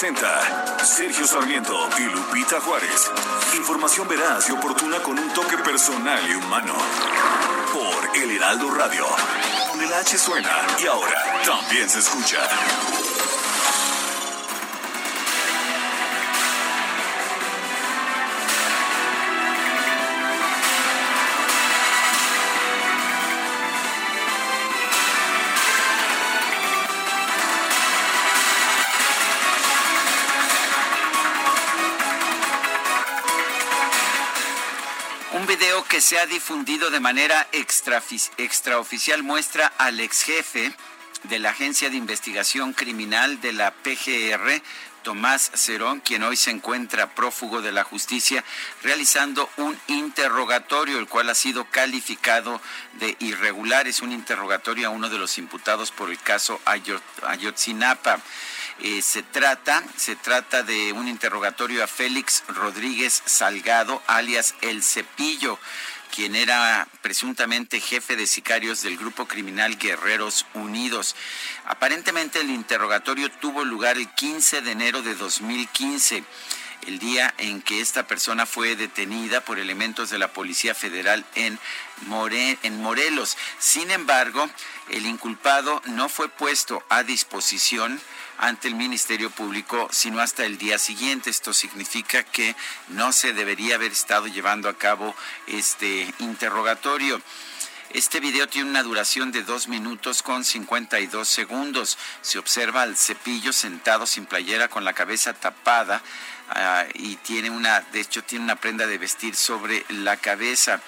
Presenta Sergio Sarmiento y Lupita Juárez. Información veraz y oportuna con un toque personal y humano. Por El Heraldo Radio. Donde la H suena y ahora también se escucha. Se ha difundido de manera extraofici- extraoficial muestra al ex jefe de la Agencia de Investigación Criminal de la PGR, Tomás Cerón, quien hoy se encuentra prófugo de la justicia, realizando un interrogatorio, el cual ha sido calificado de irregular. Es un interrogatorio a uno de los imputados por el caso Ayot- Ayotzinapa. Eh, se trata, se trata de un interrogatorio a Félix Rodríguez Salgado, alias El Cepillo, quien era presuntamente jefe de sicarios del grupo criminal Guerreros Unidos. Aparentemente el interrogatorio tuvo lugar el 15 de enero de 2015 el día en que esta persona fue detenida por elementos de la Policía Federal en, More- en Morelos. Sin embargo, el inculpado no fue puesto a disposición ante el Ministerio Público, sino hasta el día siguiente. Esto significa que no se debería haber estado llevando a cabo este interrogatorio. Este video tiene una duración de 2 minutos con 52 segundos. Se observa al cepillo sentado sin playera con la cabeza tapada ah, y tiene una, de hecho, tiene una prenda de vestir sobre la cabeza.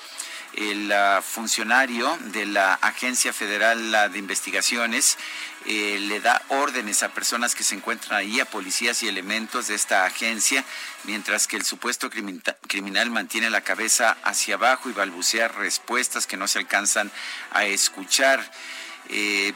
El funcionario de la Agencia Federal de Investigaciones eh, le da órdenes a personas que se encuentran ahí, a policías y elementos de esta agencia, mientras que el supuesto crimita- criminal mantiene la cabeza hacia abajo y balbucea respuestas que no se alcanzan a escuchar. Eh,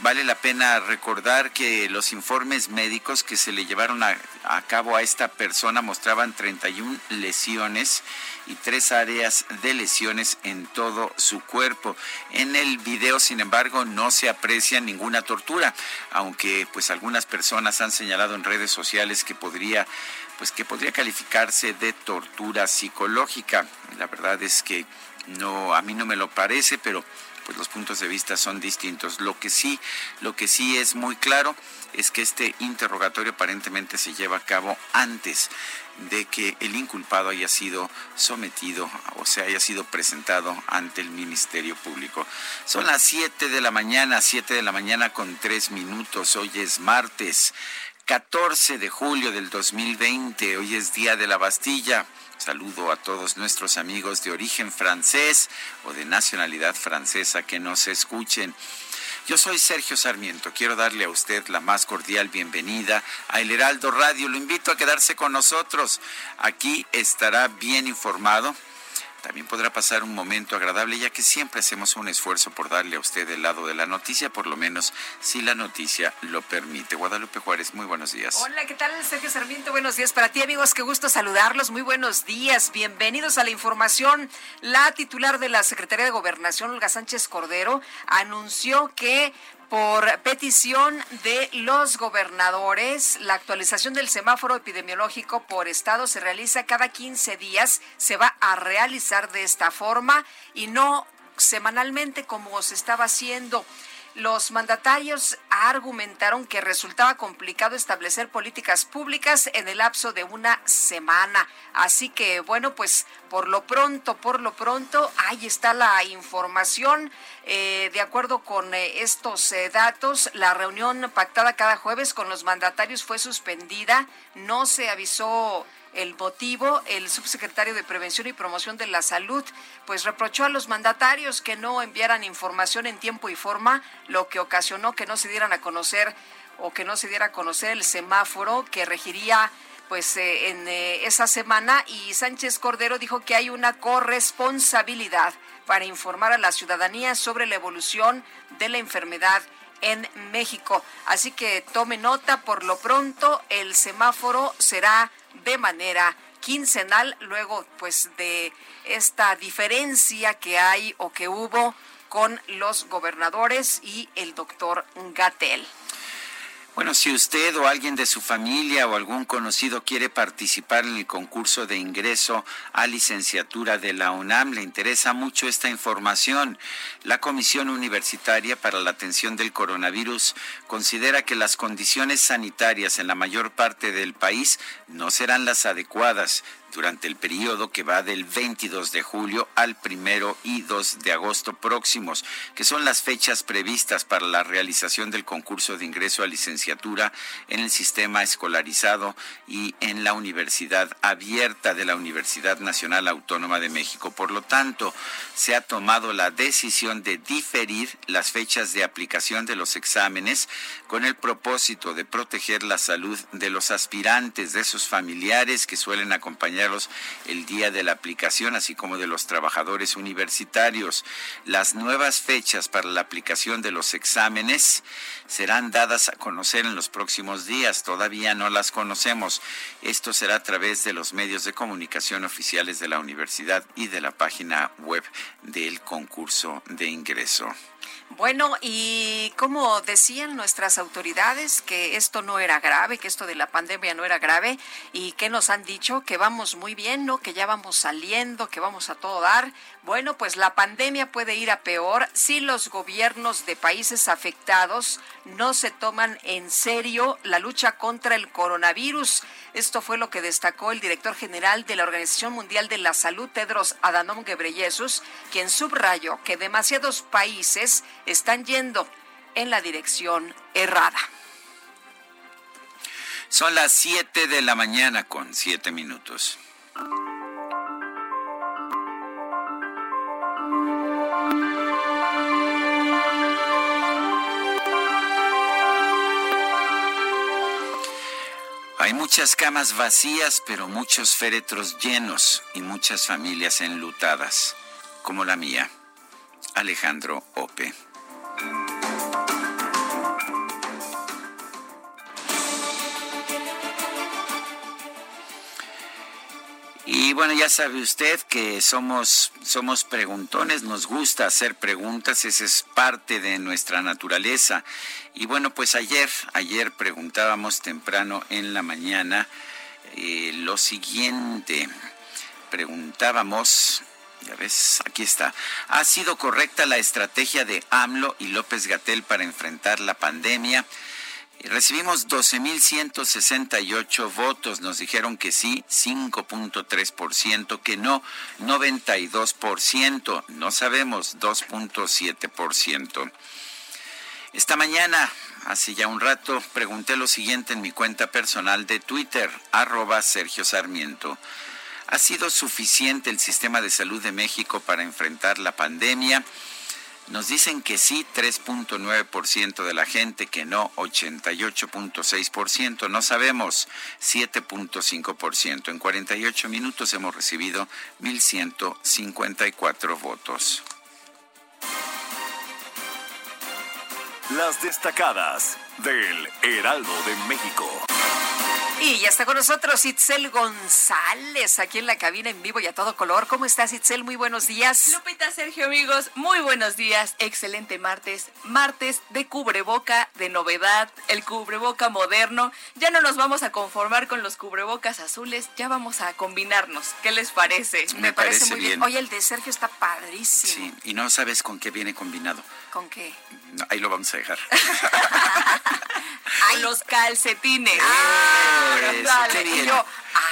vale la pena recordar que los informes médicos que se le llevaron a, a cabo a esta persona mostraban 31 lesiones y tres áreas de lesiones en todo su cuerpo. En el video, sin embargo, no se aprecia ninguna tortura, aunque pues algunas personas han señalado en redes sociales que podría pues que podría calificarse de tortura psicológica. La verdad es que no a mí no me lo parece, pero pues los puntos de vista son distintos. Lo que sí, lo que sí es muy claro es que este interrogatorio aparentemente se lleva a cabo antes de que el inculpado haya sido sometido o se haya sido presentado ante el Ministerio Público. Son las 7 de la mañana, 7 de la mañana con 3 minutos. Hoy es martes 14 de julio del 2020. Hoy es Día de la Bastilla. Saludo a todos nuestros amigos de origen francés o de nacionalidad francesa que nos escuchen. Yo soy Sergio Sarmiento. Quiero darle a usted la más cordial bienvenida a El Heraldo Radio. Lo invito a quedarse con nosotros. Aquí estará bien informado. También podrá pasar un momento agradable, ya que siempre hacemos un esfuerzo por darle a usted el lado de la noticia, por lo menos si la noticia lo permite. Guadalupe Juárez, muy buenos días. Hola, ¿qué tal, Sergio Sarmiento? Buenos días para ti, amigos. Qué gusto saludarlos. Muy buenos días. Bienvenidos a la información. La titular de la Secretaría de Gobernación, Olga Sánchez Cordero, anunció que por petición de los gobernadores, la actualización del semáforo epidemiológico por estado se realiza cada 15 días, se va a realizar de esta forma y no semanalmente como se estaba haciendo. Los mandatarios argumentaron que resultaba complicado establecer políticas públicas en el lapso de una semana. Así que, bueno, pues Por lo pronto, por lo pronto, ahí está la información. Eh, de acuerdo con eh, estos eh, datos, la reunión pactada cada jueves con los mandatarios fue suspendida. No se avisó el motivo, el subsecretario de Prevención y Promoción de la Salud, pues reprochó a los mandatarios que no enviaran información en tiempo y forma, lo que ocasionó que no se dieran a conocer o que no se diera a conocer el semáforo que regiría pues eh, en eh, esa semana y Sánchez Cordero dijo que hay una corresponsabilidad para informar a la ciudadanía sobre la evolución de la enfermedad en México. Así que tome nota, por lo pronto el semáforo será de manera quincenal luego pues de esta diferencia que hay o que hubo con los gobernadores y el doctor Gatel. Bueno, si usted o alguien de su familia o algún conocido quiere participar en el concurso de ingreso a licenciatura de la UNAM, le interesa mucho esta información. La Comisión Universitaria para la Atención del Coronavirus considera que las condiciones sanitarias en la mayor parte del país no serán las adecuadas durante el periodo que va del 22 de julio al primero y 2 de agosto próximos, que son las fechas previstas para la realización del concurso de ingreso a licenciatura en el sistema escolarizado y en la Universidad Abierta de la Universidad Nacional Autónoma de México. Por lo tanto, se ha tomado la decisión de diferir las fechas de aplicación de los exámenes con el propósito de proteger la salud de los aspirantes, de sus familiares que suelen acompañar el día de la aplicación, así como de los trabajadores universitarios. Las nuevas fechas para la aplicación de los exámenes serán dadas a conocer en los próximos días. Todavía no las conocemos. Esto será a través de los medios de comunicación oficiales de la universidad y de la página web del concurso de ingreso. Bueno, y como decían nuestras autoridades que esto no era grave, que esto de la pandemia no era grave, y que nos han dicho que vamos muy bien, ¿no? Que ya vamos saliendo, que vamos a todo dar. Bueno, pues la pandemia puede ir a peor si los gobiernos de países afectados no se toman en serio la lucha contra el coronavirus. Esto fue lo que destacó el director general de la Organización Mundial de la Salud, Tedros Adhanom Ghebreyesus, quien subrayó que demasiados países están yendo en la dirección errada. Son las 7 de la mañana con 7 minutos. Hay muchas camas vacías, pero muchos féretros llenos y muchas familias enlutadas, como la mía. Alejandro Ope. Y bueno, ya sabe usted que somos, somos preguntones, nos gusta hacer preguntas, esa es parte de nuestra naturaleza. Y bueno, pues ayer, ayer preguntábamos temprano en la mañana eh, lo siguiente. Preguntábamos, ya ves, aquí está. ¿Ha sido correcta la estrategia de AMLO y López Gatel para enfrentar la pandemia? Recibimos 12.168 votos, nos dijeron que sí, 5.3%, que no, 92%, no sabemos, 2.7%. Esta mañana, hace ya un rato, pregunté lo siguiente en mi cuenta personal de Twitter, arroba Sergio Sarmiento. ¿Ha sido suficiente el sistema de salud de México para enfrentar la pandemia? Nos dicen que sí, 3.9% de la gente, que no, 88.6%, no sabemos, 7.5%. En 48 minutos hemos recibido 1.154 votos. Las destacadas del Heraldo de México. Y ya está con nosotros Itzel González, aquí en la cabina en vivo y a todo color. ¿Cómo estás, Itzel? Muy buenos días. Lupita, Sergio, amigos, muy buenos días. Excelente martes. Martes de cubreboca, de novedad, el cubreboca moderno. Ya no nos vamos a conformar con los cubrebocas azules, ya vamos a combinarnos. ¿Qué les parece? Me, parece, muy bien. Oye, el de Sergio está padrísimo. Sí, y no sabes con qué viene combinado. ¿Con qué? ahí lo vamos a dejar. los calcetines. Ah, qué bien.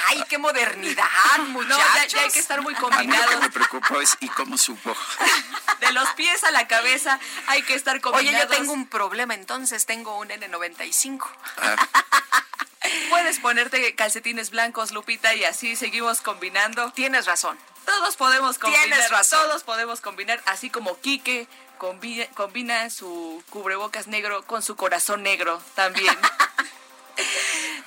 Ay, qué modernidad, muchachos. No, ya, ya hay que estar muy A mí lo que combinados. me preocupó es y cómo supo. De los pies a la cabeza hay que estar Oye, combinados. yo tengo un problema, entonces tengo un N95. Puedes ponerte calcetines blancos, Lupita, y así seguimos combinando. Tienes razón. Todos podemos combinar. Tienes razón. Todos podemos combinar, así como Quique combi- combina su cubrebocas negro con su corazón negro también.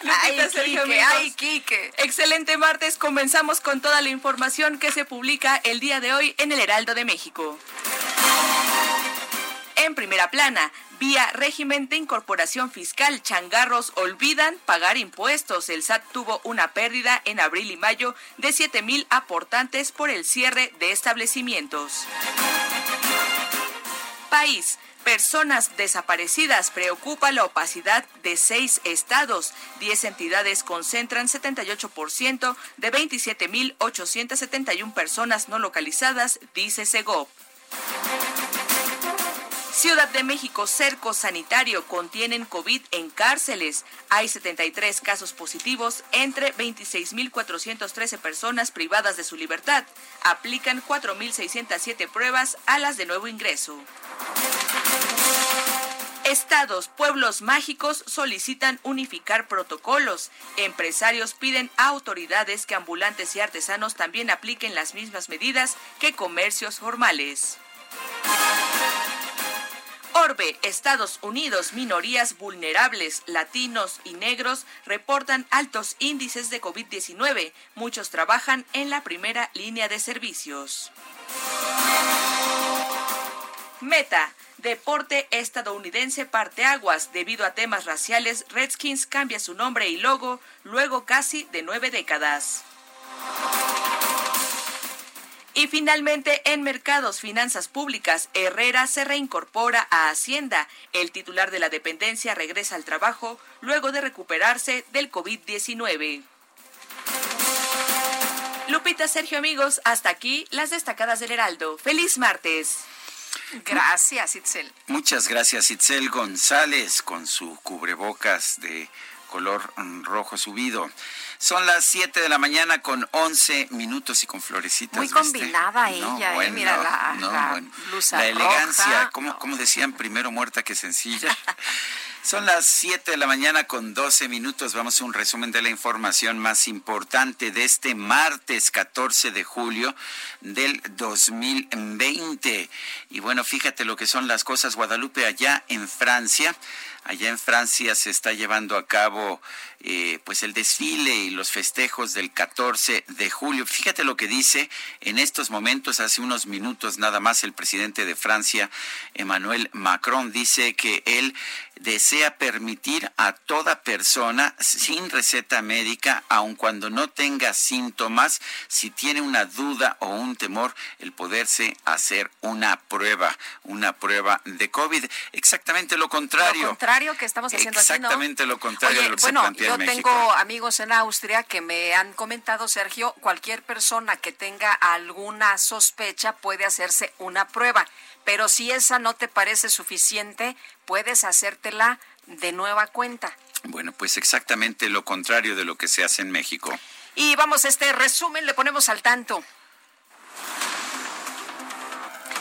Lupita, Ay, Sergio, Quique, ay, Quique. Excelente martes, comenzamos con toda la información que se publica el día de hoy en el Heraldo de México. En primera plana, vía régimen de incorporación fiscal, changarros olvidan pagar impuestos. El SAT tuvo una pérdida en abril y mayo de 7 mil aportantes por el cierre de establecimientos. País. Personas desaparecidas preocupa la opacidad de seis estados. Diez entidades concentran 78% de 27.871 personas no localizadas, dice Segov. Ciudad de México, cerco sanitario, contienen COVID en cárceles. Hay 73 casos positivos entre 26.413 personas privadas de su libertad. Aplican 4.607 pruebas a las de nuevo ingreso. Estados, pueblos mágicos solicitan unificar protocolos. Empresarios piden a autoridades que ambulantes y artesanos también apliquen las mismas medidas que comercios formales. Orbe, Estados Unidos, minorías vulnerables, latinos y negros reportan altos índices de COVID-19. Muchos trabajan en la primera línea de servicios. Meta. Deporte estadounidense parteaguas. Debido a temas raciales, Redskins cambia su nombre y logo luego casi de nueve décadas. Y finalmente, en mercados, finanzas públicas, Herrera se reincorpora a Hacienda. El titular de la dependencia regresa al trabajo luego de recuperarse del COVID-19. Lupita, Sergio, amigos, hasta aquí las destacadas del Heraldo. ¡Feliz martes! Gracias, Itzel. Muchas gracias, Itzel González, con su cubrebocas de color rojo subido. Son las 7 de la mañana con 11 minutos y con florecitas. Muy ¿viste? combinada ella, ¿eh? Mira la- la blusa La elegancia, roja. como, como decían, primero muerta que sencilla. Son las 7 de la mañana con 12 minutos. Vamos a un resumen de la información más importante de este martes 14 de julio del 2020. Y bueno, fíjate lo que son las cosas, Guadalupe, allá en Francia. Allá en Francia se está llevando a cabo eh, pues el desfile y los festejos del 14 de julio. Fíjate lo que dice en estos momentos, hace unos minutos nada más, el presidente de Francia, Emmanuel Macron, dice que él desea permitir a toda persona sin receta médica, aun cuando no tenga síntomas, si tiene una duda o un temor, el poderse hacer una prueba, una prueba de COVID. Exactamente lo contrario. Lo contrario que estamos haciendo aquí, ¿no? Exactamente lo contrario Oye, de lo que bueno, se plantea yo en México. tengo amigos en Austria que me han comentado, Sergio, cualquier persona que tenga alguna sospecha puede hacerse una prueba, pero si esa no te parece suficiente, puedes hacértela de nueva cuenta. Bueno, pues exactamente lo contrario de lo que se hace en México. Y vamos, a este resumen le ponemos al tanto.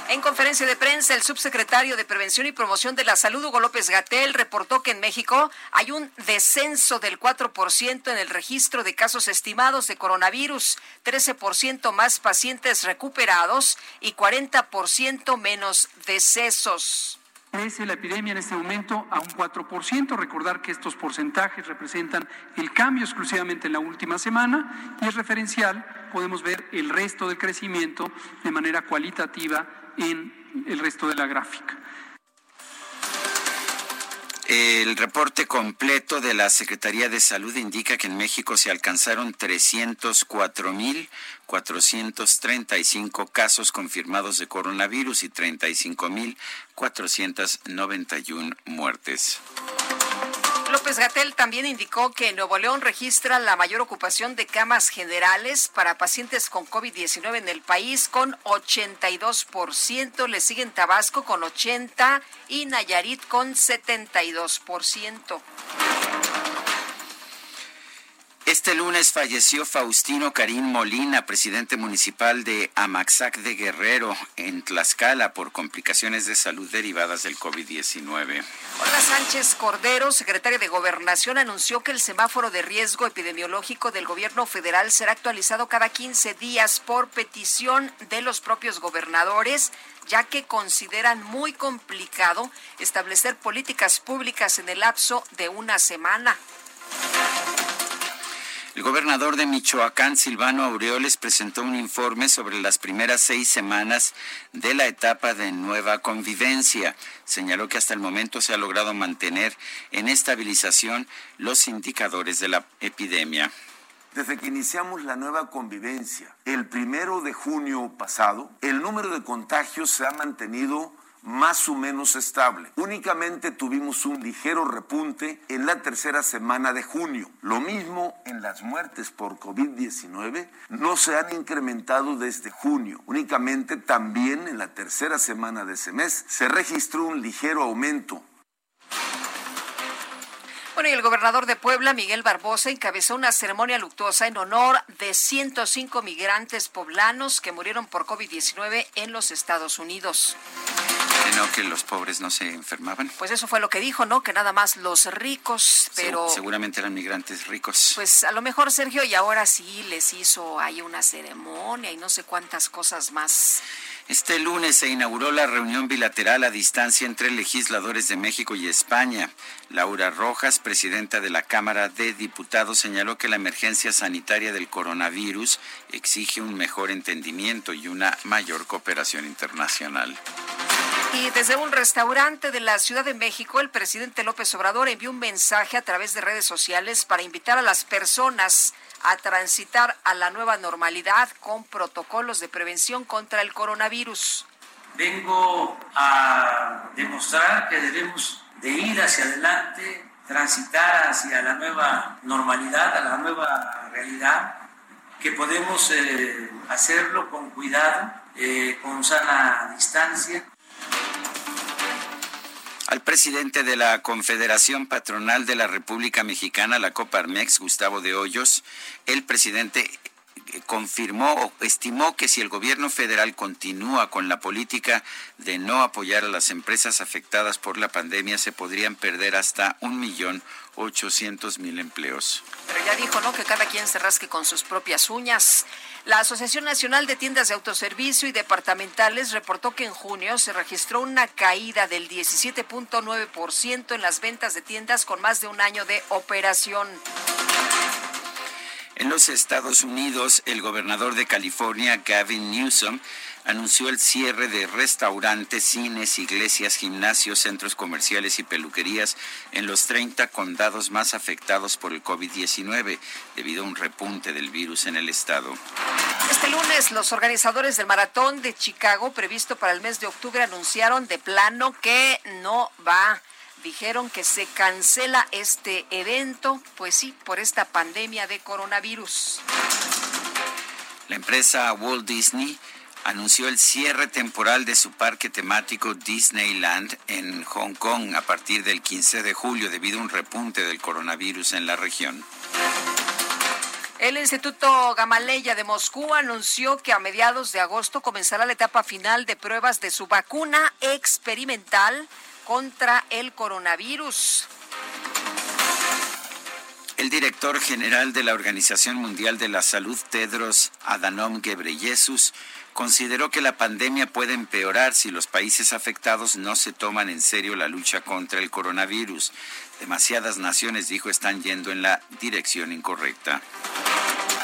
En conferencia de prensa, el subsecretario de Prevención y Promoción de la Salud, Hugo López Gatel, reportó que en México hay un descenso del 4% en el registro de casos estimados de coronavirus, 13% más pacientes recuperados y 40% menos decesos. Crece la epidemia en este momento a un 4%. Recordar que estos porcentajes representan el cambio exclusivamente en la última semana y es referencial. Podemos ver el resto del crecimiento de manera cualitativa en el resto de la gráfica. El reporte completo de la Secretaría de Salud indica que en México se alcanzaron 304.435 casos confirmados de coronavirus y 35.491 muertes. López Gatel también indicó que Nuevo León registra la mayor ocupación de camas generales para pacientes con COVID-19 en el país con 82%, le siguen Tabasco con 80% y Nayarit con 72%. Este lunes falleció Faustino Karim Molina, presidente municipal de Amaxac de Guerrero, en Tlaxcala, por complicaciones de salud derivadas del COVID-19. Olga Sánchez Cordero, secretaria de Gobernación, anunció que el semáforo de riesgo epidemiológico del gobierno federal será actualizado cada 15 días por petición de los propios gobernadores ya que consideran muy complicado establecer políticas públicas en el lapso de una semana. El gobernador de Michoacán, Silvano Aureoles, presentó un informe sobre las primeras seis semanas de la etapa de nueva convivencia. Señaló que hasta el momento se ha logrado mantener en estabilización los indicadores de la epidemia. Desde que iniciamos la nueva convivencia el primero de junio pasado, el número de contagios se ha mantenido más o menos estable. Únicamente tuvimos un ligero repunte en la tercera semana de junio. Lo mismo en las muertes por COVID-19 no se han incrementado desde junio. Únicamente también en la tercera semana de ese mes se registró un ligero aumento bueno, y el gobernador de Puebla, Miguel Barbosa, encabezó una ceremonia luctuosa en honor de 105 migrantes poblanos que murieron por COVID-19 en los Estados Unidos. ¿No que los pobres no se enfermaban? Pues eso fue lo que dijo, ¿no? Que nada más los ricos, pero... seguramente eran migrantes ricos. Pues a lo mejor Sergio y ahora sí les hizo ahí una ceremonia y no sé cuántas cosas más. Este lunes se inauguró la reunión bilateral a distancia entre legisladores de México y España. Laura Rojas, presidenta de la Cámara de Diputados, señaló que la emergencia sanitaria del coronavirus exige un mejor entendimiento y una mayor cooperación internacional. Y desde un restaurante de la Ciudad de México, el presidente López Obrador envió un mensaje a través de redes sociales para invitar a las personas transitar a la nueva normalidad con protocolos de prevención contra el coronavirus. Vengo a demostrar que debemos de ir hacia adelante, transitar hacia la nueva normalidad, a la nueva realidad, que podemos eh, hacerlo con cuidado, eh, con sana distancia. Al presidente de la Confederación Patronal de la República Mexicana, la Coparmex, Gustavo de Hoyos, el presidente eh, confirmó o estimó que si el gobierno federal continúa con la política de no apoyar a las empresas afectadas por la pandemia, se podrían perder hasta un millón ochocientos mil empleos. Pero ya dijo, ¿no? Que cada quien se rasque con sus propias uñas. La Asociación Nacional de Tiendas de Autoservicio y Departamentales reportó que en junio se registró una caída del 17.9% en las ventas de tiendas con más de un año de operación. En los Estados Unidos, el gobernador de California, Gavin Newsom, anunció el cierre de restaurantes, cines, iglesias, gimnasios, centros comerciales y peluquerías en los 30 condados más afectados por el COVID-19 debido a un repunte del virus en el estado. Este lunes los organizadores del maratón de Chicago previsto para el mes de octubre anunciaron de plano que no va dijeron que se cancela este evento, pues sí, por esta pandemia de coronavirus. La empresa Walt Disney anunció el cierre temporal de su parque temático Disneyland en Hong Kong a partir del 15 de julio debido a un repunte del coronavirus en la región. El Instituto Gamaleya de Moscú anunció que a mediados de agosto comenzará la etapa final de pruebas de su vacuna experimental contra el coronavirus. El director general de la Organización Mundial de la Salud, Tedros Adhanom Ghebreyesus, consideró que la pandemia puede empeorar si los países afectados no se toman en serio la lucha contra el coronavirus. Demasiadas naciones, dijo, están yendo en la dirección incorrecta.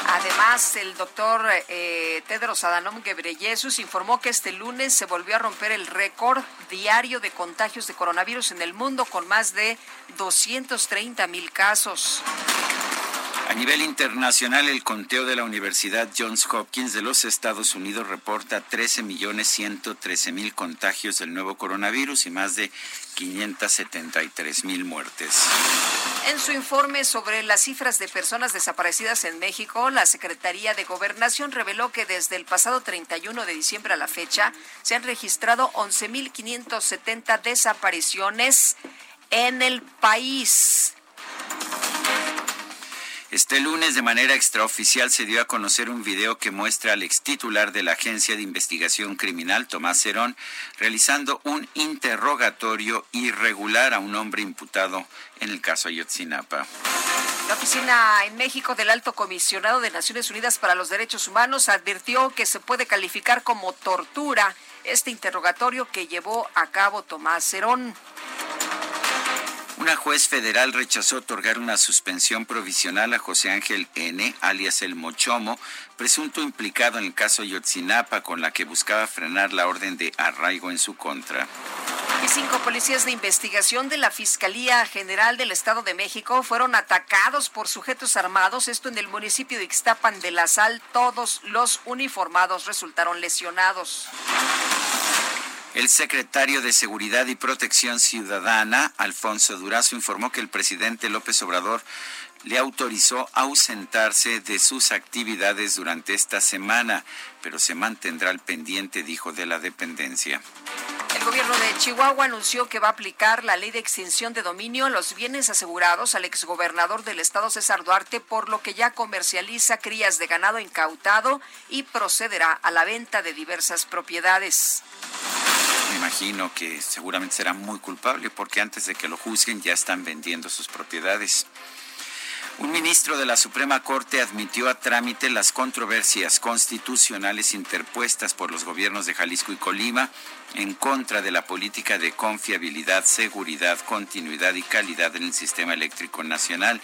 Además, el doctor eh, Tedros Adhanom Ghebreyesus informó que este lunes se volvió a romper el récord diario de contagios de coronavirus en el mundo con más de 230 mil casos. A nivel internacional, el conteo de la Universidad Johns Hopkins de los Estados Unidos reporta 13.113.000 contagios del nuevo coronavirus y más de 573.000 muertes. En su informe sobre las cifras de personas desaparecidas en México, la Secretaría de Gobernación reveló que desde el pasado 31 de diciembre a la fecha se han registrado 11.570 desapariciones en el país. Este lunes, de manera extraoficial, se dio a conocer un video que muestra al ex titular de la Agencia de Investigación Criminal, Tomás Cerón, realizando un interrogatorio irregular a un hombre imputado en el caso Ayotzinapa. La oficina en México del Alto Comisionado de Naciones Unidas para los Derechos Humanos advirtió que se puede calificar como tortura este interrogatorio que llevó a cabo Tomás Cerón. Una juez federal rechazó otorgar una suspensión provisional a José Ángel N., alias El Mochomo, presunto implicado en el caso Yotzinapa, con la que buscaba frenar la orden de arraigo en su contra. Y cinco policías de investigación de la Fiscalía General del Estado de México fueron atacados por sujetos armados, esto en el municipio de Ixtapan de la Sal. Todos los uniformados resultaron lesionados. El secretario de Seguridad y Protección Ciudadana, Alfonso Durazo, informó que el presidente López Obrador le autorizó ausentarse de sus actividades durante esta semana, pero se mantendrá al pendiente, dijo, de la dependencia. El gobierno de Chihuahua anunció que va a aplicar la ley de extinción de dominio a los bienes asegurados al exgobernador del estado César Duarte, por lo que ya comercializa crías de ganado incautado y procederá a la venta de diversas propiedades me imagino que seguramente será muy culpable porque antes de que lo juzguen ya están vendiendo sus propiedades. Un ministro de la Suprema Corte admitió a trámite las controversias constitucionales interpuestas por los gobiernos de Jalisco y Colima en contra de la política de confiabilidad, seguridad, continuidad y calidad en el sistema eléctrico nacional,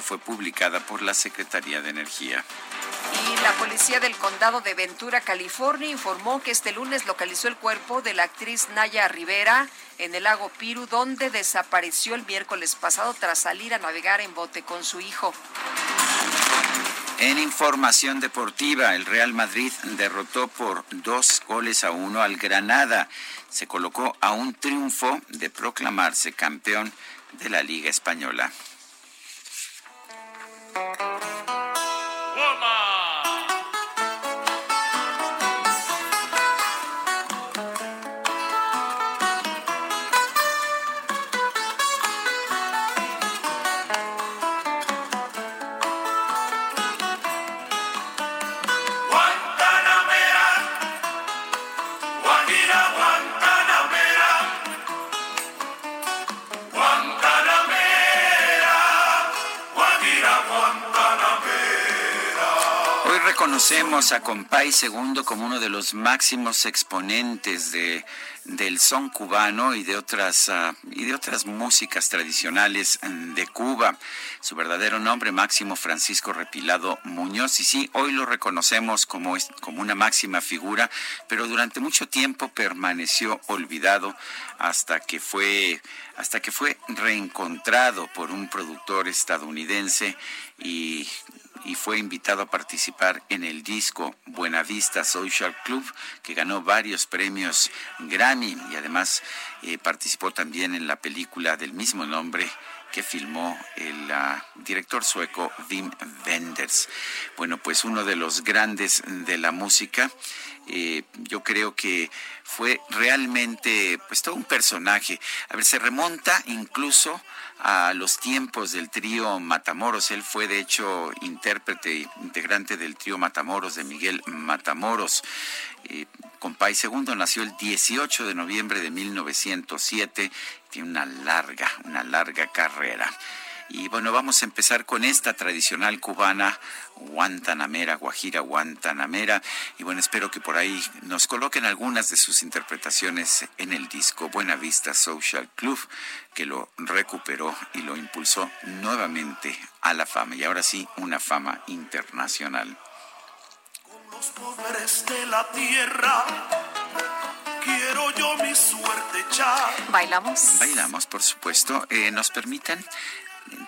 que fue publicada por la Secretaría de Energía. Y la policía del condado de Ventura, California, informó que este lunes localizó el cuerpo de la actriz Naya Rivera en el lago Piru, donde desapareció el miércoles pasado tras salir a navegar en bote con su hijo. En información deportiva, el Real Madrid derrotó por dos goles a uno al Granada. Se colocó a un triunfo de proclamarse campeón de la Liga Española. Thank you. Conocemos a Compay Segundo como uno de los máximos exponentes de, del son cubano y de otras ah, y de otras músicas tradicionales de Cuba. Su verdadero nombre Máximo Francisco Repilado Muñoz y sí, hoy lo reconocemos como como una máxima figura, pero durante mucho tiempo permaneció olvidado hasta que fue hasta que fue reencontrado por un productor estadounidense y y fue invitado a participar en el disco Buenavista Social Club, que ganó varios premios Grammy y además eh, participó también en la película del mismo nombre que filmó el ah, director sueco Wim Wenders. Bueno, pues uno de los grandes de la música. Eh, yo creo que fue realmente pues todo un personaje. A ver, se remonta incluso a los tiempos del trío Matamoros. Él fue, de hecho, intérprete, integrante del trío Matamoros de Miguel Matamoros. Eh, Compay Segundo nació el 18 de noviembre de 1907. Tiene una larga, una larga carrera. Y bueno, vamos a empezar con esta tradicional cubana, Guantanamera, Guajira Guantanamera. Y bueno, espero que por ahí nos coloquen algunas de sus interpretaciones en el disco Buena Vista Social Club, que lo recuperó y lo impulsó nuevamente a la fama. Y ahora sí, una fama internacional. Con los poderes de la tierra. Quiero yo mi suerte echar. ¿Bailamos? Bailamos, por supuesto. Eh, ¿Nos permiten?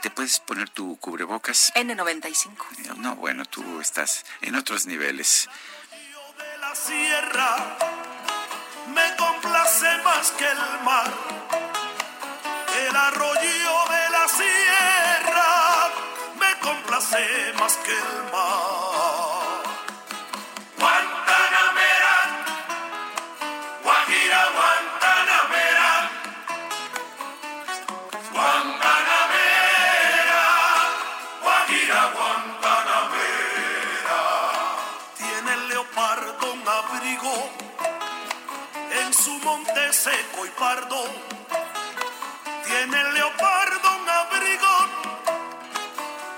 ¿Te puedes poner tu cubrebocas? N95. No, bueno, tú estás en otros niveles. De la sierra me complace más que el mar. El arroyo de la sierra me complace más que el mar. Seco y pardo. Tiene el leopardo un abrigo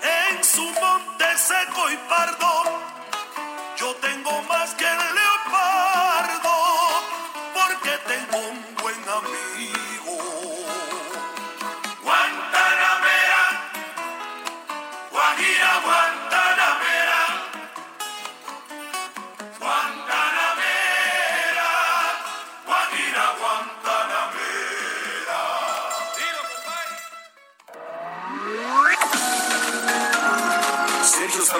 en su monte seco y pardo. Yo tengo más que el leopardo porque tengo un buen amigo.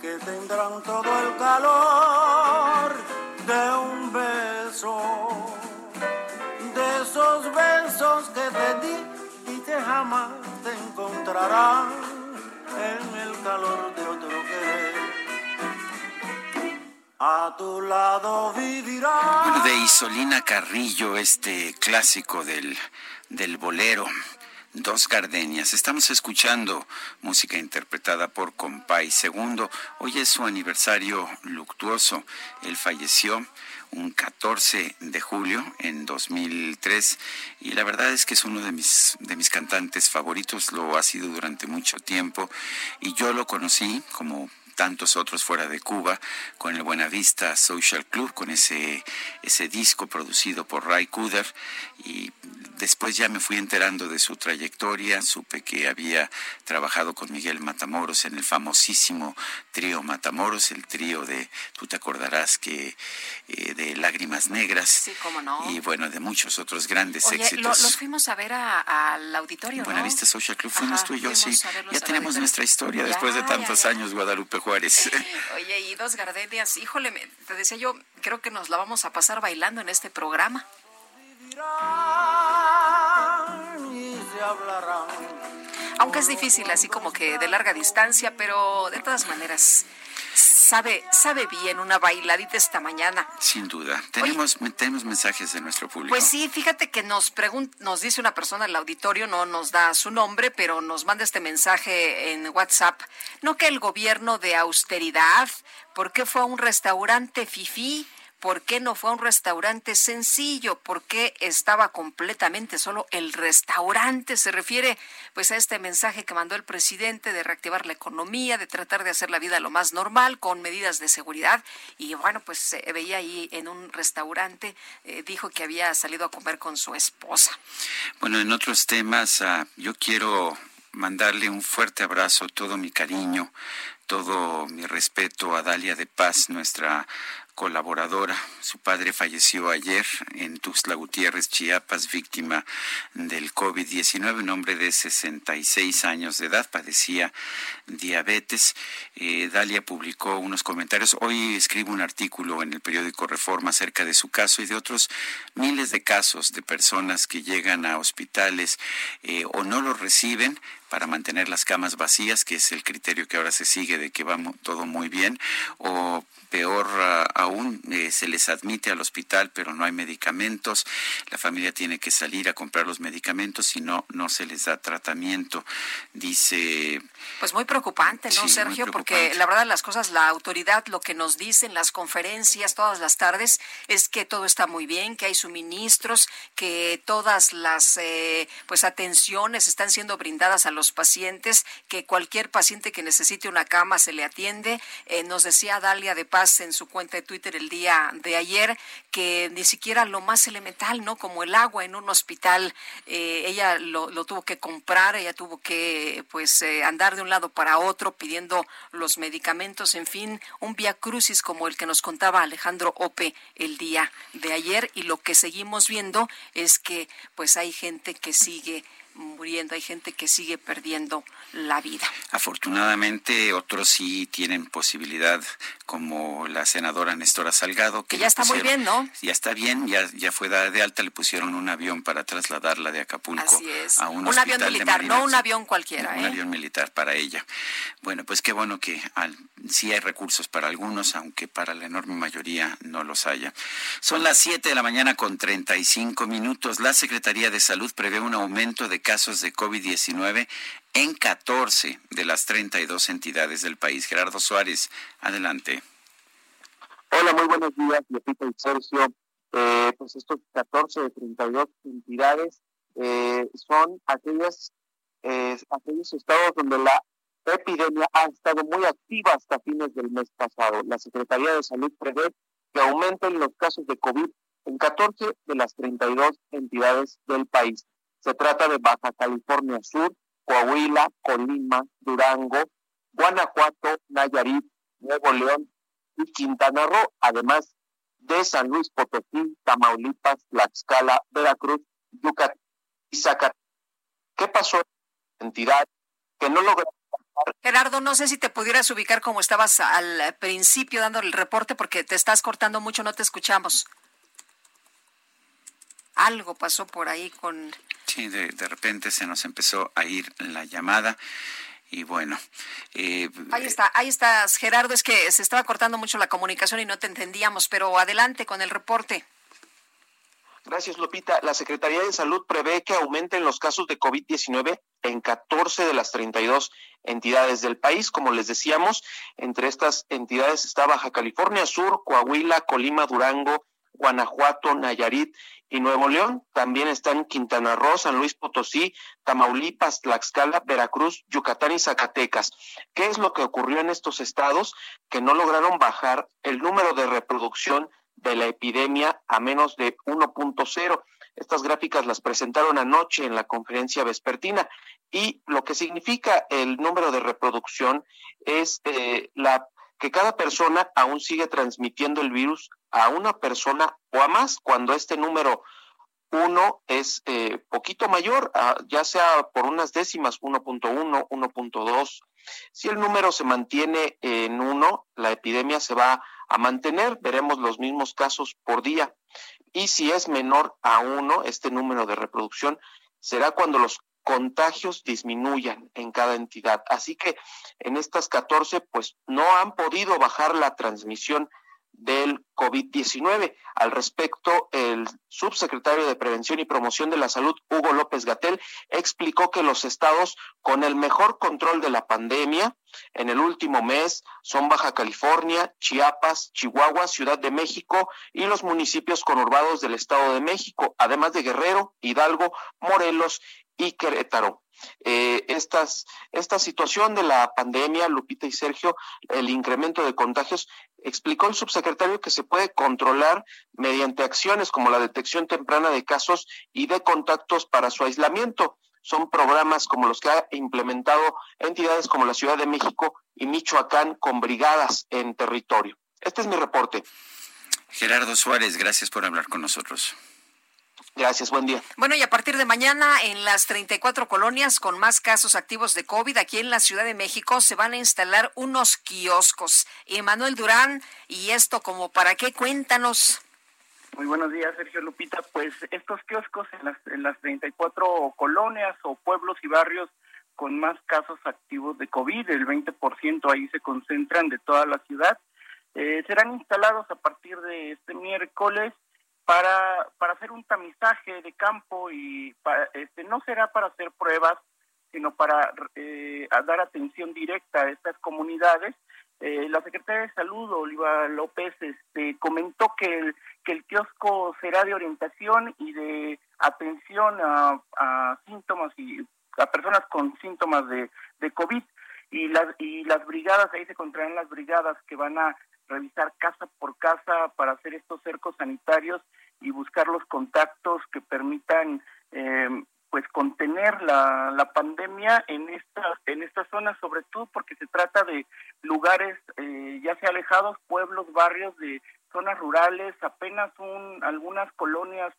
que tendrán todo el calor de un beso, de esos besos que te di y que jamás te encontrarán en el calor de otro querer. A tu lado vivirá. Bueno, de Isolina Carrillo, este clásico del bolero. Dos Gardenias. Estamos escuchando música interpretada por Compay Segundo. Hoy es su aniversario luctuoso. Él falleció un 14 de julio en 2003 y la verdad es que es uno de mis de mis cantantes favoritos, lo ha sido durante mucho tiempo y yo lo conocí como tantos otros fuera de Cuba, con el Buenavista Social Club, con ese, ese disco producido por Ray Kuder, y después ya me fui enterando de su trayectoria, supe que había trabajado con Miguel Matamoros en el famosísimo trío Matamoros, el trío de, tú te acordarás que, eh, de Lágrimas Negras, Sí, cómo no. y bueno, de muchos otros grandes Oye, lo- éxitos. los fuimos a ver al auditorio, ¿no? Buenavista Social Club fuimos Ajá, tú y yo, sí. Ya tenemos nuestra historia Ya, después de ya, tantos ya. años, Guadalupe Oye, y dos gardenias, híjole, te decía yo, creo que nos la vamos a pasar bailando en este programa. Aunque es difícil, así como que de larga distancia, pero de todas maneras, sabe, sabe bien una bailadita esta mañana. Sin duda. Tenemos, tenemos mensajes de nuestro público. Pues sí, fíjate que nos nos dice una persona en el auditorio, no nos da su nombre, pero nos manda este mensaje en WhatsApp. No que el gobierno de austeridad, ¿por qué fue a un restaurante fifí? ¿Por qué no fue a un restaurante sencillo? ¿Por qué estaba completamente solo el restaurante? Se refiere pues a este mensaje que mandó el presidente de reactivar la economía, de tratar de hacer la vida lo más normal con medidas de seguridad. Y bueno, pues se veía ahí en un restaurante, eh, dijo que había salido a comer con su esposa. Bueno, en otros temas, ah, yo quiero mandarle un fuerte abrazo, todo mi cariño, todo mi respeto a Dalia de Paz, nuestra colaboradora. Su padre falleció ayer en Tuxtla Gutiérrez, Chiapas, víctima del COVID-19, un hombre de 66 años de edad, padecía diabetes. Eh, Dalia publicó unos comentarios. Hoy escribo un artículo en el periódico Reforma acerca de su caso y de otros miles de casos de personas que llegan a hospitales eh, o no los reciben para mantener las camas vacías, que es el criterio que ahora se sigue de que va todo muy bien, o peor ah, aún, eh, se les admite al hospital, pero no hay medicamentos, la familia tiene que salir a comprar los medicamentos, si no, no se les da tratamiento. Dice Pues muy preocupante, ¿no, Sí, Sergio? Porque la verdad las cosas, la autoridad lo que nos dicen las conferencias todas las tardes es que todo está muy bien, que hay suministros, que todas las eh, pues atenciones están siendo brindadas a los pacientes, que cualquier paciente que necesite una cama se le atiende. Eh, nos decía Dalia de Paz en su cuenta de Twitter el día de ayer que ni siquiera lo más elemental, ¿no? Como el agua en un hospital, eh, ella lo, tuvo que comprar, ella tuvo que pues eh, andar de un lado para otro pidiendo los medicamentos, en fin, un vía crucis como el que nos contaba Alejandro Ope el día de ayer y lo que seguimos viendo es que pues hay gente que sigue muriendo, hay gente que sigue perdiendo la vida. Afortunadamente otros sí tienen posibilidad, como la senadora Nestora Salgado. Que, ya está muy bien, ¿no? Ya está bien, ya, ya fue dada de alta, le pusieron un avión para trasladarla de Acapulco a un, un avión militar, no un avión cualquiera. Un ¿eh? avión militar para ella. Bueno, pues qué bueno que sí hay recursos para algunos, aunque para la enorme mayoría no los haya. Son las 7 de la mañana con 35 minutos. La Secretaría de Salud prevé un aumento de casos de COVID-19 en 14 de las 32 entidades del país. Gerardo Suárez, adelante. Hola, muy buenos días, Lupita y Sergio. Eh, pues estos 14 de 32 entidades eh, son aquellas, eh, aquellos estados donde la epidemia ha estado muy activa hasta fines del mes pasado. La Secretaría de Salud prevé que aumenten los casos de COVID en 14 de las 32 entidades del país. Se trata de Baja California Sur, Coahuila, Colima, Durango, Guanajuato, Nayarit, Nuevo León y Quintana Roo, además de San Luis Potosí, Tamaulipas, Tlaxcala, Veracruz, Yucatán y Zacatecas. ¿Qué pasó en la entidad que no logró Gerardo, no sé si te pudieras ubicar como estabas al principio dando el reporte porque te estás cortando mucho, no te escuchamos. Algo pasó por ahí con Sí, de, repente se nos empezó a ir la llamada. Y bueno. Eh, ahí está, ahí estás, Gerardo. Es que se estaba cortando mucho la comunicación y no te entendíamos, pero adelante con el reporte. Gracias, Lupita. La Secretaría de Salud prevé que aumenten los casos de COVID-19 en 14 de las 32 entidades del país. Como les decíamos, entre estas entidades está Baja California Sur, Coahuila, Colima, Durango, Guanajuato, Nayarit y Nuevo León. También están Quintana Roo, San Luis Potosí, Tamaulipas, Tlaxcala, Veracruz, Yucatán y Zacatecas. ¿Qué es lo que ocurrió en estos estados? Que no lograron bajar el número de reproducción de la epidemia a menos de 1.0. Estas gráficas las presentaron anoche en la conferencia vespertina y lo que significa el número de reproducción es eh, la que cada persona aún sigue transmitiendo el virus a una persona o a más cuando este número uno es eh, poquito mayor, ya sea por unas décimas, 1.1, 1.2. Si el número se mantiene en uno, la epidemia se va a mantener, veremos los mismos casos por día. Y si es menor a uno, este número de reproducción será cuando los contagios disminuyan en cada entidad. Así que en estas 14, pues no han podido bajar la transmisión del COVID-19. Al respecto, el subsecretario de Prevención y Promoción de la Salud, Hugo López Gatel, explicó que los estados con el mejor control de la pandemia en el último mes son Baja California, Chiapas, Chihuahua, Ciudad de México y los municipios conurbados del Estado de México, además de Guerrero, Hidalgo, Morelos y Querétaro. Eh, esta situación de la pandemia, Lupita y Sergio, el incremento de contagios, explicó el subsecretario que se puede controlar mediante acciones como la detección temprana de casos y de contactos para su aislamiento. Son programas como los que ha implementado entidades como la Ciudad de México y Michoacán con brigadas en territorio. Este es mi reporte. Gerardo Suárez, gracias por hablar con nosotros. Gracias, buen día. Bueno, y a partir de mañana en las 34 colonias con más casos activos de COVID aquí en la Ciudad de México se van a instalar unos kioscos. Emanuel Durán, ¿y esto como para qué? Cuéntanos. Muy buenos días, Sergio Lupita. Pues estos kioscos en las, en las 34 colonias o pueblos y barrios con más casos activos de COVID, el 20% ahí se concentran de toda la ciudad, eh, serán instalados a partir de este miércoles para, para hacer un tamizaje de campo y este, no será para hacer pruebas, sino para eh, dar atención directa a estas comunidades. Eh, la secretaria de Salud, Oliva López, este, comentó que el, que el kiosco será de orientación y de atención a, síntomas y a personas con síntomas de, de COVID. Y las y las brigadas ahí se encontrarán las brigadas que van a revisar casa por casa para hacer estos cercos sanitarios y buscar los contactos que permitan eh, pues contener la, la pandemia en esta en estas zonas sobre todo porque se trata de lugares eh, ya sea alejados pueblos barrios de zonas rurales apenas un algunas colonias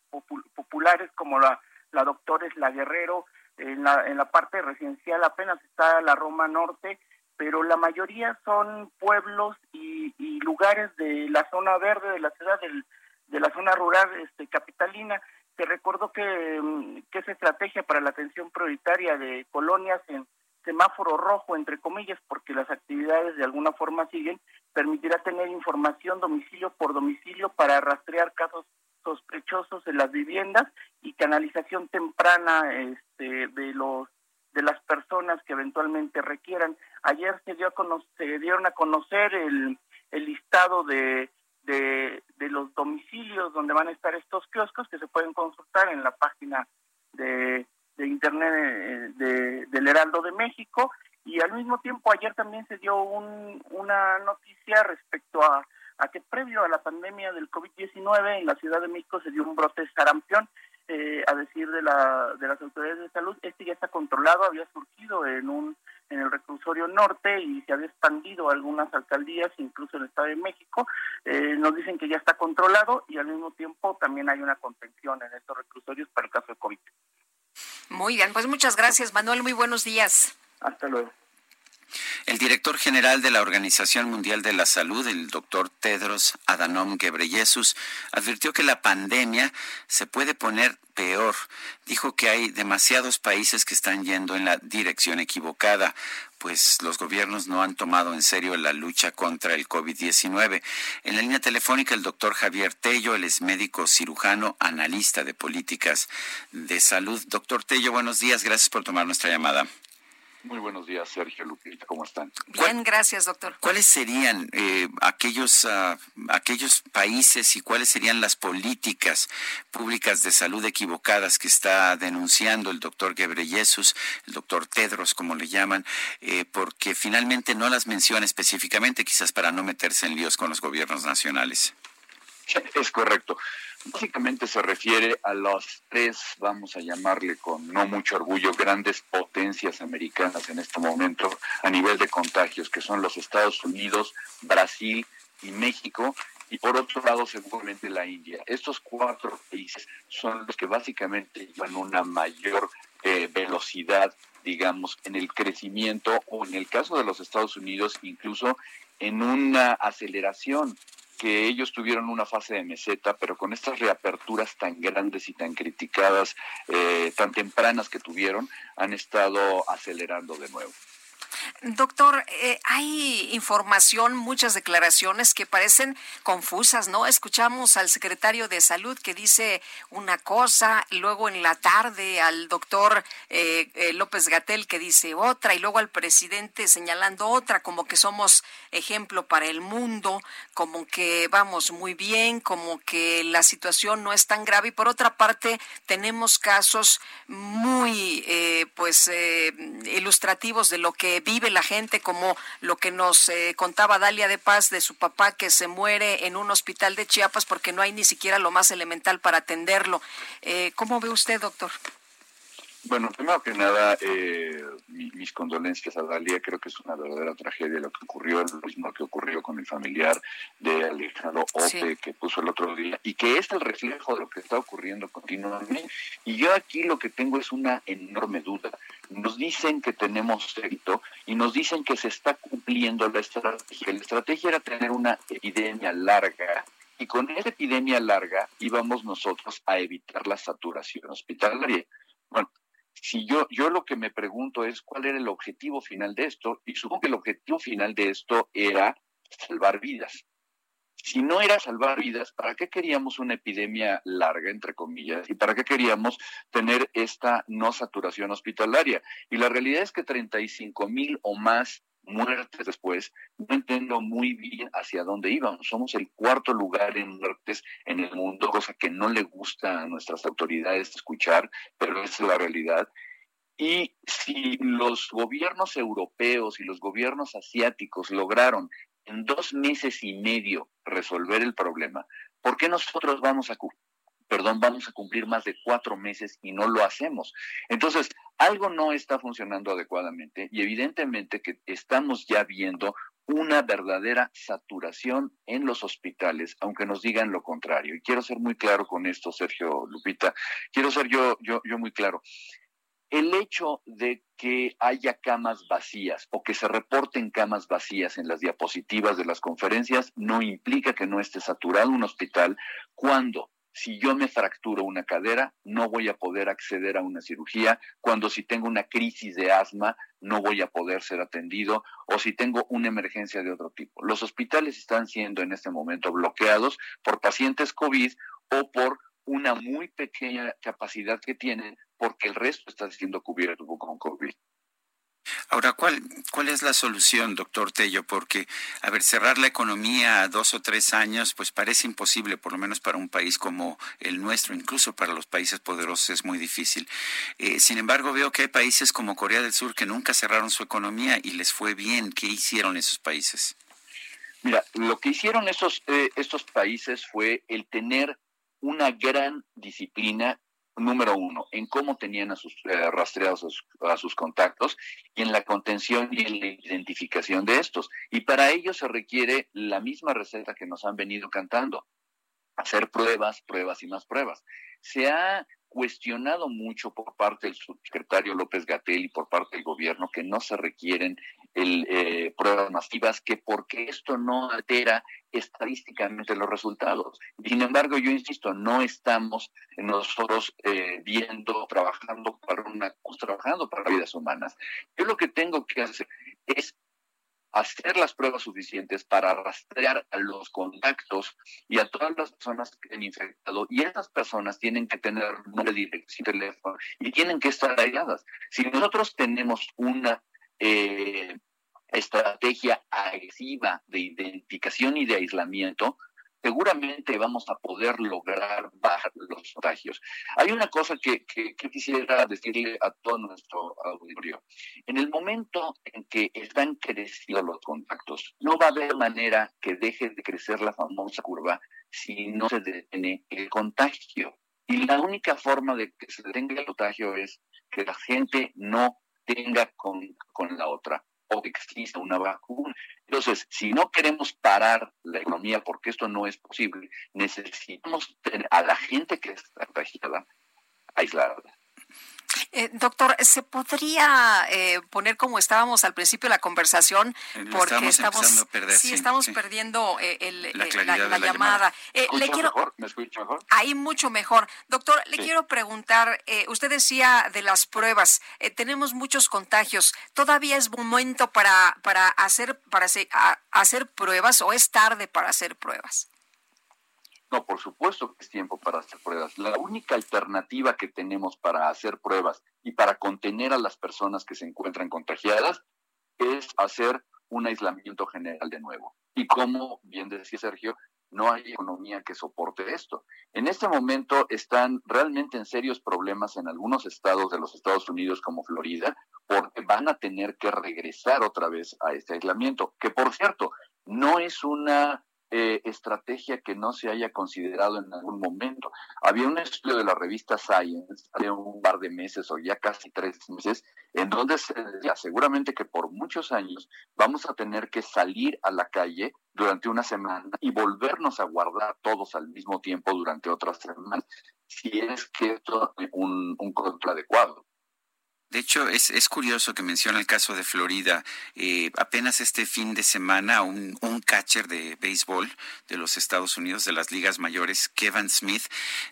populares como la la Doctores La Guerrero en la en la parte residencial apenas está la Roma Norte pero la mayoría son pueblos y, y lugares de la zona verde de la ciudad del, de la zona rural este capitalina te recuerdo que, mm, que esa estrategia para la atención prioritaria de colonias en semáforo rojo, entre comillas, porque las actividades de alguna forma siguen, permitirá tener información domicilio por domicilio para rastrear casos sospechosos en las viviendas y canalización temprana este, de los de las personas que eventualmente requieran. Ayer se dio a conocer, se dieron a conocer el, el listado de de, los domicilios donde van a estar estos kioscos que se pueden consultar en la página de, internet eh, de, del Heraldo de México. Y al mismo tiempo ayer también se dio un, una noticia respecto a, a que previo a la pandemia del COVID-19 en la Ciudad de México se dio un brote de sarampión eh, a decir de, la, de las autoridades de salud, este ya está controlado, había surgido en un en el reclusorio norte y se había expandido a algunas alcaldías, incluso en el Estado de México. Eh, nos dicen que ya está controlado y al mismo tiempo también hay una contención en estos reclusorios para el caso de COVID. Muy bien, pues muchas gracias, Manuel. Muy buenos días. Hasta luego. El director general de la Organización Mundial de la Salud, el doctor Tedros Adhanom Ghebreyesus, advirtió que la pandemia se puede poner peor. Dijo que hay demasiados países que están yendo en la dirección equivocada, pues los gobiernos no han tomado en serio la lucha contra el COVID-19. En la línea telefónica, el doctor Javier Tello, él es médico cirujano, analista de políticas de salud. Doctor Tello, buenos días. Gracias por tomar nuestra llamada. Muy buenos días, Sergio Lupita, ¿cómo están? Bien, gracias, doctor. ¿Cuáles serían eh, aquellos, uh, aquellos países y cuáles serían las políticas públicas de salud equivocadas que está denunciando el doctor Gebreyesus, el doctor Tedros, como le llaman, eh, porque finalmente no las menciona específicamente, quizás para no meterse en líos con los gobiernos nacionales? Es correcto. Básicamente se refiere a las tres, vamos a llamarle con no mucho orgullo, grandes potencias americanas en este momento a nivel de contagios, que son los Estados Unidos, Brasil y México, y por otro lado seguramente la India. Estos cuatro países son los que básicamente llevan una mayor eh, velocidad, digamos, en el crecimiento o en el caso de los Estados Unidos, incluso en una aceleración que ellos tuvieron una fase de meseta, pero con estas reaperturas tan grandes y tan criticadas, eh, tan tempranas que tuvieron, han estado acelerando de nuevo. Doctor, eh, hay información, muchas declaraciones que parecen confusas, ¿no? Escuchamos al secretario de Salud que dice una cosa, luego en la tarde al doctor eh, eh, López Gatel que dice otra, y luego al presidente señalando otra, como que somos ejemplo para el mundo, como que vamos muy bien, como que la situación no es tan grave, y por otra parte tenemos casos muy, pues, ilustrativos de lo que vive la gente, como lo que nos eh, contaba Dalia de Paz de su papá que se muere en un hospital de Chiapas porque no hay ni siquiera lo más elemental para atenderlo. Eh, ¿Cómo ve usted, doctor? Bueno, primero que nada, eh, mis condolencias a Dalia. Creo que es una verdadera tragedia lo que ocurrió, lo mismo que ocurrió con el familiar de Alejandro Ope que puso el otro día, y que es el reflejo de lo que está ocurriendo continuamente. Y yo aquí lo que tengo es una enorme duda. Nos dicen que tenemos éxito y nos dicen que se está cumpliendo la estrategia. La estrategia era tener una epidemia larga y con esa epidemia larga íbamos nosotros a evitar la saturación hospitalaria. Bueno, si yo, yo lo que me pregunto es cuál era el objetivo final de esto, y supongo que el objetivo final de esto era salvar vidas. Si no era salvar vidas, ¿para qué queríamos una epidemia larga, entre comillas? ¿Y para qué queríamos tener esta no saturación hospitalaria? Y la realidad es que 35 mil o más muertes después, no entiendo muy bien hacia dónde íbamos. Somos el cuarto lugar en muertes en el mundo, cosa que no le gusta a nuestras autoridades escuchar, pero es la realidad. Y si los gobiernos europeos y los gobiernos asiáticos lograron en dos meses y medio resolver el problema, ¿por qué nosotros vamos a perdón, vamos a cumplir más de cuatro meses y no lo hacemos. Entonces, algo no está funcionando adecuadamente y evidentemente que estamos ya viendo una verdadera saturación en los hospitales, aunque nos digan lo contrario. Y quiero ser muy claro con esto, Sergio Lupita. Quiero ser yo, yo, yo muy claro. El hecho de que haya camas vacías o que se reporten camas vacías en las diapositivas de las conferencias no implica que no esté saturado un hospital cuando si yo me fracturo una cadera, no voy a poder acceder a una cirugía, cuando si tengo una crisis de asma, no voy a poder ser atendido, o si tengo una emergencia de otro tipo. Los hospitales están siendo en este momento bloqueados por pacientes COVID o por una muy pequeña capacidad que tienen porque el resto está siendo cubierto con COVID. Ahora, ¿cuál, ¿cuál es la solución, doctor Tello? Porque, a ver, cerrar la economía a dos o tres años, pues parece imposible, por lo menos para un país como el nuestro, incluso para los países poderosos es muy difícil. Eh, sin embargo, veo que hay países como Corea del Sur que nunca cerraron su economía y les fue bien. ¿Qué hicieron esos países? Mira, lo que hicieron esos, eh, estos países fue el tener una gran disciplina número uno, en cómo tenían a sus eh, rastreados a sus, contactos y en la contención y en la identificación de estos. Y para ello se requiere la misma receta que nos han venido cantando, hacer pruebas, pruebas y más pruebas. Se ha cuestionado mucho por parte del subsecretario López Gatel y por parte del gobierno que no se requieren el, eh, pruebas masivas, que porque esto no altera estadísticamente los resultados. Sin embargo, yo insisto, no estamos nosotros eh, viendo, trabajando para una, trabajando para vidas humanas. Yo lo que tengo que hacer es hacer las pruebas suficientes para rastrear a los contactos y a todas las personas que han infectado. Y esas personas tienen que tener nombre, dirección, teléfono y tienen que estar aisladas. Si nosotros tenemos una eh, estrategia agresiva de identificación y de aislamiento, seguramente vamos a poder lograr bajar los contagios. Hay una cosa que, quisiera decirle a todo nuestro auditorio. En el momento en que están creciendo los contactos, no va a haber manera que deje de crecer la famosa curva si no se detiene el contagio. Y la única forma de que se detenga el contagio es que la gente no tenga con, con la otra o que exista una vacuna. Entonces, si no queremos parar la economía, porque esto no es posible, necesitamos tener a la gente que está registrada aislada. Eh, doctor, ¿se podría eh, poner como estábamos al principio de la conversación? Eh, porque estamos, sí, estamos perdiendo la, llamada. le quiero, ¿Me escucha mejor? Ahí mucho mejor. Doctor, le quiero preguntar, usted decía de las pruebas, tenemos muchos contagios. ¿Todavía es momento para, para, hacer, para hacer pruebas o es tarde para hacer pruebas? No, por supuesto que es tiempo para hacer pruebas. La única alternativa que tenemos para hacer pruebas y para contener a las personas que se encuentran contagiadas es hacer un aislamiento general de nuevo. Y como bien decía Sergio, no hay economía que soporte esto. En este momento están realmente en serios problemas en algunos estados de los Estados Unidos como Florida, porque van a tener que regresar otra vez a este aislamiento, que por cierto, no es una eh, estrategia que no se haya considerado en algún momento. Había un estudio de la revista Science hace un par de meses o ya casi tres meses, en donde se decía seguramente que por muchos años vamos a tener que salir a la calle durante una semana y volvernos a guardar todos al mismo tiempo durante otras semanas, si es que esto es un, un control adecuado. De hecho, es, es, curioso que menciona el caso de Florida. Eh, apenas este fin de semana, un, un, catcher de béisbol de los Estados Unidos, de las ligas mayores, Kevin Smith,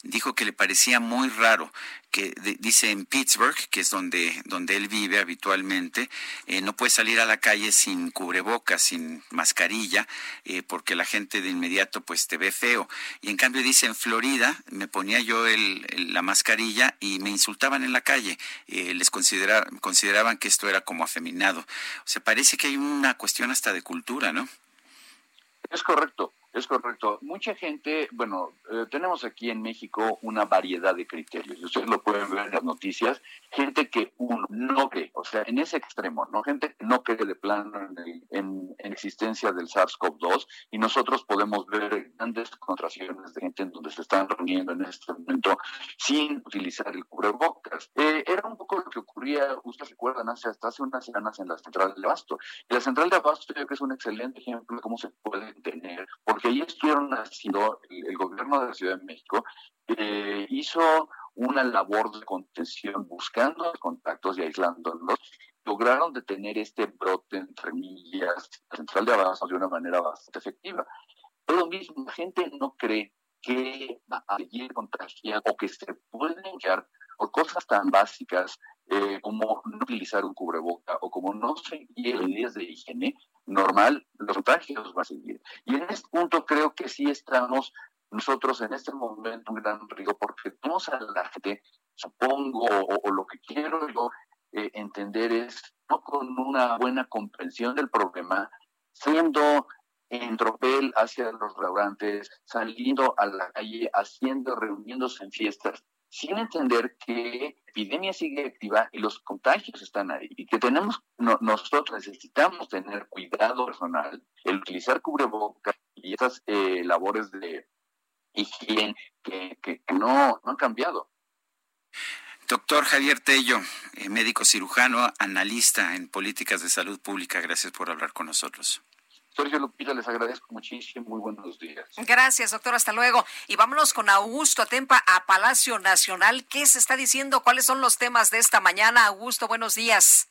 dijo que le parecía muy raro que dice en Pittsburgh, que es donde, donde él vive habitualmente, eh, no puede salir a la calle sin cubrebocas, sin mascarilla, eh, porque la gente de inmediato pues te ve feo. Y en cambio dice en Florida, me ponía yo el, la mascarilla y me insultaban en la calle, eh, les considera, consideraban que esto era como afeminado. O sea, parece que hay una cuestión hasta de cultura, ¿no? Es correcto. Es correcto. Mucha gente, bueno, eh, tenemos aquí en México una variedad de criterios. Ustedes lo pueden ver en las noticias. Gente que uno no cree, o sea, en ese extremo, ¿no? Gente que no cree de plano en, en, existencia del SARS-CoV-2 y nosotros podemos ver grandes concentraciones de gente en donde se están reuniendo en este momento sin utilizar el cubrebocas. Eh, era un poco lo que ocurría, ustedes recuerdan, hace, hasta hace unas semanas en la central de Abasto. Y la central de Abasto creo que es un excelente ejemplo de cómo se puede tener, porque ahí estuvieron haciendo, el, gobierno de la Ciudad de México eh, hizo una labor de contención buscando contactos y aislándolos lograron detener este brote entre millas central de Abasto de una manera bastante efectiva. Pero mismo, la gente no cree que va a seguir contagiando o que se pueden quedar por cosas tan básicas eh, como no utilizar un cubreboca o como no seguir medidas de higiene normal, los contagios van a seguir. Y en este punto creo que sí estamos nosotros en este momento un gran riesgo porque tenemos a la gente, supongo, o, lo que quiero yo eh, entender es, no con una buena comprensión del problema, siendo en tropel hacia los restaurantes, saliendo a la calle, haciendo, reuniéndose en fiestas, sin entender que la epidemia sigue activa y los contagios están ahí y que tenemos nosotros necesitamos tener cuidado personal, el utilizar cubrebocas y esas eh, labores de higiene que, que, no, no han cambiado. Doctor Javier Tello, eh, médico cirujano, analista en políticas de salud pública, gracias por hablar con nosotros. Sergio Lupita, les agradezco muchísimo. Muy buenos días. Gracias, doctor. Hasta luego. Y vámonos con Augusto Atempa a Palacio Nacional. ¿Qué se está diciendo? ¿Cuáles son los temas de esta mañana? Augusto, buenos días.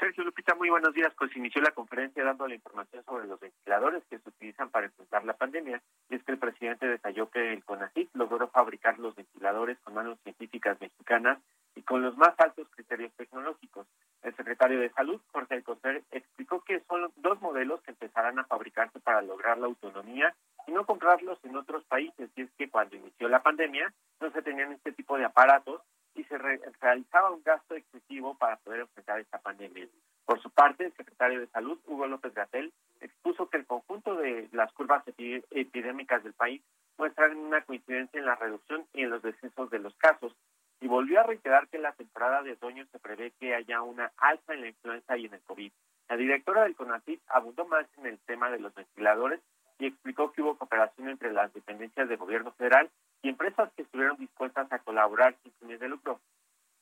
Sergio Lupita, muy buenos días. Pues inició la conferencia dando la información sobre los ventiladores que se utilizan para enfrentar la pandemia. Y es que el presidente detalló que el CONACYT logró fabricar los ventiladores con manos científicas mexicanas y con los más altos criterios tecnológicos. El secretario de Salud, Jorge Alcocer, explicó que son dos modelos que empezarán a fabricarse para lograr la autonomía y no comprarlos en otros países. Y es que cuando inició la pandemia no se tenían este tipo de aparatos y se realizaba un gasto excesivo para poder enfrentar esta pandemia. Por su parte, el secretario de Salud, Hugo López Gatel, expuso que el conjunto de las curvas epidémicas del país muestran una coincidencia en la reducción y en los descensos de los casos, y volvió a reiterar que en la temporada de otoño se prevé que haya una alza en la influenza y en el COVID. La directora del CONACYT abundó más en el tema de los ventiladores y explicó que hubo cooperación entre las dependencias del gobierno federal y empresas que estuvieron dispuestas a colaborar sin fines de lucro.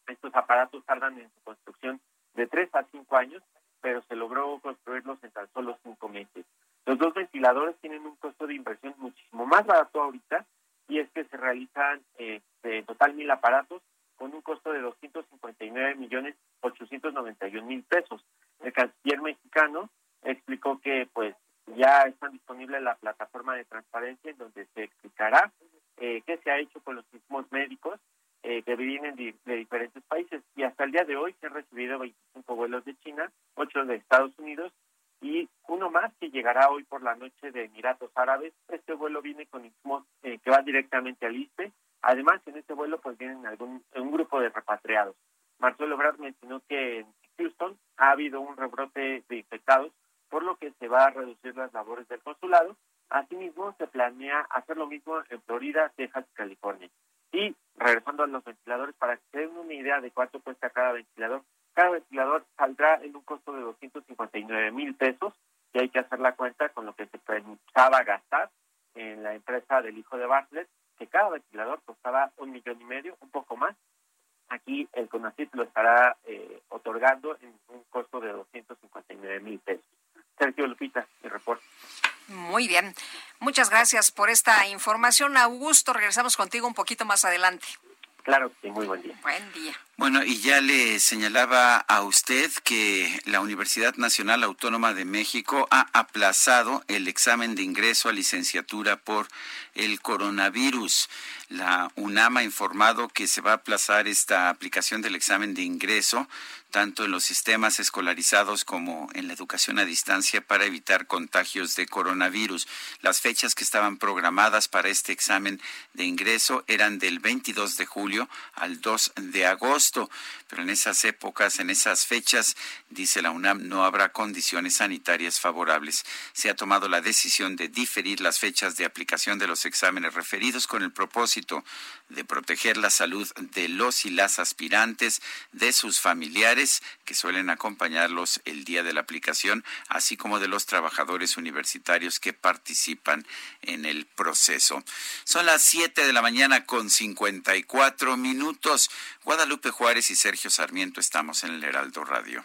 Estos aparatos tardan en su construcción de tres a cinco años, pero se logró construirlos en tan solo cinco meses. Los dos ventiladores tienen un costo de inversión muchísimo más barato ahorita y es que se realizan este, total mil aparatos con un costo de 259 millones 891 mil pesos. El canciller mexicano explicó que pues ya está disponible la plataforma de transparencia en donde se explicará eh, qué se ha hecho con los mismos médicos eh, que vienen de, de, diferentes países y hasta el día de hoy se han recibido 25 vuelos de China, 8 de Estados Unidos y uno más que llegará hoy por la noche de Emiratos Árabes. Este vuelo viene con insumos eh, que van directamente al ISPE. Además, en este vuelo pues vienen algún, un grupo de repatriados. Marcelo Ebrard mencionó que en Houston ha habido un rebrote de infectados, por lo que se va a reducir las labores del consulado. Asimismo, se planea hacer lo mismo en Florida, Texas y California. Y regresando a los ventiladores, para que se den una idea de cuánto cuesta cada ventilador, cada ventilador saldrá en un costo de 259 mil pesos y hay que hacer la cuenta con lo que se pensaba gastar en la empresa del hijo de Bartlett, que cada ventilador costaba un millón y medio, un poco más. Aquí el CONACYT lo estará eh, otorgando en un costo de 259 mil pesos. Sergio Lupita, mi reporte. Muy bien. Muchas gracias por esta información. Augusto, regresamos contigo un poquito más adelante. Claro sí, muy buen día. Buen día. Bueno, y ya le señalaba a usted que la Universidad Nacional Autónoma de México ha aplazado el examen de ingreso a licenciatura por el coronavirus. La UNAM ha informado que se va a aplazar esta aplicación del examen de ingreso tanto en los sistemas escolarizados como en la educación a distancia para evitar contagios de coronavirus. Las fechas que estaban programadas para este examen de ingreso eran del 22 de julio al 2 de agosto pero en esas épocas, en esas fechas, dice la UNAM, no habrá condiciones sanitarias favorables. Se ha tomado la decisión de diferir las fechas de aplicación de los exámenes referidos con el propósito de proteger la salud de los y las aspirantes, de sus familiares que suelen acompañarlos el día de la aplicación, así como de los trabajadores universitarios que participan en el proceso. Son las 7 de la mañana con 54 minutos. Guadalupe Juárez y Sergio Sarmiento estamos en el Heraldo Radio.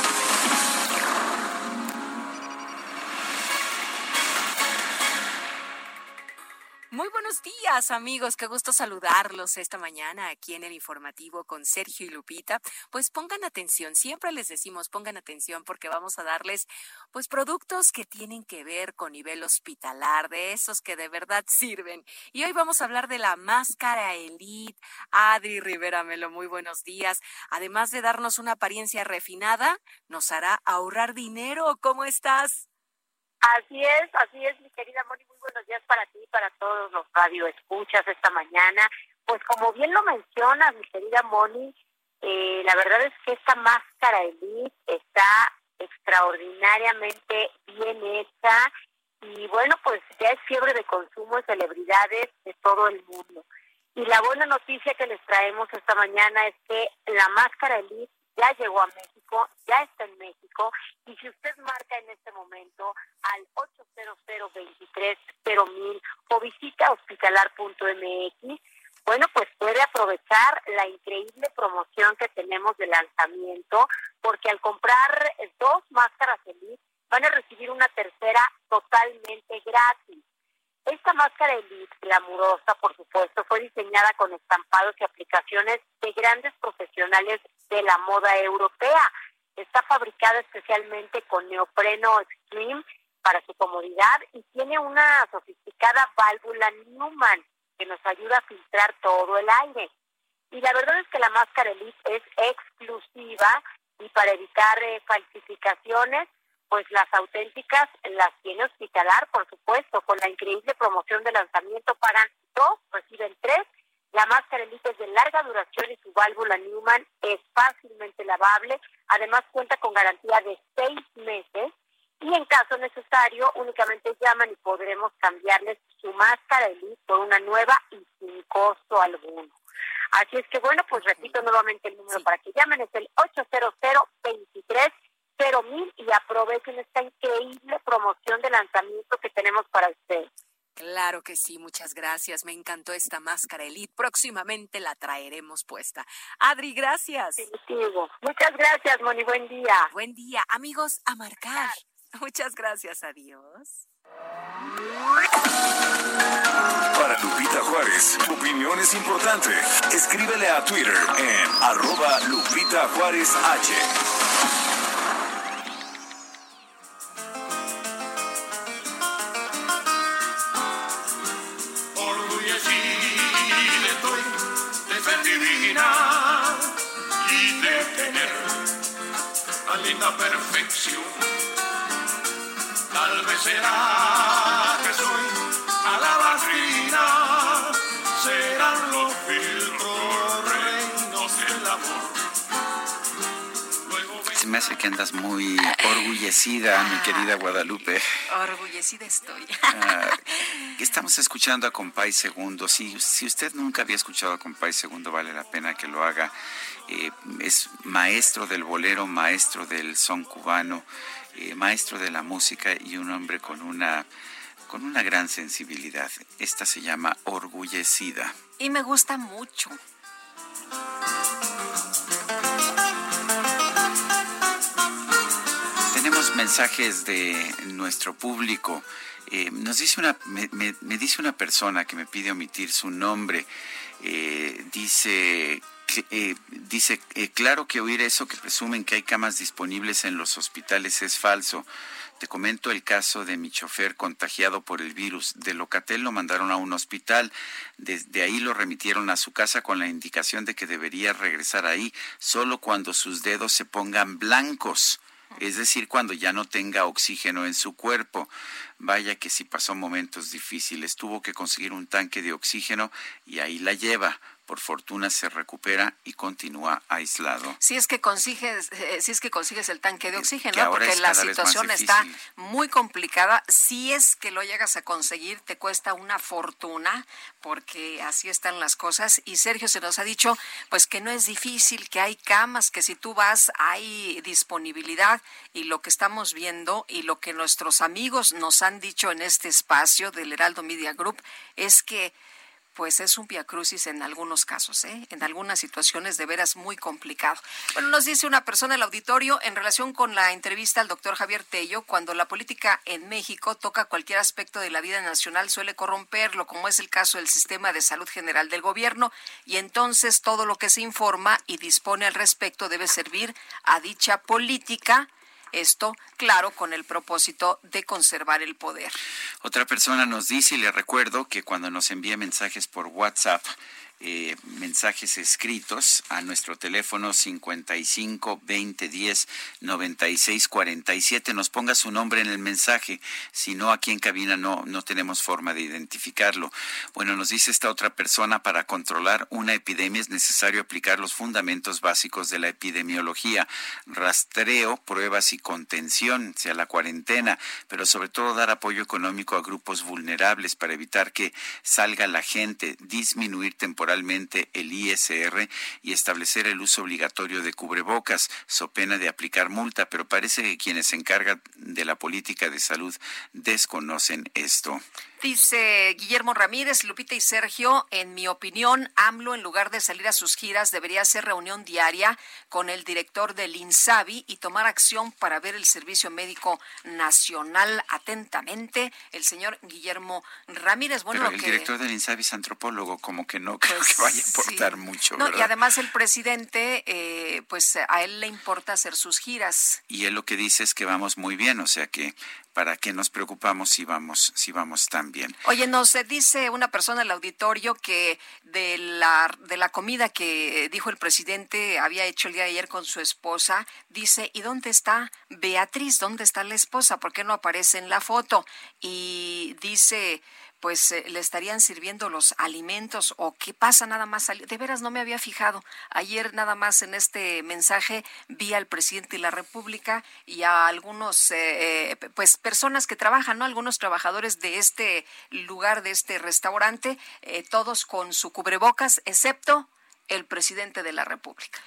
Días, amigos. Qué gusto saludarlos esta mañana aquí en el informativo con Sergio y Lupita. Pues pongan atención, siempre les decimos pongan atención porque vamos a darles pues productos que tienen que ver con nivel hospitalar, de esos que de verdad sirven. Y hoy vamos a hablar de la máscara Elite. Adri Rivera Melo, muy buenos días. Además de darnos una apariencia refinada, nos hará ahorrar dinero. ¿Cómo estás? Así es, así es, mi querida Moni. Muy buenos días para ti y para todos los radioescuchas esta mañana. Pues como bien lo mencionas, mi querida Moni, eh, la verdad es que esta máscara Elite está extraordinariamente bien hecha y bueno, pues ya es fiebre de consumo de celebridades de todo el mundo. Y la buena noticia que les traemos esta mañana es que la máscara Elite ya llegó a México, ya está en México, y si usted marca en este momento al 800 mil o visita hospitalar.mx, bueno, pues puede aprovechar la increíble promoción que tenemos de lanzamiento, porque al comprar dos máscaras Elite van a recibir una tercera totalmente gratis. Esta máscara Elite glamurosa, por supuesto, fue diseñada con estampados y aplicaciones de grandes profesionales de la moda europea. Está fabricada especialmente con neopreno extreme para su comodidad y tiene una sofisticada válvula Newman que nos ayuda a filtrar todo el aire. Y la verdad es que la máscara Elite es exclusiva y para evitar eh, falsificaciones pues las auténticas las tiene hospitalar, por supuesto, con la increíble promoción de lanzamiento pagan dos, reciben tres. La máscara Elite es de larga duración y su válvula Newman es fácilmente lavable. Además cuenta con garantía de seis meses y en caso necesario únicamente llaman y podremos cambiarles su máscara Elite por una nueva y sin costo alguno. Así es que bueno, pues repito nuevamente el número para que llamen, es el 800 23 mil y aprovechen esta increíble promoción de lanzamiento que tenemos para ustedes. Claro que sí, muchas gracias. Me encantó esta máscara Elite. Próximamente la traeremos puesta. Adri, gracias. Muchas gracias, Moni. Buen día. Buen día. Amigos, a marcar. Muchas gracias. Adiós. Para Lupita Juárez, tu opinión es importante. Escríbele a Twitter en arroba Lupita Juárez H. perfección. Tal vez será que soy a la vacina, me hace que andas muy orgullecida, mi querida Guadalupe. Orgullecida estoy. Ah, estamos escuchando a Compay Segundo. Si, si usted nunca había escuchado a Compay Segundo, vale la pena que lo haga. Eh, es maestro del bolero, maestro del son cubano, eh, maestro de la música y un hombre con una, con una gran sensibilidad. Esta se llama Orgullecida. Y me gusta mucho. Tenemos mensajes de nuestro público. Eh, nos dice una, me, dice una persona que me pide omitir su nombre. Eh, dice eh, dice, claro que oír eso que presumen que hay camas disponibles en los hospitales es falso. Te comento el caso de mi chofer contagiado por el virus. De Locatel lo mandaron a un hospital. Desde ahí lo remitieron a su casa con la indicación de que debería regresar ahí solo cuando sus dedos se pongan blancos. Es decir, cuando ya no tenga oxígeno en su cuerpo. Vaya que si pasó momentos difíciles, tuvo que conseguir un tanque de oxígeno y ahí la lleva por fortuna se recupera y continúa aislado. Si es que consigues, eh, si es que consigues el tanque de oxígeno, porque la situación está muy complicada. Si es que lo llegas a conseguir, te cuesta una fortuna, porque así están las cosas. Y Sergio se nos ha dicho, pues que no es difícil, que hay camas, que si tú vas hay disponibilidad. Y lo que estamos viendo y lo que nuestros amigos nos han dicho en este espacio del Heraldo Media Group es que pues es un crucis en algunos casos, ¿eh? en algunas situaciones de veras muy complicado. Bueno, nos dice una persona el auditorio en relación con la entrevista al doctor Javier Tello, cuando la política en México toca cualquier aspecto de la vida nacional suele corromperlo, como es el caso del sistema de salud general del gobierno, y entonces todo lo que se informa y dispone al respecto debe servir a dicha política esto, claro, con el propósito de conservar el poder. Otra persona nos dice, y le recuerdo que cuando nos envía mensajes por WhatsApp, eh, mensajes escritos a nuestro teléfono 55 20 10 96 47. Nos ponga su nombre en el mensaje, si no aquí en cabina no, no tenemos forma de identificarlo. Bueno, nos dice esta otra persona, para controlar una epidemia es necesario aplicar los fundamentos básicos de la epidemiología, rastreo, pruebas y contención, sea la cuarentena, pero sobre todo dar apoyo económico a grupos vulnerables para evitar que salga la gente, disminuir temporalmente el ISR y establecer el uso obligatorio de cubrebocas, so pena de aplicar multa, pero parece que quienes se encargan de la política de salud desconocen esto. Dice Guillermo Ramírez, Lupita y Sergio, en mi opinión, AMLO en lugar de salir a sus giras debería hacer reunión diaria con el director del INSABI y tomar acción para ver el Servicio Médico Nacional atentamente, el señor Guillermo Ramírez. Bueno, Pero el director del INSABI es antropólogo, como que no creo pues que vaya a aportar mucho. No, y además el presidente, eh, pues a él le importa hacer sus giras. Y él lo que dice es que vamos muy bien, o sea que ¿para qué nos preocupamos si vamos, si vamos tan bien? Oye, nos dice una persona en el auditorio que de la, de la comida que dijo el presidente había hecho el día de ayer con su esposa, dice, ¿y dónde está Beatriz? ¿Dónde está la esposa? ¿Por qué no aparece en la foto? Y dice, pues eh, le estarían sirviendo los alimentos o qué pasa nada más. De veras no me había fijado. Ayer nada más en este mensaje vi al presidente de la República y a algunos, eh, eh, pues personas que trabajan, ¿no? Algunos trabajadores de este lugar, de este restaurante, todos con su cubrebocas, excepto el presidente de la República.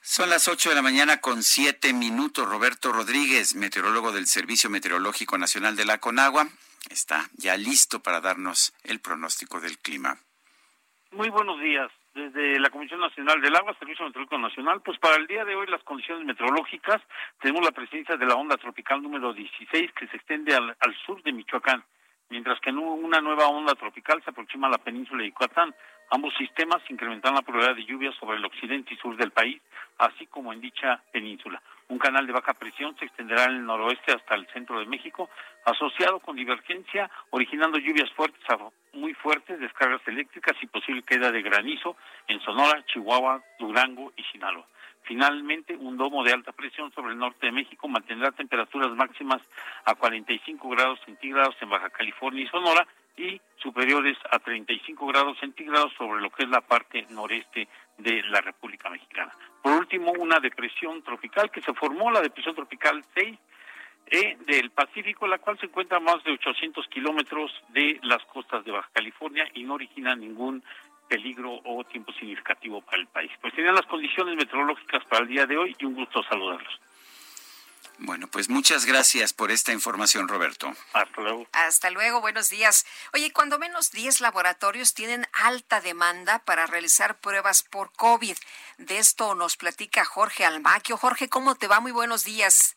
Son las 8 de la mañana con siete minutos. Roberto Rodríguez, meteorólogo del Servicio Meteorológico Nacional de la Conagua está ya listo para darnos el pronóstico del clima. Muy buenos días. Desde la Comisión Nacional del Agua, Servicio Meteorológico Nacional, pues para el día de hoy las condiciones meteorológicas, tenemos la presencia de la onda tropical número 16 que se extiende al, sur de Michoacán, mientras que una nueva onda tropical se aproxima a la península de Yucatán. Ambos sistemas incrementan la probabilidad de lluvia sobre el occidente y sur del país, así como en dicha península. Un canal de baja presión se extenderá en el noroeste hasta el centro de México, asociado con divergencia, originando lluvias fuertes muy fuertes, descargas eléctricas y posible queda de granizo en Sonora, Chihuahua, Durango y Sinaloa. Finalmente, un domo de alta presión sobre el norte de México mantendrá temperaturas máximas a 45 grados centígrados en Baja California y Sonora y superiores a 35 grados centígrados sobre lo que es la parte noreste de la República Mexicana. Por último, una depresión tropical que se formó, la depresión tropical 6 eh, del Pacífico, la cual se encuentra a más de 800 kilómetros de las costas de Baja California y no origina ningún peligro o tiempo significativo para el país. Pues tenían las condiciones meteorológicas para el día de hoy y un gusto saludarlos. Bueno, pues muchas gracias por esta información, Roberto. Hasta luego. Hasta luego, buenos días. Oye, cuando menos 10 laboratorios tienen alta demanda para realizar pruebas por COVID. De esto nos platica Jorge Almaquio. Jorge, ¿cómo te va? Muy buenos días.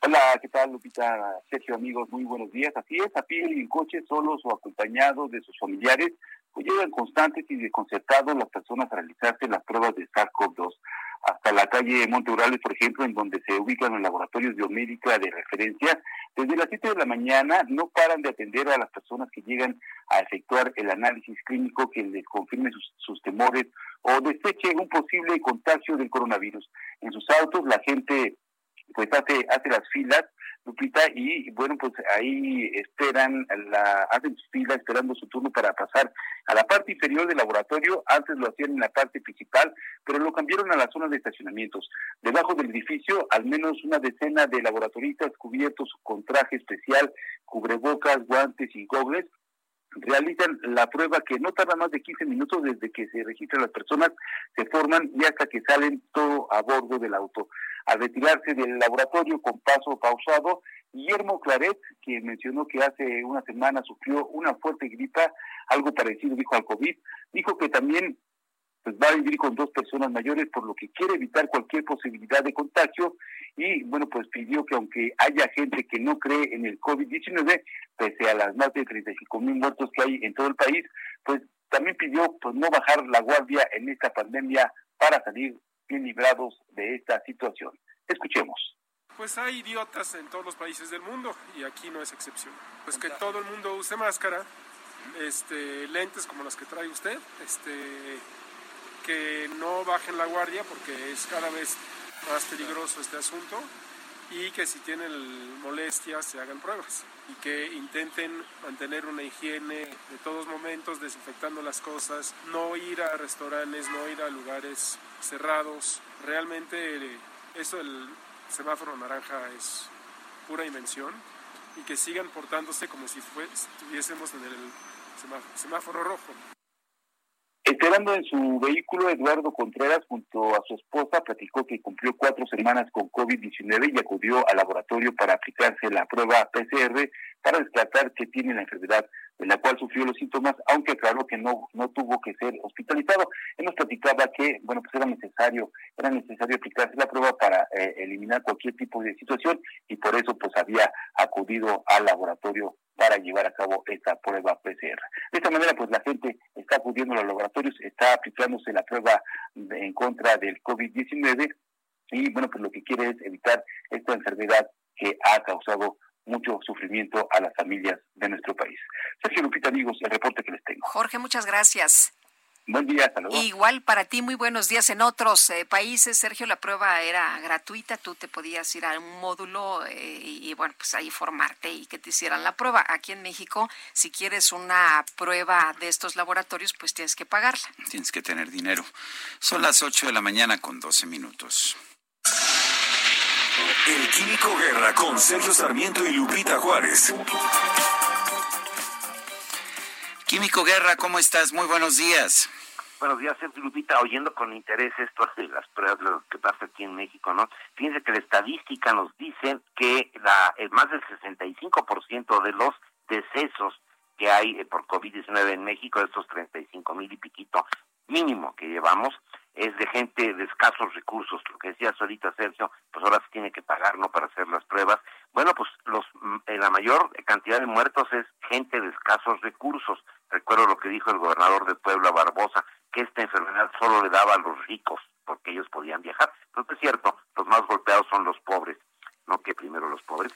Hola, ¿qué tal, Lupita? Sergio, amigos, muy buenos días. Así es, a pie y en coche, solos o acompañados de sus familiares, pues llegan constantes y desconcertados las personas a realizarse las pruebas de SARS-CoV-2 hasta la calle Monte Urales, por ejemplo, en donde se ubican los laboratorios biomédica de referencia, desde las 7 de la mañana no paran de atender a las personas que llegan a efectuar el análisis clínico que les confirme sus, temores o deseche un posible contagio del coronavirus. En sus autos la gente pues hace, hace las filas Lupita, y bueno, pues ahí esperan, la, hacen su fila esperando su turno para pasar a la parte inferior del laboratorio. Antes lo hacían en la parte principal, pero lo cambiaron a la zona de estacionamientos. Debajo del edificio, al menos una decena de laboratoristas cubiertos con traje especial, cubrebocas, guantes y gogles, realizan la prueba que no tarda más de 15 minutos desde que se registran las personas, se forman y hasta que salen todo a bordo del auto al retirarse del laboratorio con paso pausado, Guillermo Claret, quien mencionó que hace una semana sufrió una fuerte gripa, algo parecido dijo al COVID, dijo que también pues, va a vivir con dos personas mayores, por lo que quiere evitar cualquier posibilidad de contagio. Y bueno, pues pidió que aunque haya gente que no cree en el COVID-19, pese a las más de 35 mil muertos que hay en todo el país, pues también pidió pues no bajar la guardia en esta pandemia para salir bien librados de esta situación. Escuchemos. Pues hay idiotas en todos los países del mundo y aquí no es excepción. Pues que todo el mundo use máscara, este, lentes como las que trae usted, este, que no bajen la guardia porque es cada vez más peligroso este asunto y que si tienen molestias se hagan pruebas y que intenten mantener una higiene de todos momentos, desinfectando las cosas, no ir a restaurantes, no ir a lugares cerrados. Realmente eso del semáforo naranja es pura invención y que sigan portándose como si estuviésemos en el semáforo rojo. Esperando en su vehículo, Eduardo Contreras, junto a su esposa, platicó que cumplió cuatro semanas con COVID-19 y acudió al laboratorio para aplicarse la prueba PCR para descartar que tiene la enfermedad de la cual sufrió los síntomas, aunque claro que no, no tuvo que ser hospitalizado. Él nos platicaba que, bueno, pues era necesario, era necesario aplicarse la prueba para eh, eliminar cualquier tipo de situación y por eso pues había acudido al laboratorio para llevar a cabo esta prueba PCR. De esta manera, pues la gente está acudiendo a los laboratorios, está aplicándose la prueba en contra del COVID-19 y, bueno, pues lo que quiere es evitar esta enfermedad que ha causado mucho sufrimiento a las familias de nuestro país. Sergio Lupita, amigos, el reporte que les tengo. Jorge, muchas gracias. Buen día, saludos. Igual para ti, muy buenos días. En otros eh, países, Sergio, la prueba era gratuita, tú te podías ir a un módulo eh, y, bueno, pues ahí formarte y que te hicieran la prueba. Aquí en México, si quieres una prueba de estos laboratorios, pues tienes que pagarla. Tienes que tener dinero. Son las 8 de la mañana con 12 minutos. El Químico Guerra con Sergio Sarmiento y Lupita Juárez. Químico Guerra, ¿cómo estás? Muy buenos días. Buenos días, Sergio Lupita, oyendo con interés esto de las pruebas, lo que pasa aquí en México, ¿no? Fíjense que la estadística nos dice que la, el más del 65% de los decesos que hay eh, por COVID-19 en México, de estos 35 mil y piquito mínimo que llevamos, es de gente de escasos recursos. Lo que decías ahorita, Sergio, pues ahora se tiene que pagar, ¿no?, para hacer las pruebas. Bueno, pues los, mm, la mayor cantidad de muertos es gente de escasos recursos. Recuerdo lo que dijo el gobernador de Puebla, Barbosa, que esta enfermedad solo le daba a los ricos, porque ellos podían viajar. Pero es cierto, los más golpeados son los pobres no que primero los pobres.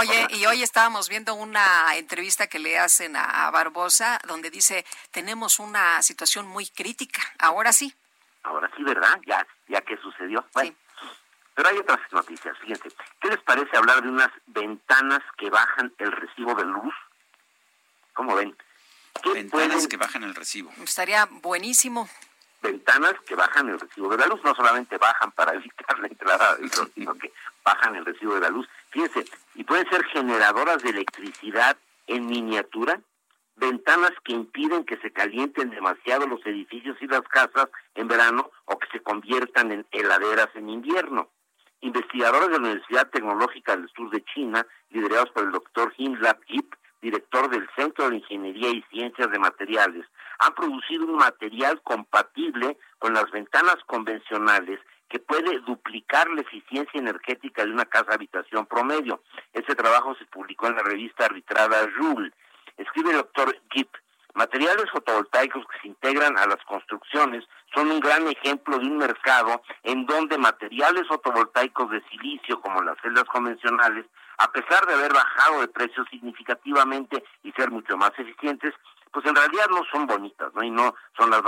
Oye, y hoy estábamos viendo una entrevista que le hacen a Barbosa, donde dice, tenemos una situación muy crítica, ahora sí. Ahora sí, ¿verdad? Ya, ya que sucedió. Bueno, pero hay otras noticias, fíjense. ¿Qué les parece hablar de unas ventanas que bajan el recibo de luz? ¿Cómo ven? Ventanas que bajan el recibo. Estaría buenísimo. Ventanas que bajan el recibo de la luz, no solamente bajan para evitar la entrada de luz, sino que bajan el recibo de la luz. Fíjense, y pueden ser generadoras de electricidad en miniatura, ventanas que impiden que se calienten demasiado los edificios y las casas en verano o que se conviertan en heladeras en invierno. Investigadores de la Universidad Tecnológica del Sur de China, liderados por el doctor Lab Yip, director del Centro de Ingeniería y Ciencias de Materiales, han producido un material compatible con las ventanas convencionales que puede duplicar la eficiencia energética de una casa habitación promedio. Este trabajo se publicó en la revista arbitrada Joule. Escribe el doctor Gipp, materiales fotovoltaicos que se integran a las construcciones son un gran ejemplo de un mercado en donde materiales fotovoltaicos de silicio como las celdas convencionales, a pesar de haber bajado de precio significativamente y ser mucho más eficientes, pues en realidad no son bonitas, ¿no? Y no son las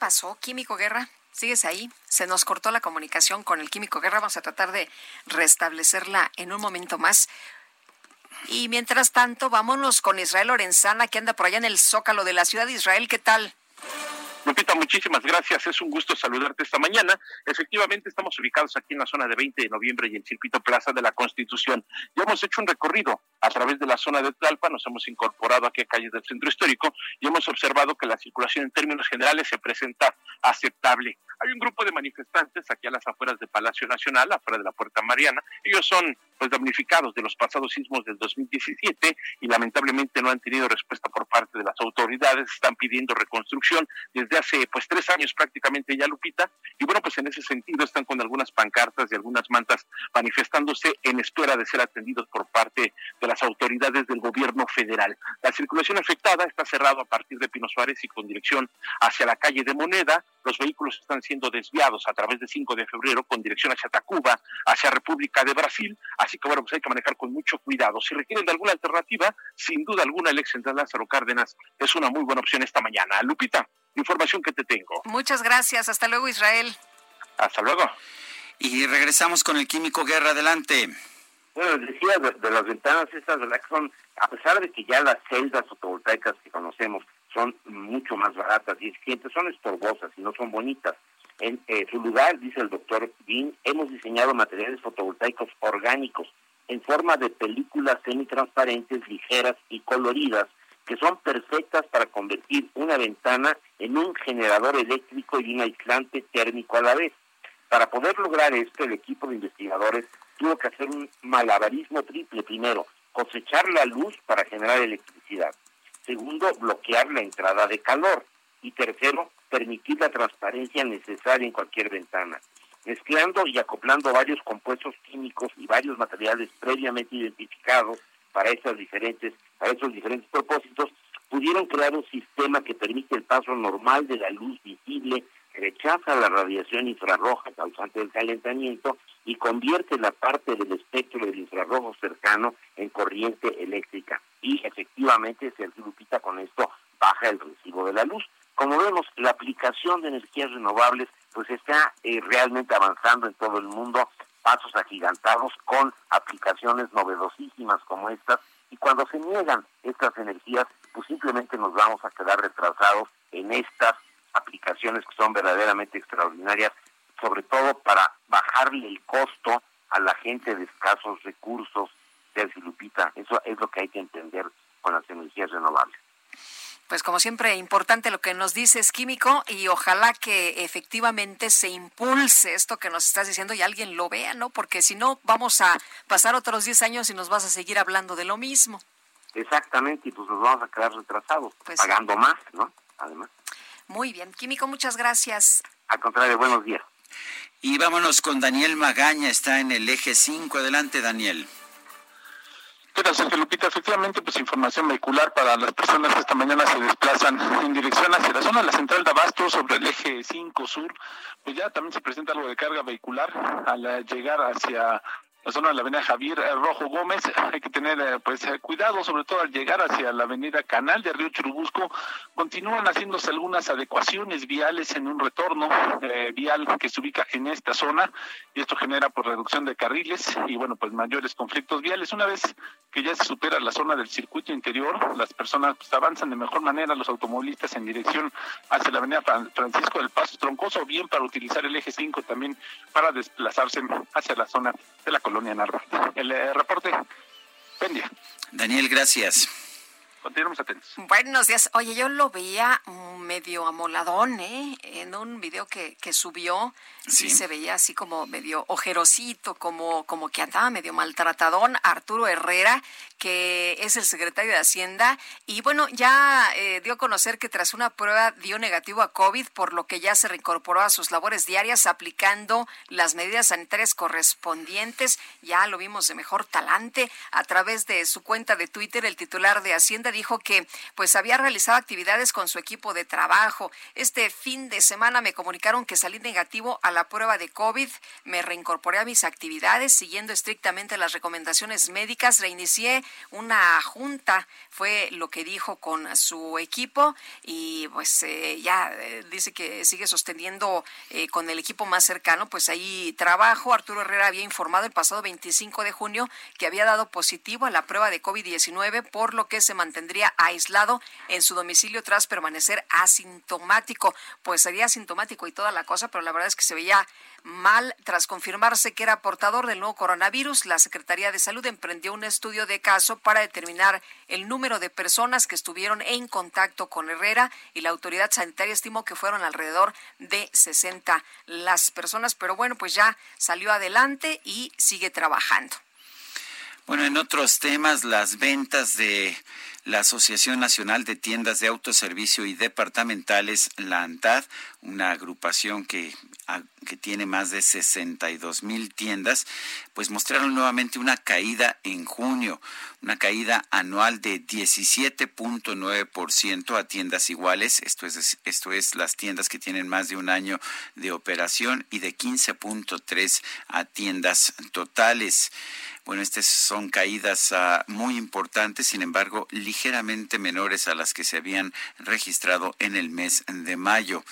pasó, Químico Guerra? ¿Sigues ahí? Se nos cortó la comunicación con el Químico Guerra. Vamos a tratar de restablecerla en un momento más. Y mientras tanto, vámonos con Israel Lorenzana, que anda por allá en el Zócalo de la ciudad de Israel. ¿Qué tal? Lupita, muchísimas gracias. Es un gusto saludarte esta mañana. Efectivamente, estamos ubicados aquí en la zona de 20 de noviembre y el circuito Plaza de la Constitución. Ya hemos hecho un recorrido a través de la zona de Tlalpa, nos hemos incorporado aquí a calles del centro histórico y hemos observado que la circulación en términos generales se presenta aceptable. Hay un grupo de manifestantes aquí a las afueras del Palacio Nacional, afuera de la Puerta Mariana. Ellos son pues damnificados de los pasados sismos del 2017 y lamentablemente no han tenido respuesta por parte de las autoridades. Están pidiendo reconstrucción desde hace pues tres años prácticamente ya, Lupita. Y bueno, pues en ese sentido están con algunas pancartas y algunas mantas manifestándose en espera de ser atendidos por parte de las autoridades del gobierno federal. La circulación afectada está cerrada a partir de Pino Suárez y con dirección hacia la calle de Moneda. Los vehículos están siendo desviados a través de 5 de febrero con dirección hacia Tacuba, hacia República de Brasil. Así que bueno, pues hay que manejar con mucho cuidado. Si requieren de alguna alternativa, sin duda alguna el ex central Lázaro Cárdenas es una muy buena opción esta mañana. Lupita, información que te tengo. Muchas gracias. Hasta luego, Israel. Hasta luego. Y regresamos con el Químico Guerra. Adelante. Bueno, decía de, las ventanas estas, ¿verdad? Que son, a pesar de que ya las celdas fotovoltaicas que conocemos son mucho más baratas y eficientes, son estorbosas y no son bonitas. En eh, su lugar, dice el doctor Dean, hemos diseñado materiales fotovoltaicos orgánicos en forma de películas semitransparentes, ligeras y coloridas, que son perfectas para convertir una ventana en un generador eléctrico y un aislante térmico a la vez. Para poder lograr esto, el equipo de investigadores tuvo que hacer un malabarismo triple. Primero, cosechar la luz para generar electricidad. Segundo, bloquear la entrada de calor. Y tercero, permitir la transparencia necesaria en cualquier ventana. Mezclando y acoplando varios compuestos químicos y varios materiales previamente identificados para esas diferentes, para esos diferentes propósitos, pudieron crear un sistema que permite el paso normal de la luz visible, rechaza la radiación infrarroja causante del calentamiento y convierte la parte del espectro del infrarrojo cercano en corriente eléctrica. Y efectivamente, se Lupita, con esto baja el recibo de la luz. Como vemos, la aplicación de energías renovables pues está eh, realmente avanzando en todo el mundo, pasos agigantados con aplicaciones novedosísimas como estas. Y cuando se niegan estas energías, pues simplemente nos vamos a quedar retrasados en estas aplicaciones que son verdaderamente extraordinarias, sobre todo para bajarle el costo a la gente de escasos recursos, Sergio Lupita. Eso es lo que hay que entender con las energías renovables. Pues como siempre, importante lo que nos dices, Químico, y ojalá que efectivamente se impulse esto que nos estás diciendo y alguien lo vea, ¿no? Porque si no, vamos a pasar otros 10 años y nos vas a seguir hablando de lo mismo. Exactamente, y pues nos vamos a quedar retrasados, pues pagando más, ¿no? Además. Muy bien, Químico, muchas gracias. Al contrario, buenos días. Y vámonos con Daniel Magaña, está en el eje 5. Adelante, Daniel. Gracias, Sergio Lupita? Efectivamente, pues información vehicular para las personas que esta mañana se desplazan en dirección hacia la zona de la central de Abasto sobre el eje 5 sur. Pues ya también se presenta algo de carga vehicular al llegar hacia la zona de la avenida Javier eh, Rojo Gómez. Hay que tener eh, pues eh, cuidado, sobre todo al llegar hacia la avenida Canal de Río Churubusco. Continúan haciéndose algunas adecuaciones viales en un retorno vial que se ubica en esta zona y esto genera pues reducción de carriles y bueno pues mayores conflictos viales. Una vez que ya se supera la zona del circuito interior, las personas pues, avanzan de mejor manera, los automovilistas en dirección hacia la avenida Francisco del Paso Troncoso bien para utilizar el eje 5 también para desplazarse hacia la zona de la colonia Narva. El eh, reporte, Pendia. Daniel, gracias. continuamos atentos. Buenos días. Oye, yo lo veía medio amoladón, ¿eh? En un video que, que subió, sí. se veía así como medio ojerosito, como, como que andaba medio maltratadón. Arturo Herrera, que es el secretario de Hacienda, y bueno, ya eh, dio a conocer que tras una prueba dio negativo a COVID, por lo que ya se reincorporó a sus labores diarias aplicando las medidas sanitarias correspondientes. Ya lo vimos de mejor talante a través de su cuenta de Twitter. El titular de Hacienda dijo que pues había realizado actividades con su equipo de trabajo. Este fin de semana me comunicaron que salí negativo a la prueba de COVID. Me reincorporé a mis actividades siguiendo estrictamente las recomendaciones médicas. Reinicié una junta, fue lo que dijo con su equipo y pues eh, ya eh, dice que sigue sosteniendo eh, con el equipo más cercano, pues ahí trabajo. Arturo Herrera había informado el pasado 25 de junio que había dado positivo a la prueba de COVID-19, por lo que se mantendría aislado en su domicilio tras permanecer asintomático. Pues sería asintomático y toda la cosa, pero la verdad es que se veía mal tras confirmarse que era portador del nuevo coronavirus. La Secretaría de Salud emprendió un estudio de caso para determinar el número de personas que estuvieron en contacto con Herrera y la autoridad sanitaria estimó que fueron alrededor de 60 las personas, pero bueno, pues ya salió adelante y sigue trabajando. Bueno, en otros temas, las ventas de la Asociación Nacional de Tiendas de Autoservicio y Departamentales, la ANTAD, una agrupación que, que tiene más de 62 mil tiendas, pues mostraron nuevamente una caída en junio, una caída anual de 17.9% a tiendas iguales, esto es, esto es las tiendas que tienen más de un año de operación, y de 15.3 a tiendas totales. Bueno, estas son caídas uh, muy importantes, sin embargo, ligeramente menores a las que se habían registrado en el mes de mayo.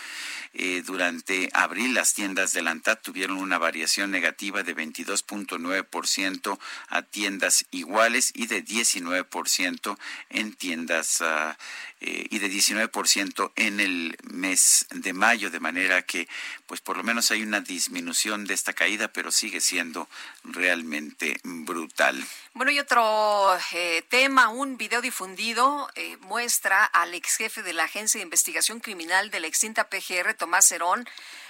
Eh, durante abril, las tiendas de Lantat tuvieron una variación negativa de 22.9% a tiendas iguales y de 19% en tiendas uh, eh, y de 19% en el mes de mayo, de manera que pues por lo menos hay una disminución de esta caída, pero sigue siendo realmente brutal. Bueno, y otro eh, tema, un video difundido eh, muestra al ex jefe de la Agencia de Investigación Criminal de la extinta PGR, Tomás Herón,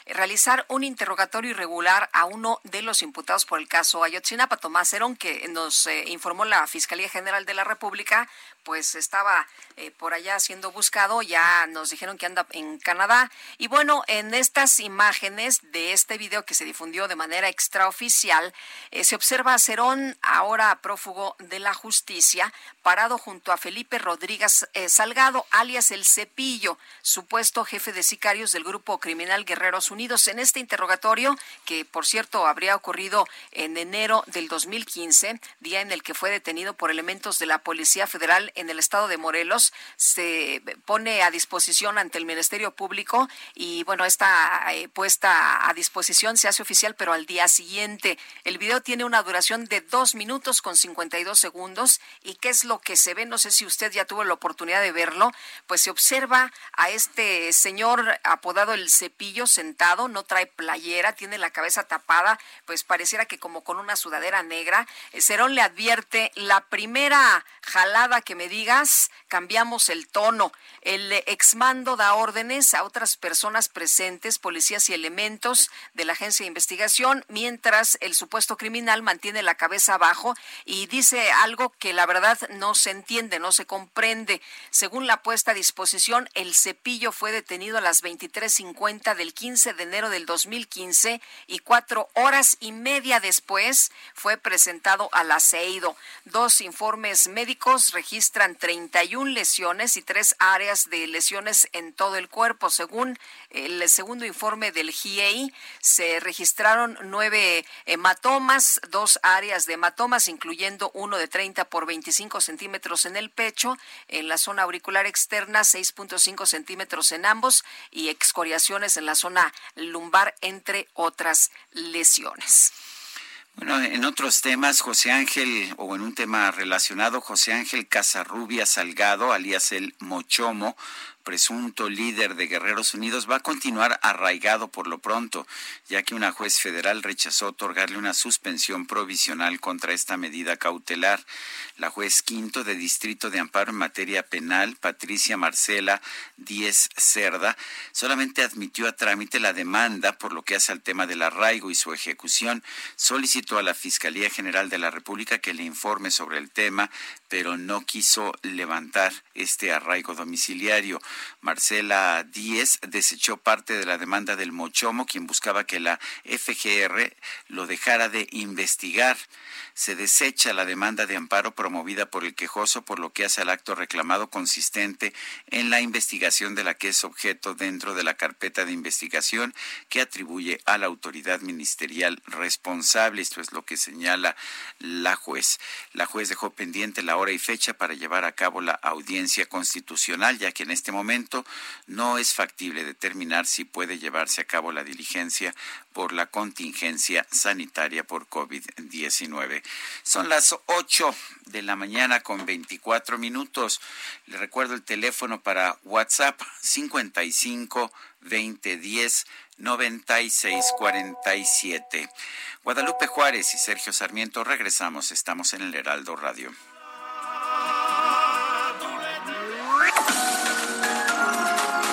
realizar un interrogatorio irregular a uno de los imputados por el caso Ayotzinapa, Tomás Herón, que nos eh, informó la Fiscalía General de la República, pues estaba eh, por allá siendo buscado, ya nos dijeron que anda en Canadá. Y bueno, en estas imágenes de este video que se difundió de manera extraoficial, eh, se observa a Cerón, ahora prófugo de la justicia, parado junto a Felipe Rodríguez eh, Salgado, alias El Cepillo, supuesto jefe de sicarios del grupo criminal Guerreros Unidos. En este interrogatorio, que por cierto habría ocurrido en enero del 2015, día en el que fue detenido por elementos de la Policía Federal en el estado de Morelos se pone a disposición ante el Ministerio Público y bueno, está eh, puesta a disposición, se hace oficial, pero al día siguiente. El video tiene una duración de dos minutos con 52 segundos. ¿Y qué es lo que se ve? No sé si usted ya tuvo la oportunidad de verlo. Pues se observa a este señor apodado el cepillo sentado, no trae playera, tiene la cabeza tapada, pues pareciera que como con una sudadera negra. Cerón le advierte la primera jalada que me digas, cambiamos el tono. El exmando da órdenes a otras personas presentes, policías y elementos de la agencia de investigación, mientras el supuesto criminal mantiene la cabeza abajo y dice algo que la verdad no se entiende, no se comprende. Según la puesta a disposición, el cepillo fue detenido a las 23.50 del 15 de enero del 2015 y cuatro horas y media después fue presentado al aceido. Dos informes médicos registran 31 lesiones y tres áreas de lesiones en todo el cuerpo. Según el segundo informe del GIEI, se registraron nueve hematomas, dos áreas de hematomas, incluyendo uno de 30 por 25 centímetros en el pecho, en la zona auricular externa 6.5 centímetros en ambos y excoriaciones en la zona lumbar, entre otras lesiones. Bueno, en otros temas, José Ángel, o en un tema relacionado, José Ángel Casarrubia Salgado, alias el Mochomo, presunto líder de Guerreros Unidos va a continuar arraigado por lo pronto, ya que una juez federal rechazó otorgarle una suspensión provisional contra esta medida cautelar. La juez quinto de Distrito de Amparo en materia penal, Patricia Marcela Díez Cerda, solamente admitió a trámite la demanda por lo que hace al tema del arraigo y su ejecución. Solicitó a la Fiscalía General de la República que le informe sobre el tema, pero no quiso levantar este arraigo domiciliario. Marcela Díez desechó parte de la demanda del Mochomo, quien buscaba que la FGR lo dejara de investigar. Se desecha la demanda de amparo promovida por el quejoso, por lo que hace al acto reclamado consistente en la investigación de la que es objeto dentro de la carpeta de investigación que atribuye a la autoridad ministerial responsable. Esto es lo que señala la juez. La juez dejó pendiente la hora y fecha para llevar a cabo la audiencia constitucional, ya que en este momento no es factible determinar si puede llevarse a cabo la diligencia por la contingencia sanitaria por COVID-19. Son las 8 de la mañana con 24 minutos. Le recuerdo el teléfono para WhatsApp 55 2010 9647. Guadalupe Juárez y Sergio Sarmiento regresamos. Estamos en el Heraldo Radio.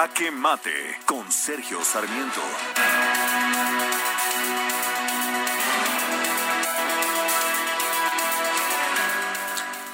Jaque Mate con Sergio Sarmiento.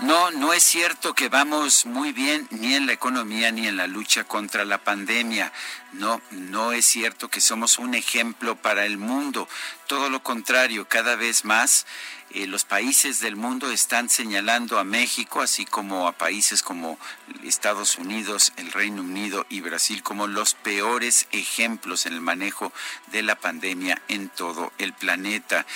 No, no es cierto que vamos muy bien ni en la economía ni en la lucha contra la pandemia. No, no es cierto que somos un ejemplo para el mundo. Todo lo contrario, cada vez más eh, los países del mundo están señalando a México, así como a países como Estados Unidos, el Reino Unido y Brasil, como los peores ejemplos en el manejo de la pandemia en todo el planeta.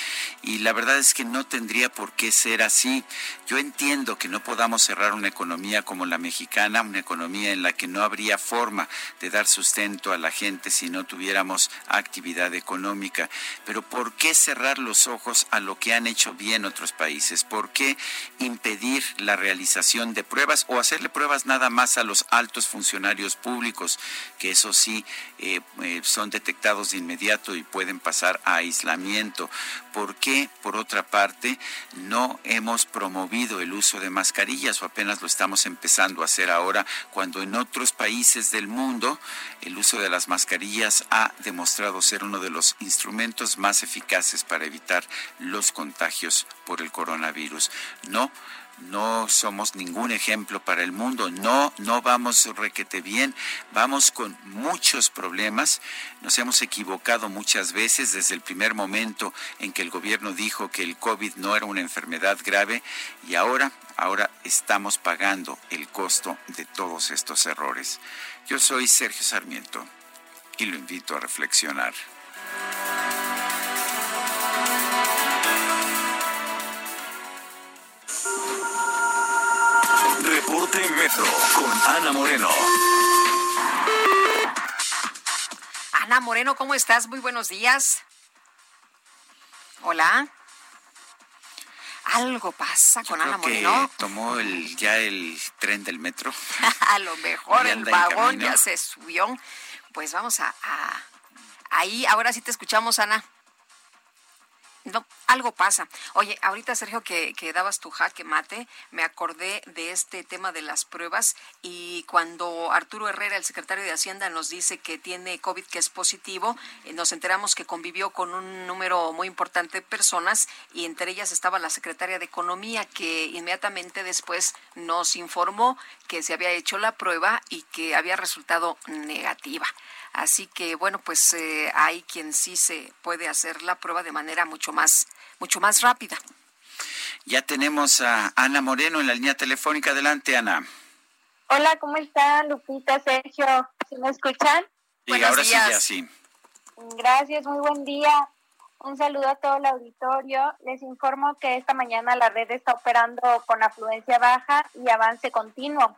Y la verdad es que no tendría por qué ser así. Yo entiendo que no podamos cerrar una economía como la mexicana, una economía en la que no habría forma de dar sustento a la gente si no tuviéramos actividad económica. Pero ¿por qué cerrar los ojos a lo que han hecho en otros países? ¿Por qué impedir la realización de pruebas o hacerle pruebas nada más a los altos funcionarios públicos, que eso sí eh, eh, son detectados de inmediato y pueden pasar a aislamiento? ¿Por qué, por otra parte, no hemos promovido el uso de mascarillas o apenas lo estamos empezando a hacer ahora cuando en otros países del mundo el uso de las mascarillas ha demostrado ser uno de los instrumentos más eficaces para evitar los contagios por el coronavirus? No, no somos ningún ejemplo para el mundo, no, no vamos requete bien, vamos con muchos problemas, nos hemos equivocado muchas veces desde el primer momento en que el gobierno dijo que el COVID no era una enfermedad grave y ahora, ahora estamos pagando el costo de todos estos errores. Yo soy Sergio Sarmiento y lo invito a reflexionar. Reporte Metro con Ana Moreno. Ana Moreno, ¿cómo estás? Muy buenos días. Hola. Algo pasa con Ana Moreno. tomó el, ya el tren del metro. a lo mejor el vagón ya se subió. Pues vamos a, a, ahí, ahora sí te escuchamos, Ana. No, algo pasa. Oye, ahorita Sergio que, que, dabas tu jaque mate, me acordé de este tema de las pruebas y cuando Arturo Herrera, el secretario de Hacienda, nos dice que tiene COVID, que es positivo, eh, nos enteramos que convivió con un número muy importante de personas y entre ellas estaba la secretaria de Economía que inmediatamente después nos informó que se había hecho la prueba y que había resultado negativa. Así que bueno, pues eh, hay quien sí se puede hacer la prueba de manera mucho más, mucho más rápida. Ya tenemos a Ana Moreno en la línea telefónica. Adelante, Ana. Hola, ¿cómo está Lupita, Sergio? ¿sí me escuchan? Y ahora sí, ya sí. Gracias, muy buen día. Un saludo a todo el auditorio. Les informo que esta mañana la red está operando con afluencia baja y avance continuo.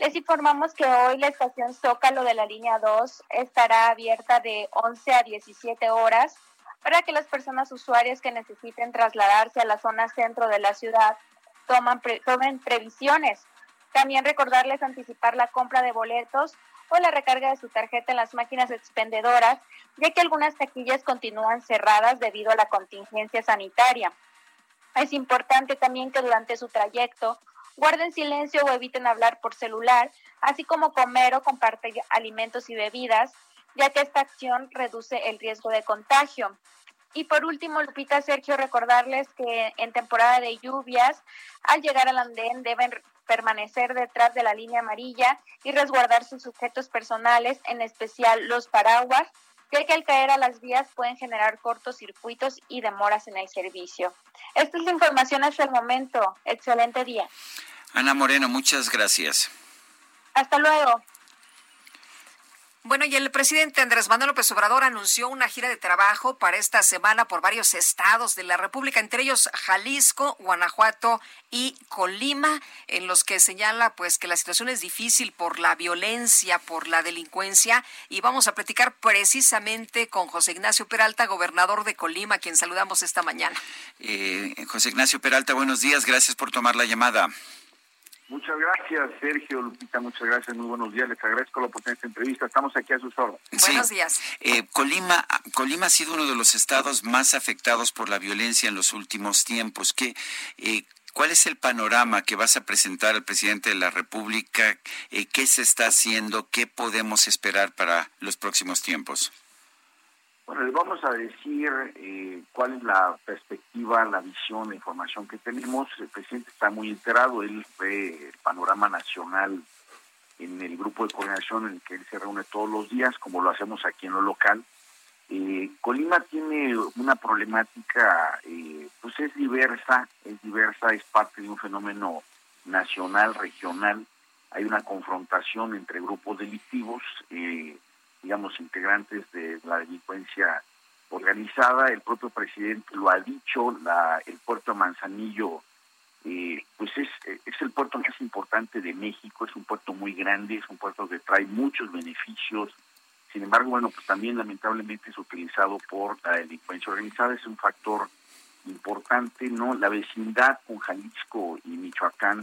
Les informamos que hoy la estación Zócalo de la línea 2 estará abierta de 11 a 17 horas para que las personas usuarias que necesiten trasladarse a la zona centro de la ciudad toman tomen previsiones. También recordarles anticipar la compra de boletos o la recarga de su tarjeta en las máquinas expendedoras, ya que algunas taquillas continúan cerradas debido a la contingencia sanitaria. Es importante también que durante su trayecto guarden silencio o eviten hablar por celular, así como comer o compartir alimentos y bebidas, ya que esta acción reduce el riesgo de contagio. Y por último, Lupita, Sergio, recordarles que en temporada de lluvias, al llegar al andén deben permanecer detrás de la línea amarilla y resguardar sus objetos personales, en especial los paraguas, ya que al caer a las vías pueden generar cortocircuitos y demoras en el servicio. Esta es la información hasta el momento. Excelente día. Ana Moreno, muchas gracias. Hasta luego. Bueno, y el presidente Andrés Manuel López Obrador anunció una gira de trabajo para esta semana por varios estados de la República, entre ellos Jalisco, Guanajuato y Colima, en los que señala pues que la situación es difícil por la violencia, por la delincuencia, y vamos a platicar precisamente con José Ignacio Peralta, gobernador de Colima, quien saludamos esta mañana. Eh, José Ignacio Peralta, buenos días, gracias por tomar la llamada. Muchas gracias, Sergio, Lupita, muchas gracias, muy buenos días, les agradezco la oportunidad de esta entrevista, estamos aquí a sus órdenes. Buenos días. Eh, Colima, Colima ha sido uno de los estados más afectados por la violencia en los últimos tiempos. ¿Qué, eh, ¿Cuál es el panorama que vas a presentar al presidente de la República? Eh, ¿Qué se está haciendo? ¿Qué podemos esperar para los próximos tiempos? Bueno, les vamos a decir eh, cuál es la perspectiva, la visión, la información que tenemos. El presidente está muy enterado, él ve el panorama nacional en el grupo de coordinación en el que él se reúne todos los días, como lo hacemos aquí en lo local. Eh, Colima tiene una problemática, eh, pues es diversa, es diversa, es parte de un fenómeno nacional, regional. Hay una confrontación entre grupos delictivos. Digamos, integrantes de la delincuencia organizada. El propio presidente lo ha dicho, la, el puerto Manzanillo, eh, pues es, es el puerto más importante de México, es un puerto muy grande, es un puerto que trae muchos beneficios. Sin embargo, bueno, pues también lamentablemente es utilizado por la delincuencia organizada, es un factor importante, ¿no? La vecindad con Jalisco y Michoacán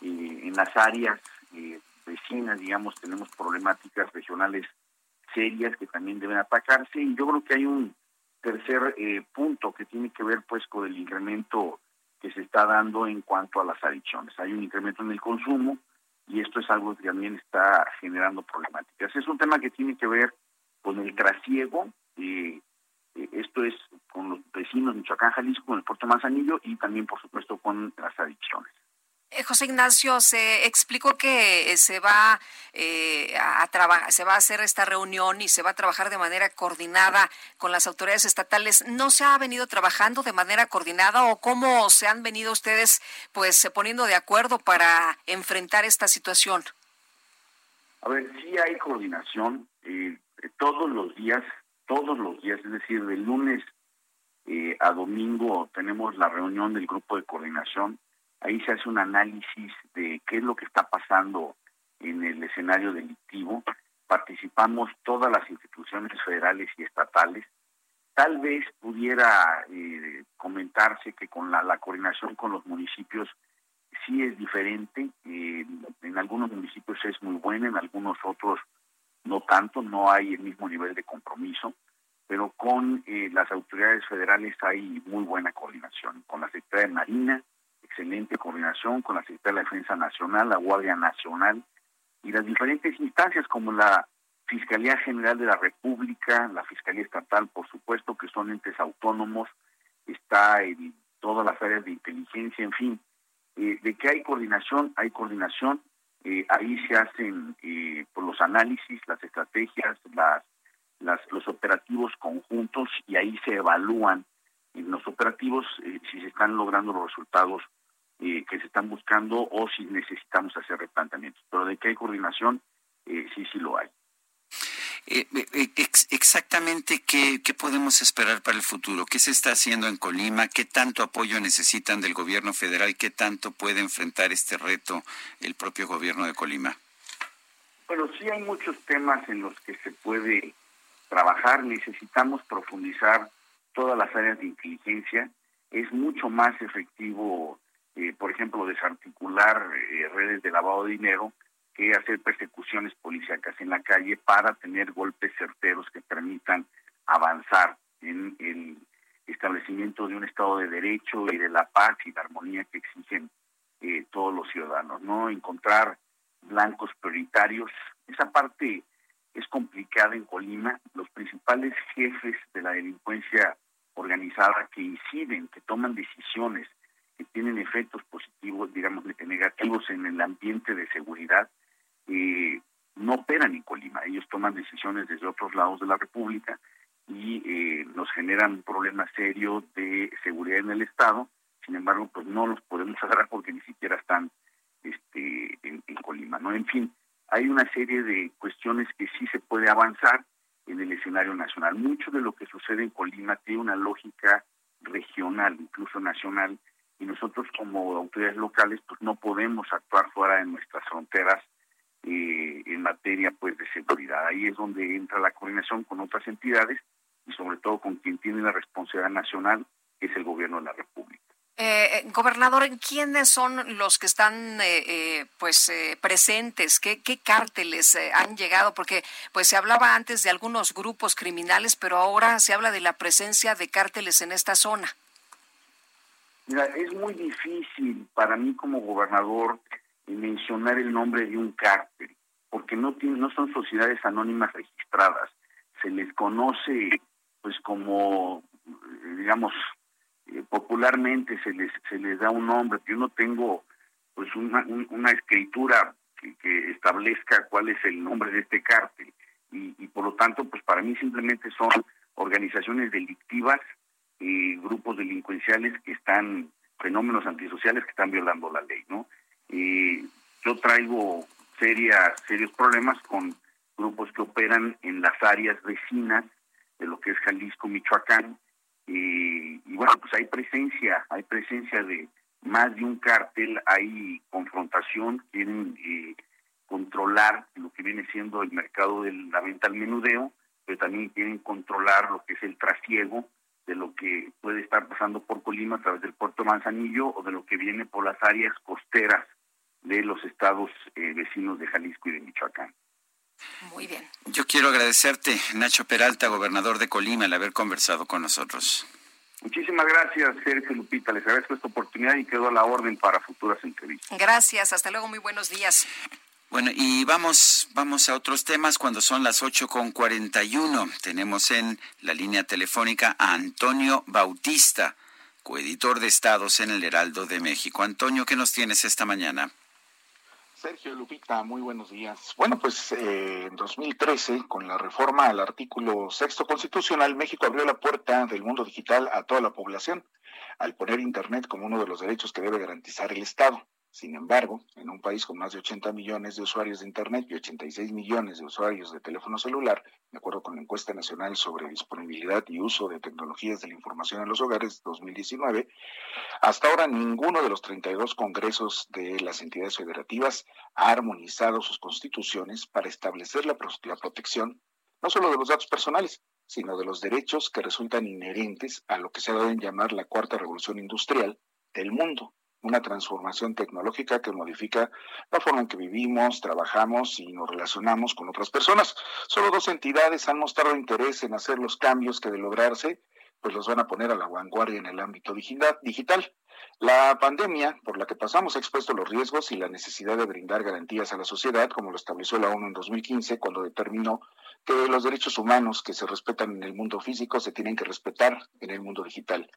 eh, en las áreas eh, vecinas, digamos, tenemos problemáticas regionales serias que también deben atacarse y yo creo que hay un tercer eh, punto que tiene que ver pues con el incremento que se está dando en cuanto a las adicciones. Hay un incremento en el consumo y esto es algo que también está generando problemáticas. Es un tema que tiene que ver con el trasiego, eh, eh, esto es con los vecinos de Michoacán, Jalisco, con el puerto Manzanillo y también por supuesto con las adicciones. Eh, José Ignacio, se explicó que eh, se va eh, a trabajar, se va a hacer esta reunión y se va a trabajar de manera coordinada con las autoridades estatales. ¿No se ha venido trabajando de manera coordinada o cómo se han venido ustedes, pues, poniendo de acuerdo para enfrentar esta situación? A ver, sí hay coordinación todos los días, todos los días, es decir, de lunes a domingo tenemos la reunión del grupo de coordinación Ahí se hace un análisis de qué es lo que está pasando en el escenario delictivo. Participamos todas las instituciones federales y estatales. Tal vez pudiera eh, comentarse que con la, coordinación con los municipios sí es diferente. Eh, en algunos municipios es muy buena, en algunos otros no tanto, no hay el mismo nivel de compromiso, pero con eh, las autoridades federales hay muy buena coordinación, con la Secretaría de Marina, excelente coordinación con la Secretaría de la Defensa Nacional, la Guardia Nacional y las diferentes instancias como la Fiscalía General de la República, la Fiscalía Estatal, por supuesto, que son entes autónomos, está en todas las áreas de inteligencia, en fin, eh, de que hay coordinación, hay coordinación, eh, ahí se hacen eh, por los análisis, las estrategias, las, los operativos conjuntos y ahí se evalúan en los operativos si se están logrando los resultados eh, que se están buscando o si necesitamos hacer replanteamientos. Pero de que hay coordinación, eh, sí, sí lo hay. Eh, eh, exactamente qué, qué podemos esperar para el futuro, qué se está haciendo en Colima, qué tanto apoyo necesitan del gobierno federal qué tanto puede enfrentar este reto el propio gobierno de Colima. Bueno, sí hay muchos temas en los que se puede trabajar, necesitamos profundizar todas las áreas de inteligencia, es mucho más efectivo, eh, por ejemplo, desarticular eh, redes de lavado de dinero que hacer persecuciones policíacas en la calle para tener golpes certeros que permitan avanzar en el establecimiento de un Estado de Derecho y de la paz y la armonía que exigen eh, todos los ciudadanos, ¿no? Encontrar blancos prioritarios. Esa parte es complicada en Colima. Los principales jefes de la delincuencia organizada que inciden, que toman decisiones, que tienen efectos positivos, digamos, negativos en el ambiente de seguridad, eh, no operan en Colima. Ellos toman decisiones desde otros lados de la República y eh, nos generan un problema serio de seguridad en el Estado. Sin embargo, pues no los podemos agarrar porque ni siquiera están este, en, en Colima. ¿no? En fin, hay una serie de cuestiones que sí se puede avanzar en el escenario nacional. Mucho de lo que sucede en Colima tiene una lógica regional, incluso nacional, y nosotros como autoridades locales pues no podemos actuar fuera de nuestras fronteras eh, en materia pues de seguridad. Ahí es donde entra la coordinación con otras entidades y sobre todo con quien tiene la responsabilidad nacional, que es el gobierno de la República. Eh, eh, gobernador, ¿quiénes son los que están eh, eh pues presentes? ¿Qué, qué cárteles han llegado? Porque pues se hablaba antes de algunos grupos criminales, pero ahora se habla de la presencia de cárteles en esta zona. Mira, es muy difícil para mí como gobernador mencionar el nombre de un cártel, porque no, tiene, no son sociedades anónimas registradas. Se les conoce pues como, digamos, eh, popularmente se les se les da un nombre, yo no tengo pues una, escritura que, establezca cuál es el nombre de este cártel y, y, por lo tanto pues para mí simplemente son organizaciones delictivas y grupos delincuenciales que están fenómenos antisociales que están violando la ley no y yo traigo serias serios problemas con grupos que operan en las áreas vecinas de lo que es Jalisco Michoacán y, bueno, pues hay presencia, hay presencia de más de un cártel, hay confrontación, quieren eh, controlar lo que viene siendo el mercado de la venta al menudeo, pero también quieren controlar lo que es el trasiego de lo que puede estar pasando por Colima a través del puerto Manzanillo o de lo que viene por las áreas costeras de los estados eh, vecinos de Jalisco y de Michoacán. Muy bien. Yo quiero agradecerte, Nacho Peralta, gobernador de Colima, el haber conversado con nosotros. Muchísimas gracias, Sergio Lupita. Les agradezco esta oportunidad y quedo a la orden para futuras entrevistas. Gracias, hasta luego, muy buenos días. Bueno, y vamos, vamos a otros temas cuando son las ocho con 41. Tenemos en la línea telefónica a Antonio Bautista, coeditor de Estados en el Heraldo de México. Antonio, ¿qué nos tienes esta mañana? Sergio Lupita, muy buenos días. Bueno, pues eh, en 2013, con la reforma al artículo sexto constitucional, México abrió la puerta del mundo digital a toda la población, al poner Internet como uno de los derechos que debe garantizar el Estado. Sin embargo, en un país con más de 80 millones de usuarios de Internet y 86 millones de usuarios de teléfono celular, de acuerdo con la encuesta nacional sobre disponibilidad y uso de tecnologías de la información en los hogares 2019, hasta ahora ninguno de los 32 congresos de las entidades federativas ha armonizado sus constituciones para establecer la, la protección no solo de los datos personales, sino de los derechos que resultan inherentes a lo que se deben llamar la cuarta revolución industrial del mundo una transformación tecnológica que modifica la forma en que vivimos, trabajamos y nos relacionamos con otras personas. Solo dos entidades han mostrado interés en hacer los cambios que de lograrse, pues los van a poner a la vanguardia en el ámbito digital. La pandemia por la que pasamos ha expuesto los riesgos y la necesidad de brindar garantías a la sociedad, como lo estableció la ONU en 2015, cuando determinó que los derechos humanos que se respetan en el mundo físico se tienen que respetar en el mundo digital.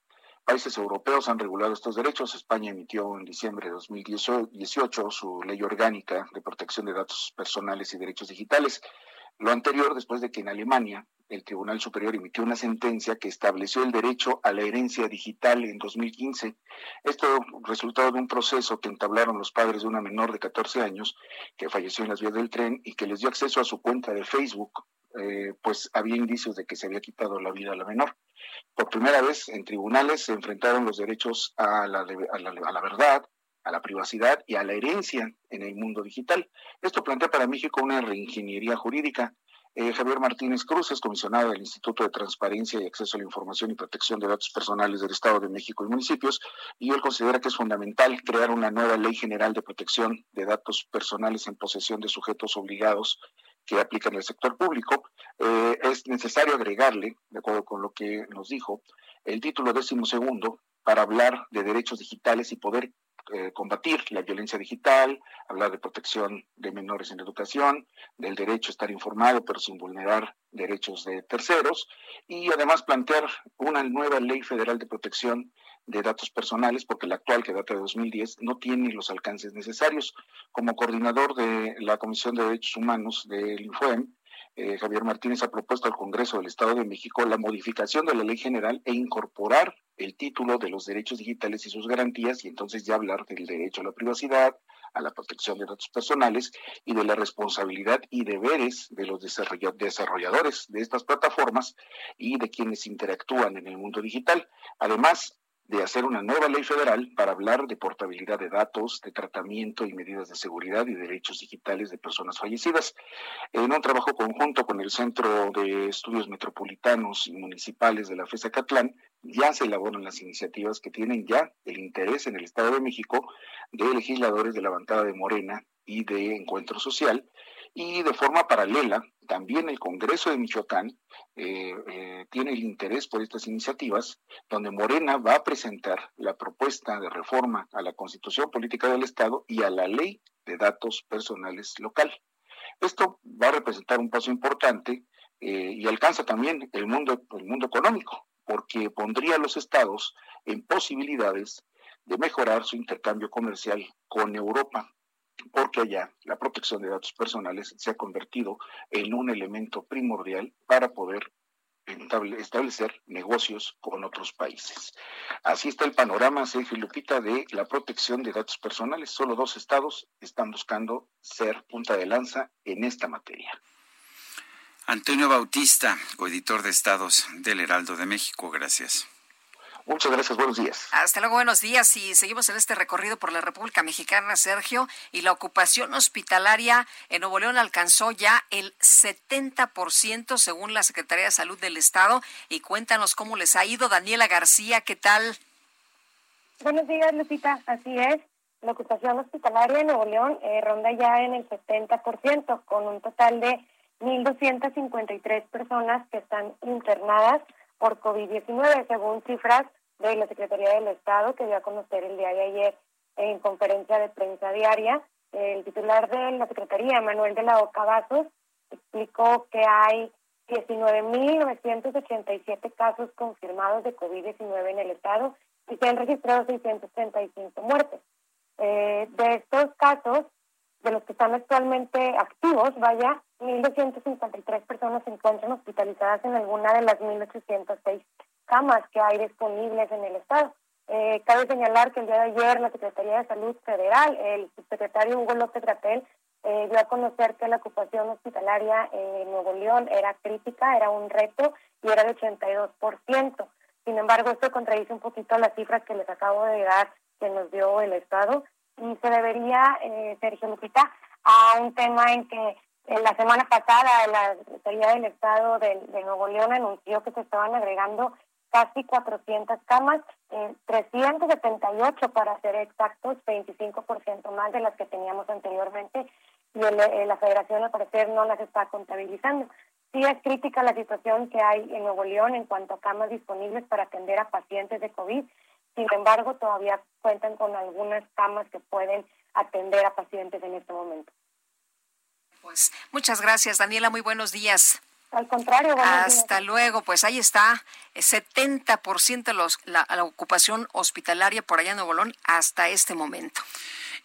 Países europeos han regulado estos derechos. España emitió en diciembre de 2018 su ley orgánica de protección de datos personales y derechos digitales. Lo anterior después de que en Alemania el Tribunal Superior emitió una sentencia que estableció el derecho a la herencia digital en 2015. Esto resultado de un proceso que entablaron los padres de una menor de 14 años que falleció en las vías del tren y que les dio acceso a su cuenta de Facebook eh, pues había indicios de que se había quitado la vida a la menor. Por primera vez en tribunales se enfrentaron los derechos a la, a la, a la verdad, a la privacidad y a la herencia en el mundo digital. Esto plantea para México una reingeniería jurídica eh, Javier Martínez Cruz es comisionado del Instituto de Transparencia y Acceso a la Información y Protección de Datos Personales del Estado de México y municipios, y él considera que es fundamental crear una nueva ley general de protección de datos personales en posesión de sujetos obligados que aplican en el sector público. Eh, es necesario agregarle, de acuerdo con lo que nos dijo, el título décimo segundo para hablar de derechos digitales y poder eh, combatir la violencia digital, hablar de protección de menores en educación, del derecho a estar informado pero sin vulnerar derechos de terceros y además plantear una nueva ley federal de protección de datos personales, porque la actual, que data de 2010, no tiene los alcances necesarios. Como coordinador de la Comisión de Derechos Humanos del INFOEM, eh, Javier Martínez ha propuesto al Congreso del Estado de México la modificación de la ley general e incorporar el título de los derechos digitales y sus garantías y entonces ya hablar del derecho a la privacidad, a la protección de datos personales y de la responsabilidad y deberes de los desarrolladores de estas plataformas y de quienes interactúan en el mundo digital. Además, de hacer una nueva ley federal para hablar de portabilidad de datos, de tratamiento y medidas de seguridad y derechos digitales de personas fallecidas. En un trabajo conjunto con el Centro de Estudios Metropolitanos y Municipales de la FESA Catlán, ya se elaboran las iniciativas que tienen ya el interés en el Estado de México de legisladores de la bancada de Morena y de Encuentro Social y de forma paralela, también el Congreso de Michoacán eh, eh, tiene el interés por estas iniciativas, donde Morena va a presentar la propuesta de reforma a la Constitución Política del Estado y a la Ley de Datos Personales Local. Esto va a representar un paso importante eh, y alcanza también el mundo, el mundo económico, porque pondría a los estados en posibilidades de mejorar su intercambio comercial con Europa porque allá la protección de datos personales se ha convertido en un elemento primordial para poder establecer negocios con otros países. Así está el panorama, Sergio Lupita, de la protección de datos personales. Solo dos estados están buscando ser punta de lanza en esta materia. Antonio Bautista, coeditor de Estados del Heraldo de México, gracias. Muchas gracias, buenos días. Hasta luego, buenos días. Y seguimos en este recorrido por la República Mexicana, Sergio. Y la ocupación hospitalaria en Nuevo León alcanzó ya el 70% según la Secretaría de Salud del Estado. Y cuéntanos cómo les ha ido. Daniela García, ¿qué tal? Buenos días, Lupita. Así es. La ocupación hospitalaria en Nuevo León eh, ronda ya en el 70%, con un total de 1.253 personas que están internadas por COVID-19, según cifras de la Secretaría del Estado que dio a conocer el día de ayer en conferencia de prensa diaria. El titular de la Secretaría, Manuel de la Oca explicó que hay 19.987 casos confirmados de COVID-19 en el Estado y se han registrado 635 muertes. Eh, de estos casos, de los que están actualmente activos, vaya, 1.253 personas se encuentran hospitalizadas en alguna de las 1.806 camas que hay disponibles en el Estado. Eh, cabe señalar que el día de ayer la Secretaría de Salud Federal, el subsecretario Hugo López Gratel, eh, dio a conocer que la ocupación hospitalaria en Nuevo León era crítica, era un reto y era de 82%. Sin embargo, esto contradice un poquito las cifras que les acabo de dar que nos dio el Estado y se debería, eh, Sergio Lupita, a un tema en que en la semana pasada la Secretaría del Estado de, Nuevo León anunció que se estaban agregando casi 400 camas, eh, 378 para ser exactos, 25% más de las que teníamos anteriormente y eh, la federación al parecer no las está contabilizando. Sí es crítica la situación que hay en Nuevo León en cuanto a camas disponibles para atender a pacientes de COVID sin embargo, todavía cuentan con algunas camas que pueden atender a pacientes en este momento. Pues muchas gracias, Daniela. Muy buenos días. Al contrario, hasta luego. Pues ahí está, 70% los, la, la ocupación hospitalaria por allá en Nuevo León hasta este momento.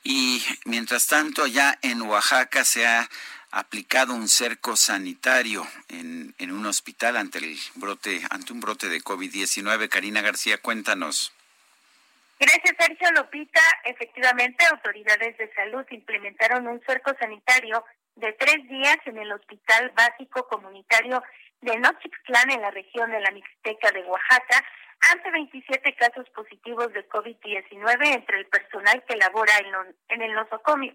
Y mientras tanto, ya en Oaxaca se ha aplicado un cerco sanitario en, en un hospital ante el brote, ante un brote de COVID-19. Karina García, cuéntanos. Gracias, Sergio Lopita. Efectivamente, autoridades de salud implementaron un cerco sanitario de tres días en el Hospital Básico Comunitario de Nochixtlán en la región de la Mixteca de Oaxaca ante 27 casos positivos de COVID-19 entre el personal que labora en, el nosocomio,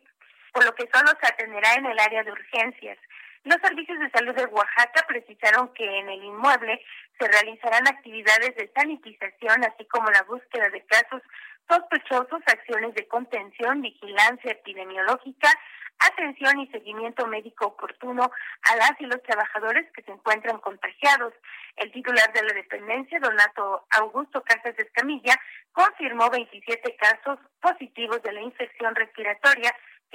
por lo que solo se atenderá en el área de urgencias. Los servicios de salud de Oaxaca precisaron que en el inmueble se realizarán actividades de sanitización, así como la búsqueda de casos sospechosos, acciones de contención, vigilancia epidemiológica, atención y seguimiento médico oportuno a las y los trabajadores que se encuentran contagiados. El titular de la dependencia, Donato Augusto Casas Escamilla, confirmó 27 casos positivos de la infección respiratoria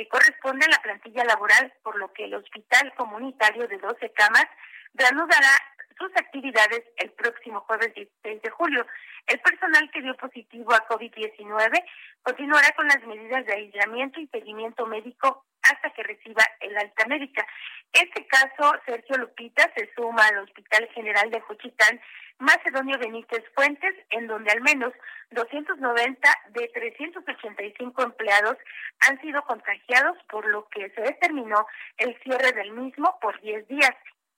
corresponde a la plantilla laboral, por lo que el hospital comunitario de 12 camas reanudará sus actividades el próximo jueves 16 de julio. El personal que dio positivo a COVID-19 continuará con las medidas de aislamiento y seguimiento médico hasta que reciba el alta médica. Este caso, Sergio Lupita, se suma al Hospital General de Juchitán Macedonio Benítez Fuentes, en donde al menos 290 de 385 empleados han sido contagiados, por lo que se determinó el cierre del mismo por 10 días.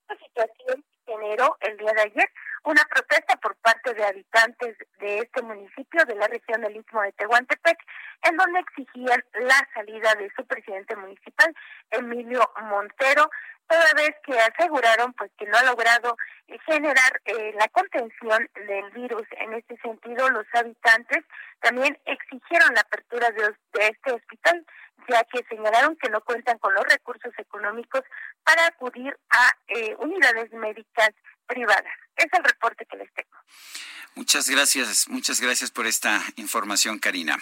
Esta situación generó el día de ayer una protesta por parte de habitantes de este municipio de la región del Istmo de Tehuantepec, en donde exigían la salida de su presidente municipal, Emilio Montero, toda vez que aseguraron pues que no ha logrado generar eh, la contención del virus. En este sentido, los habitantes también exigieron la apertura de, este hospital, ya que señalaron que no cuentan con los recursos económicos para acudir a eh, unidades médicas privadas. Es el reporte que les tengo. Muchas gracias, muchas gracias por esta información, Karina.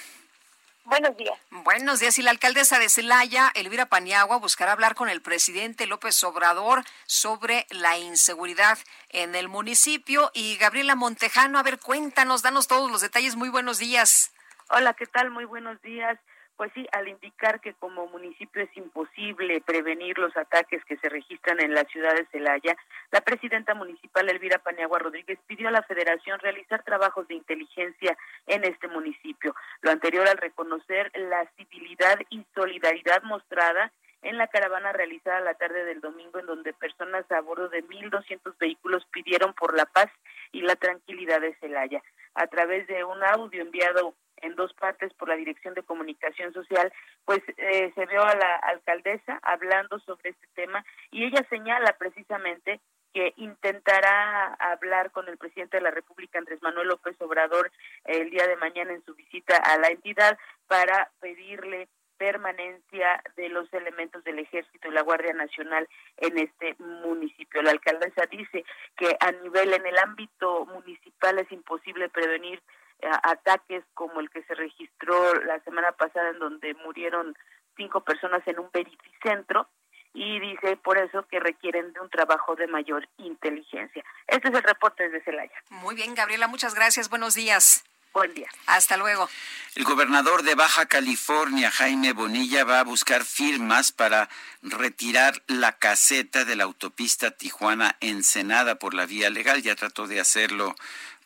Buenos días. Buenos días. Y la alcaldesa de Celaya, Elvira Paniagua, buscará hablar con el presidente López Obrador sobre la inseguridad en el municipio. Y Gabriela Montejano, a ver, cuéntanos, danos todos los detalles. Muy buenos días. Hola, ¿qué tal? Muy buenos días. Pues sí, al indicar que como municipio es imposible prevenir los ataques que se registran en la ciudad de Celaya, la presidenta municipal Elvira Paniagua Rodríguez pidió a la federación realizar trabajos de inteligencia en este municipio. Lo anterior al reconocer la civilidad y solidaridad mostrada en la caravana realizada la tarde del domingo en donde personas a bordo de 1.200 vehículos pidieron por la paz y la tranquilidad de Celaya. A través de un audio enviado en dos partes por la Dirección de Comunicación Social, pues eh, se vio a la alcaldesa hablando sobre este tema y ella señala precisamente que intentará hablar con el presidente de la República, Andrés Manuel López Obrador, el día de mañana en su visita a la entidad para pedirle permanencia de los elementos del ejército y la Guardia Nacional en este municipio. La alcaldesa dice que a nivel en el ámbito municipal es imposible prevenir ataques como el que se registró la semana pasada en donde murieron cinco personas en un verificentro y dice por eso que requieren de un trabajo de mayor inteligencia. Este es el reporte desde Celaya. Muy bien, Gabriela, muchas gracias. Buenos días. Buen día. Hasta luego. El gobernador de Baja California, Jaime Bonilla, va a buscar firmas para retirar la caseta de la autopista Tijuana-Ensenada por la vía legal. Ya trató de hacerlo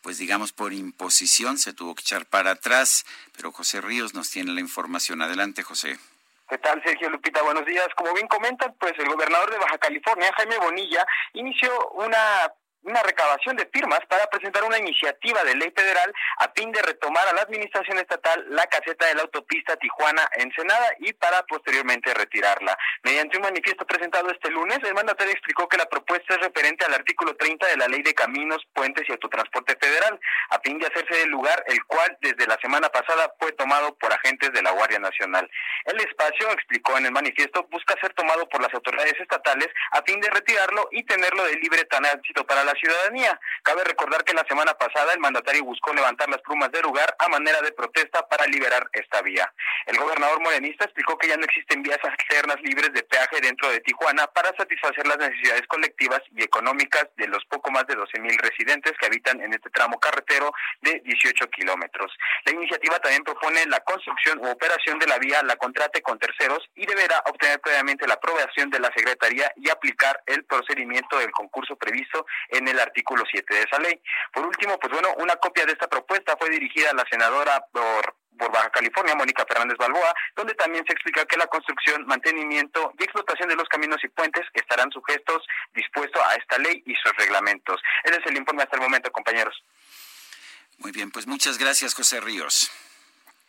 pues digamos por imposición se tuvo que echar para atrás, pero José Ríos nos tiene la información. Adelante, José. ¿Qué tal, Sergio Lupita? Buenos días. Como bien comentan, pues el gobernador de Baja California, Jaime Bonilla, inició una una recabación de firmas para presentar una iniciativa de ley federal a fin de retomar a la administración estatal la caseta de la autopista Tijuana-Ensenada y para posteriormente retirarla. Mediante un manifiesto presentado este lunes, el mandatario explicó que la propuesta es referente al artículo 30 de la Ley de Caminos, Puentes y Autotransporte Federal, a fin de hacerse del lugar el cual desde la semana pasada fue tomado por agentes de la Guardia Nacional. El espacio, explicó en el manifiesto, busca ser tomado por las autoridades estatales a fin de retirarlo y tenerlo de libre tránsito para la ciudadanía. Cabe recordar que la semana pasada el mandatario buscó levantar las plumas del lugar a manera de protesta para liberar esta vía. El gobernador morenista explicó que ya no existen vías alternas libres de peaje dentro de Tijuana para satisfacer las necesidades colectivas y económicas de los poco más de 12 mil residentes que habitan en este tramo carretero de 18 kilómetros. La iniciativa también propone la construcción u operación de la vía la contrate con terceros y deberá obtener previamente la aprobación de la Secretaría y aplicar el procedimiento del concurso previsto en en el artículo 7 de esa ley. Por último, pues bueno, una copia de esta propuesta fue dirigida a la senadora por por Baja California, Mónica Fernández Balboa, donde también se explica que la construcción, mantenimiento y explotación de los caminos y puentes estarán sujetos, dispuestos a esta ley y sus reglamentos. Ese es el informe hasta el momento, compañeros. Muy bien, pues muchas gracias, José Ríos.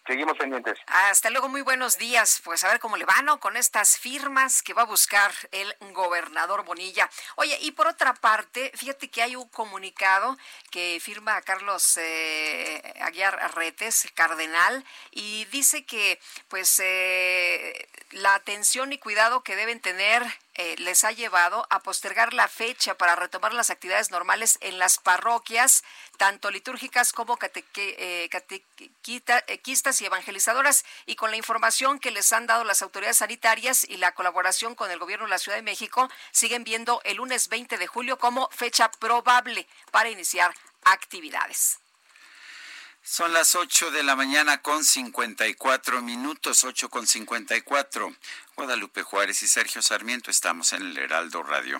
Seguimos pendientes. Hasta luego, muy buenos días. Pues a ver cómo le van con estas firmas que va a buscar el gobernador Bonilla. Oye, y por otra parte, fíjate que hay un comunicado que firma Carlos eh, Aguiar Arretes, cardenal, y dice que pues eh, la atención y cuidado que deben tener eh, les ha llevado a postergar la fecha para retomar las actividades normales en las parroquias, tanto litúrgicas como eh, catequistas y evangelizadoras, y con la información que les han dado las autoridades sanitarias y la colaboración con el gobierno de la Ciudad de México, siguen viendo el lunes 20 de julio como fecha probable para iniciar actividades. Son las 8 de la mañana con 54 minutos, 8 con 54. Guadalupe Juárez y Sergio Sarmiento estamos en el Heraldo Radio.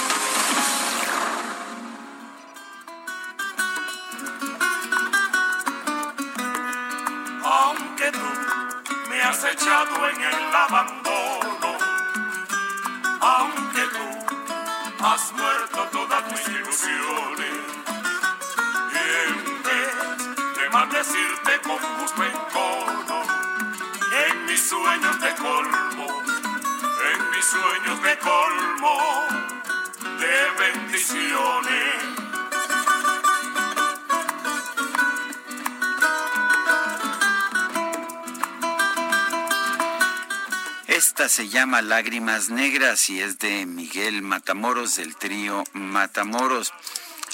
Se llama Lágrimas Negras y es de Miguel Matamoros del trío Matamoros.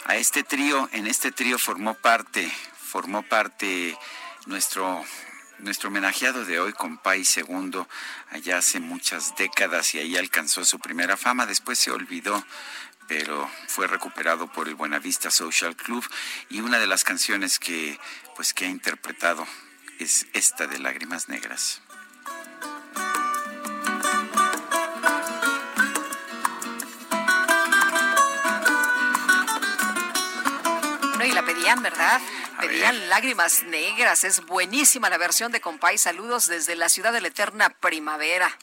A este trío, en este trío formó parte, formó parte nuestro nuestro homenajeado de hoy, Compay Segundo, allá hace muchas décadas y ahí alcanzó su primera fama, después se olvidó, pero fue recuperado por el Buenavista Social Club y una de las canciones que pues que ha interpretado es esta de Lágrimas Negras. Pedían, ¿verdad? pedían lágrimas negras. Es buenísima la versión de Compay. Saludos desde la ciudad de la eterna primavera.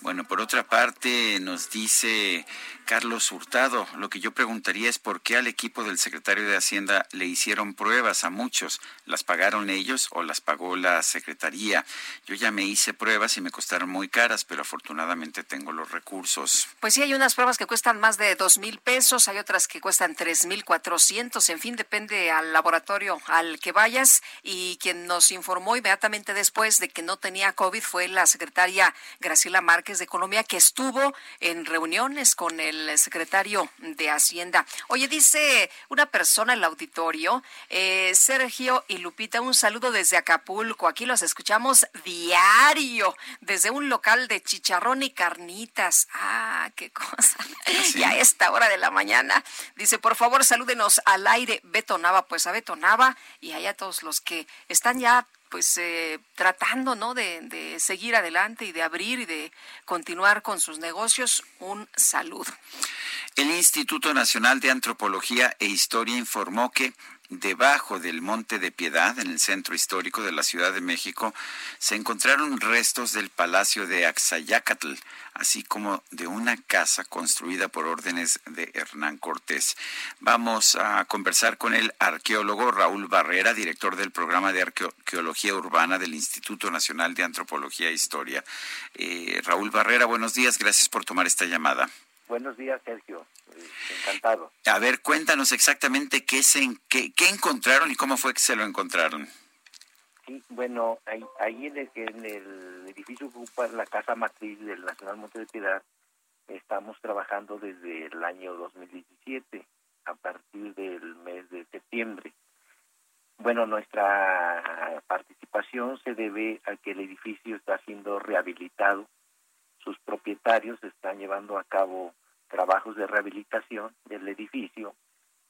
Bueno, por otra parte, nos dice Carlos Hurtado, lo que yo preguntaría es por qué al equipo del secretario de Hacienda le hicieron pruebas a muchos. ¿Las pagaron ellos o las pagó la Secretaría? Yo ya me hice pruebas y me costaron muy caras, pero afortunadamente tengo los recursos. Pues sí, hay unas pruebas que cuestan más de dos mil pesos, hay otras que cuestan tres mil cuatrocientos. En fin, depende al laboratorio al que vayas. Y quien nos informó inmediatamente después de que no tenía COVID fue la secretaria Graciela Márquez de Economía, que estuvo en reuniones con el secretario de Hacienda. Oye, dice una persona en el auditorio, eh, Sergio y Lupita, un saludo desde Acapulco. Aquí los escuchamos diario, desde un local de chicharrón y carnitas. Ah, qué cosa. Y a esta hora de la mañana. Dice, por favor, salúdenos al aire, Betonaba. Pues a Betonaba y allá todos los que están ya pues eh, tratando no de, de, seguir adelante y de abrir y de continuar con sus negocios un saludo. El Instituto Nacional de Antropología e Historia informó que debajo del Monte de Piedad, en el centro histórico de la Ciudad de México, se encontraron restos del Palacio de Axayacatl, así como de una casa construida por órdenes de Hernán Cortés. Vamos a conversar con el arqueólogo Raúl Barrera, director del programa de arqueología urbana del Instituto Nacional de Antropología e Historia. Eh, Raúl Barrera, buenos días, gracias por tomar esta llamada. Buenos días, Sergio. Encantado. A ver, cuéntanos exactamente qué, se, qué, qué encontraron y cómo fue que se lo encontraron. Sí, bueno, ahí, ahí en, el, en el edificio ocupa la casa matriz del Nacional Monte de Piedad. Estamos trabajando desde el año 2017, a partir del mes de septiembre. Bueno, nuestra participación se debe a que el edificio está siendo rehabilitado. Propietarios están llevando a cabo trabajos de rehabilitación del edificio.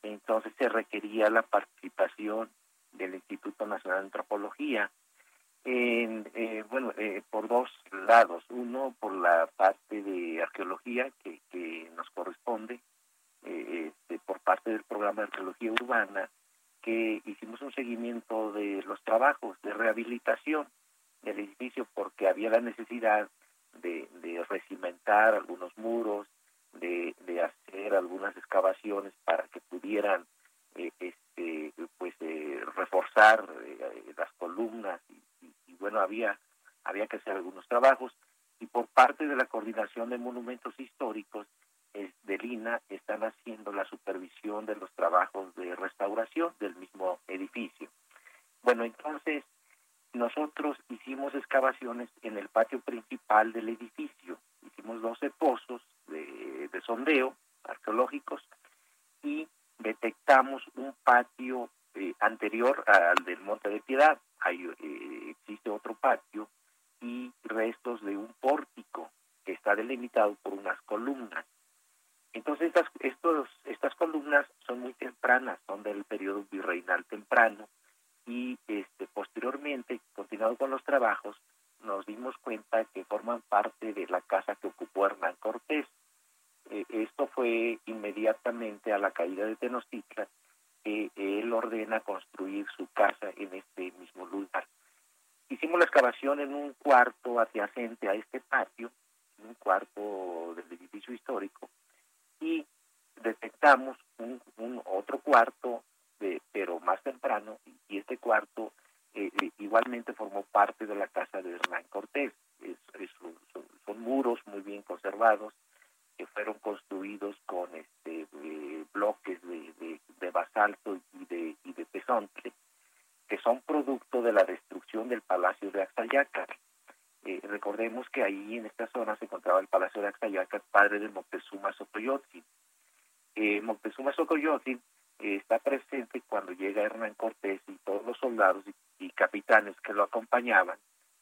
Entonces se requería la participación del Instituto Nacional de Antropología. En, eh, bueno, eh, por dos lados. Uno, por la parte de arqueología que, que nos corresponde, eh, este, por parte del programa de arqueología urbana, que hicimos un seguimiento de los trabajos de rehabilitación del edificio porque había la necesidad de, de recimentar algunos muros, de, hacer algunas excavaciones para que pudieran eh, este, pues eh, reforzar eh, las columnas y, bueno había había que hacer algunos trabajos y por parte de la coordinación de monumentos históricos de Lina están haciendo la supervisión de los trabajos de restauración del mismo edificio. Bueno, entonces nosotros hicimos excavaciones en el patio principal del edificio, hicimos 12 pozos de, de sondeo arqueológicos y detectamos un patio eh, anterior al del Monte de Piedad. Hay, eh, existe otro patio y restos de un pórtico que está delimitado por unas columnas. Entonces estas, estos, estas columnas son muy tempranas, son del periodo virreinal temprano y este, posteriormente, continuado con los trabajos, nos dimos cuenta que forman parte de la casa que ocupó Hernán Cortés. Eh, esto fue inmediatamente a la caída de Tenochtitlan, que él ordena construir su casa en este mismo lugar. Hicimos la excavación en un cuarto adyacente a este patio, en un cuarto del edificio histórico, y detectamos un, un otro cuarto, de, pero más temprano, y este cuarto eh, eh, igualmente formó parte de la casa de Hernán Cortés. Es, es, son, son, muros muy bien conservados que fueron construidos con este eh, bloques de, de, de, basalto y de, y de pesontle, que son producto de la destrucción del Palacio de Axayaca. Eh, recordemos que ahí en esta zona se encontraba el Palacio de Axayaca, padre de Moctezuma Xocoyotzin. Eh, Moctezuma Xocoyotzin eh, está presente cuando llega Hernán Cortés y todos los soldados y, y, capitanes que lo acompañaban.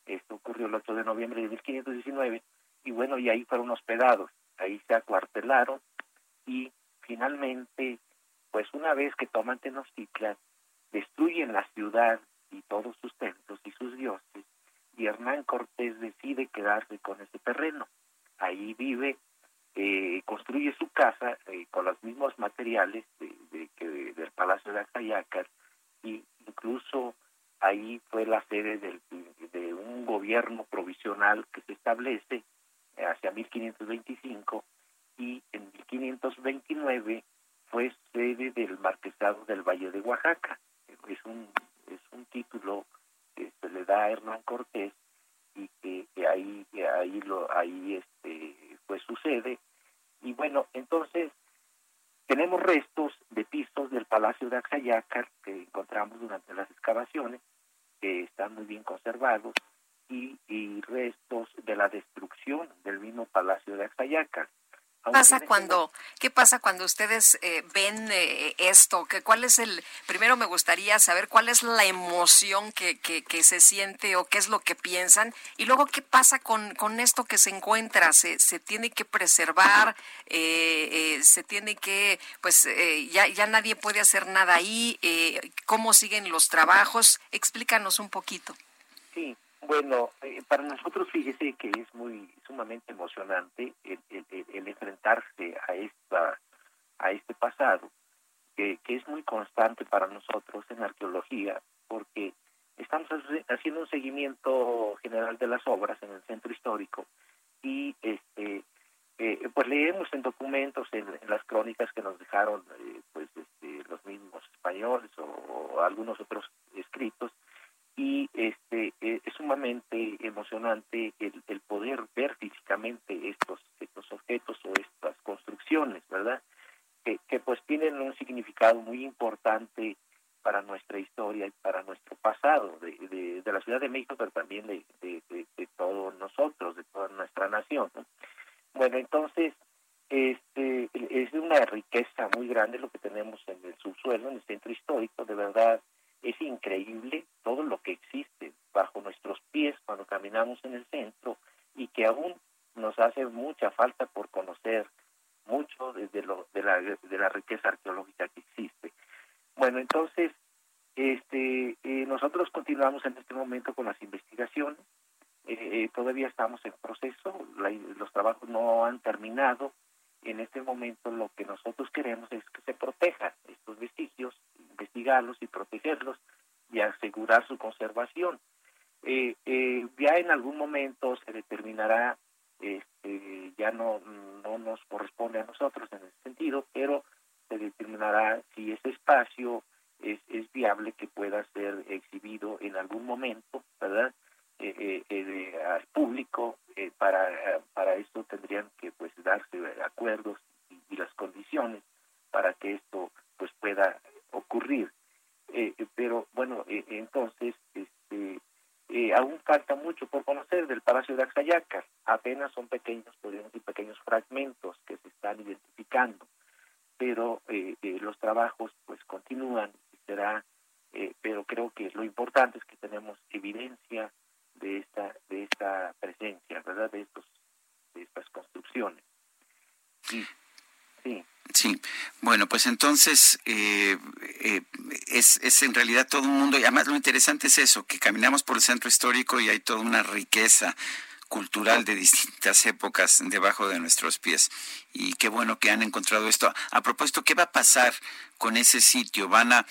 Esto ocurrió el 8 de noviembre de 1519 y bueno, y ahí fueron hospedados, ahí se acuartelaron y finalmente, pues una vez que toman Tenochtitlan, destruyen la ciudad y todos sus templos y sus dioses y Hernán Cortés decide quedarse con ese terreno. Ahí vive, eh, construye su casa eh, con los mismos materiales de, de, de, del Palacio de Axayacar y incluso ahí fue la sede del, de un gobierno provisional que se establece hacia 1525 y en 1529 fue sede del marquesado del Valle de Oaxaca. Es un, es un título que se le da a Hernán Cortés y que, que ahí que ahí lo ahí este pues sucede y bueno entonces tenemos restos de pisos del Palacio de Axayacar que encontramos durante las excavaciones que están muy bien conservados y, y restos de la destrucción del mismo Palacio de Axayacar ¿Qué pasa cuando, ¿Qué cuando ustedes eh, ven eh, esto? ¿Qué, ¿Cuál es el, primero me gustaría saber cuál es la emoción que, que, que, se siente o qué es lo que piensan? Y luego, ¿qué pasa con, con esto que se encuentra? ¿Se, se tiene que preservar? Eh, se tiene que, pues ya, ya nadie puede hacer nada ahí? ¿Cómo siguen los trabajos? Explícanos un poquito. Sí, bueno, eh, para nosotros fíjese que es muy sumamente emocionante el enfrentarse a esta a este pasado que, que, es muy constante para nosotros en arqueología porque estamos haciendo un seguimiento general de las obras en el centro histórico y este eh, pues leemos en documentos en, en, las crónicas que nos dejaron eh, pues este, los mismos españoles o, o algunos otros escritos y este eh, es sumamente emocionante el, el, poder ver físicamente estos estos objetos o estas construcciones que pues tienen un significado muy importante para nuestra historia y para nuestro pasado de, de, la Ciudad de México, pero también de, de, todos nosotros, de toda nuestra nación. Bueno, entonces, este es una riqueza muy grande lo que tenemos en el subsuelo, en el centro histórico, de verdad es increíble todo lo que existe bajo nuestros pies cuando caminamos en el centro y que aún nos hace mucha falta por conocer mucho de, lo, de, la, de la riqueza arqueológica que existe. Bueno, entonces, este, eh, nosotros continuamos en este momento con las investigaciones. Eh, eh, todavía estamos en proceso, los trabajos no han terminado. En este momento lo que nosotros queremos es que se protejan estos vestigios, investigarlos y protegerlos y asegurar su conservación. ya en algún momento se determinará este, ya no, no nos corresponde a nosotros en ese sentido, pero se determinará si ese espacio es, es viable que pueda ser exhibido en algún momento, ¿verdad? Eh, eh, eh al público, eh, para, para esto tendrían que pues darse acuerdos y, y las condiciones para que esto pues pueda ocurrir. pero bueno, entonces este, eh, aún falta mucho por conocer del Palacio de Axayaca. Apenas son pequeños, podríamos decir, pequeños fragmentos que se están identificando. Pero eh, eh, los trabajos pues continúan y será, pero creo que lo importante es que tenemos evidencia de esta, de esta presencia, ¿verdad? De estos, de estas construcciones. sí. Sí, bueno, pues entonces eh, eh, es, es en realidad todo un mundo y además lo interesante es eso, que caminamos por el centro histórico y hay toda una riqueza cultural de distintas épocas debajo de nuestros pies. Y qué bueno que han encontrado esto. A propósito, ¿qué va a pasar con ese sitio? ¿Van a,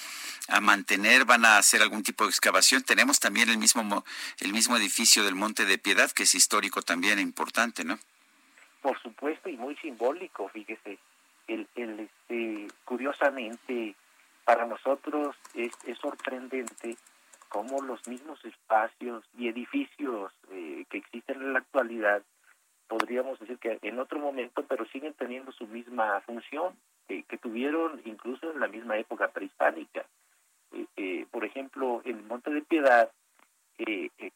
a, mantener, van a hacer algún tipo de excavación? Tenemos también el mismo, el mismo edificio del Monte de Piedad, que es histórico también e importante, ¿no? Por supuesto, y muy simbólico, fíjese curiosamente para nosotros es, sorprendente cómo los mismos espacios y edificios eh, que existen en la actualidad podríamos decir que en otro momento pero siguen teniendo su misma función que tuvieron incluso en la misma época prehispánica. Eh, eh, por ejemplo en Monte de Piedad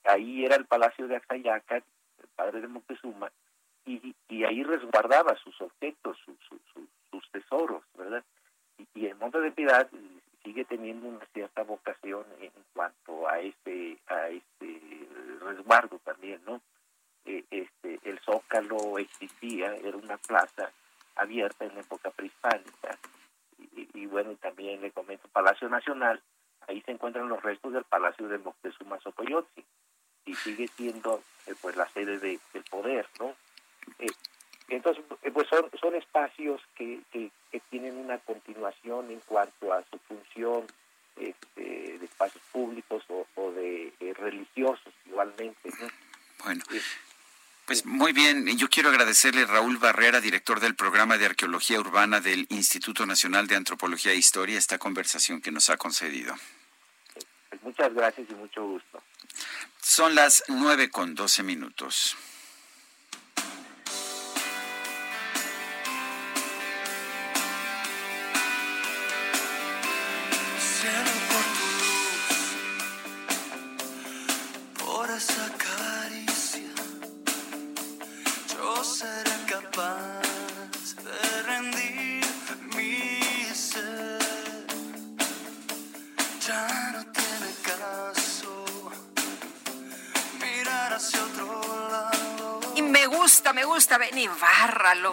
ahí era el Palacio de Axayaca el padre de Moctezuma y, y ahí resguardaba sus objetos, sus, sus tesoros, ¿verdad? Y, sigue teniendo una cierta vocación en cuanto a este a este resguardo también, ¿no? Eh, este el Zócalo existía, era una plaza abierta en la época prehispánica y, bueno también le comento Palacio Nacional, ahí se encuentran los restos del Palacio de Moctezuma Xocoyotzi y sigue siendo eh, pues la sede de, del poder, ¿no? Eh, entonces, eh, pues son, son espacios que, que, tienen una continuación en cuanto a su función este, de espacios públicos o, de, religiosos igualmente. Bueno. Pues muy bien, yo quiero agradecerle a Raúl Barrera, director del programa de arqueología urbana del Instituto Nacional de Antropología e Historia, esta conversación que nos ha concedido. Pues muchas gracias y mucho gusto. Son las nueve con doce minutos.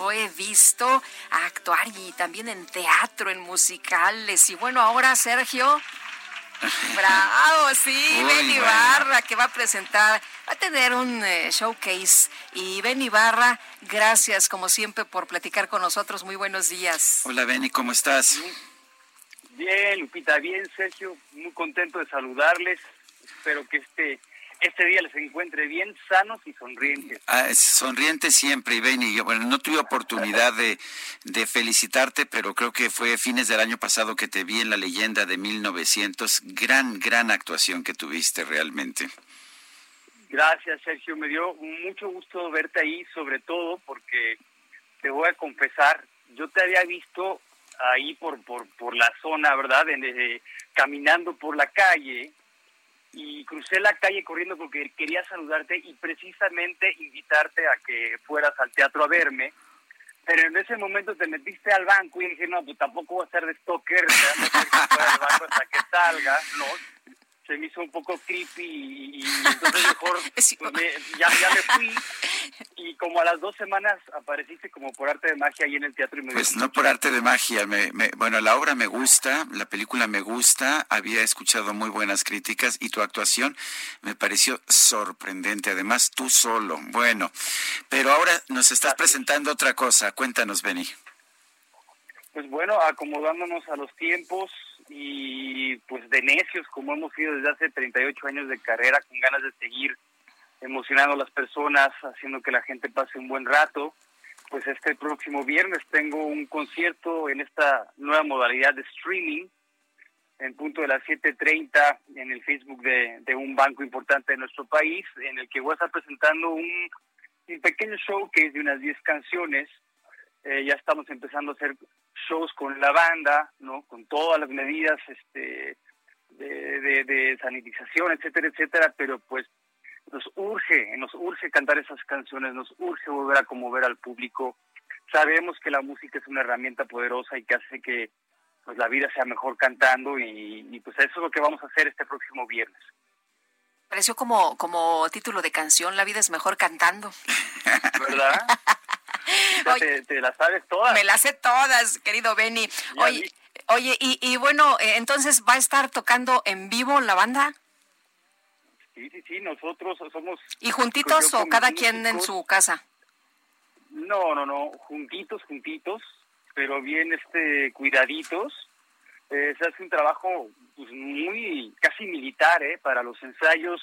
Lo he visto actuar y también en teatro, en musicales. Y bueno, ahora Sergio. Bravo, sí, Benny Barra que va a presentar, va a tener un eh, showcase. Y Benny Barra, gracias como siempre por platicar con nosotros. Muy buenos días. Hola Benny, ¿cómo estás? Bien, Lupita, bien, Sergio, muy contento de saludarles. Espero que este este día les encuentre bien sanos y sonrientes. Ah, sonrientes siempre, y Benny. Bueno, no tuve oportunidad de, de, felicitarte, pero creo que fue fines del año pasado que te vi en la leyenda de 1900. Gran, gran actuación que tuviste realmente. Gracias, Sergio. Me dio mucho gusto verte ahí, sobre todo porque te voy a confesar, yo te había visto ahí por, por, por la zona, ¿verdad? En, caminando por la calle y crucé la calle corriendo porque quería saludarte y precisamente invitarte a que fueras al teatro a verme. Pero en ese momento te metiste al banco y dije, no, pues tampoco voy a estar de stalker, te voy a fuera del banco hasta que salga, ¿no? Se me hizo un poco creepy y, entonces mejor pues, ya, ya me fui. Y como a las dos semanas apareciste como por arte de magia ahí en el teatro. Y me pues no por arte de magia, me, bueno, la obra me gusta, la película me gusta, había escuchado muy buenas críticas y tu actuación me pareció sorprendente, además tú solo, bueno, pero ahora nos estás presentando otra cosa, cuéntanos, Benny. Pues bueno, acomodándonos a los tiempos, y pues de necios como hemos sido desde hace 38 años de carrera con ganas de seguir emocionando a las personas, haciendo que la gente pase un buen rato. Pues este próximo viernes tengo un concierto en esta nueva modalidad de streaming en punto de las 7.30 en el Facebook de, un banco importante de nuestro país, en el que voy a estar presentando un, un pequeño show que es de unas 10 canciones. Eh, ya estamos empezando a hacer shows con la banda, ¿no? Con todas las medidas este, de, de, sanitización, etcétera, etcétera, pero pues nos urge, nos urge cantar esas canciones, nos urge volver a conmover al público. Sabemos que la música es una herramienta poderosa y que hace que pues la vida sea mejor cantando y, y pues eso es lo que vamos a hacer este próximo viernes. Pareció como, como título de canción, La vida es mejor cantando. ¿Verdad? te, las sabes todas. Me las sé todas, querido Benny. Oye, oye y, y bueno, eh, entonces, ¿va a estar tocando en vivo la banda? Sí, sí, sí, nosotros somos... ¿Y juntitos o cada quien en su casa? No, no, no, juntitos, juntitos, pero bien este cuidaditos. Eh, se hace un trabajo pues, muy casi militar, ¿eh? Para los ensayos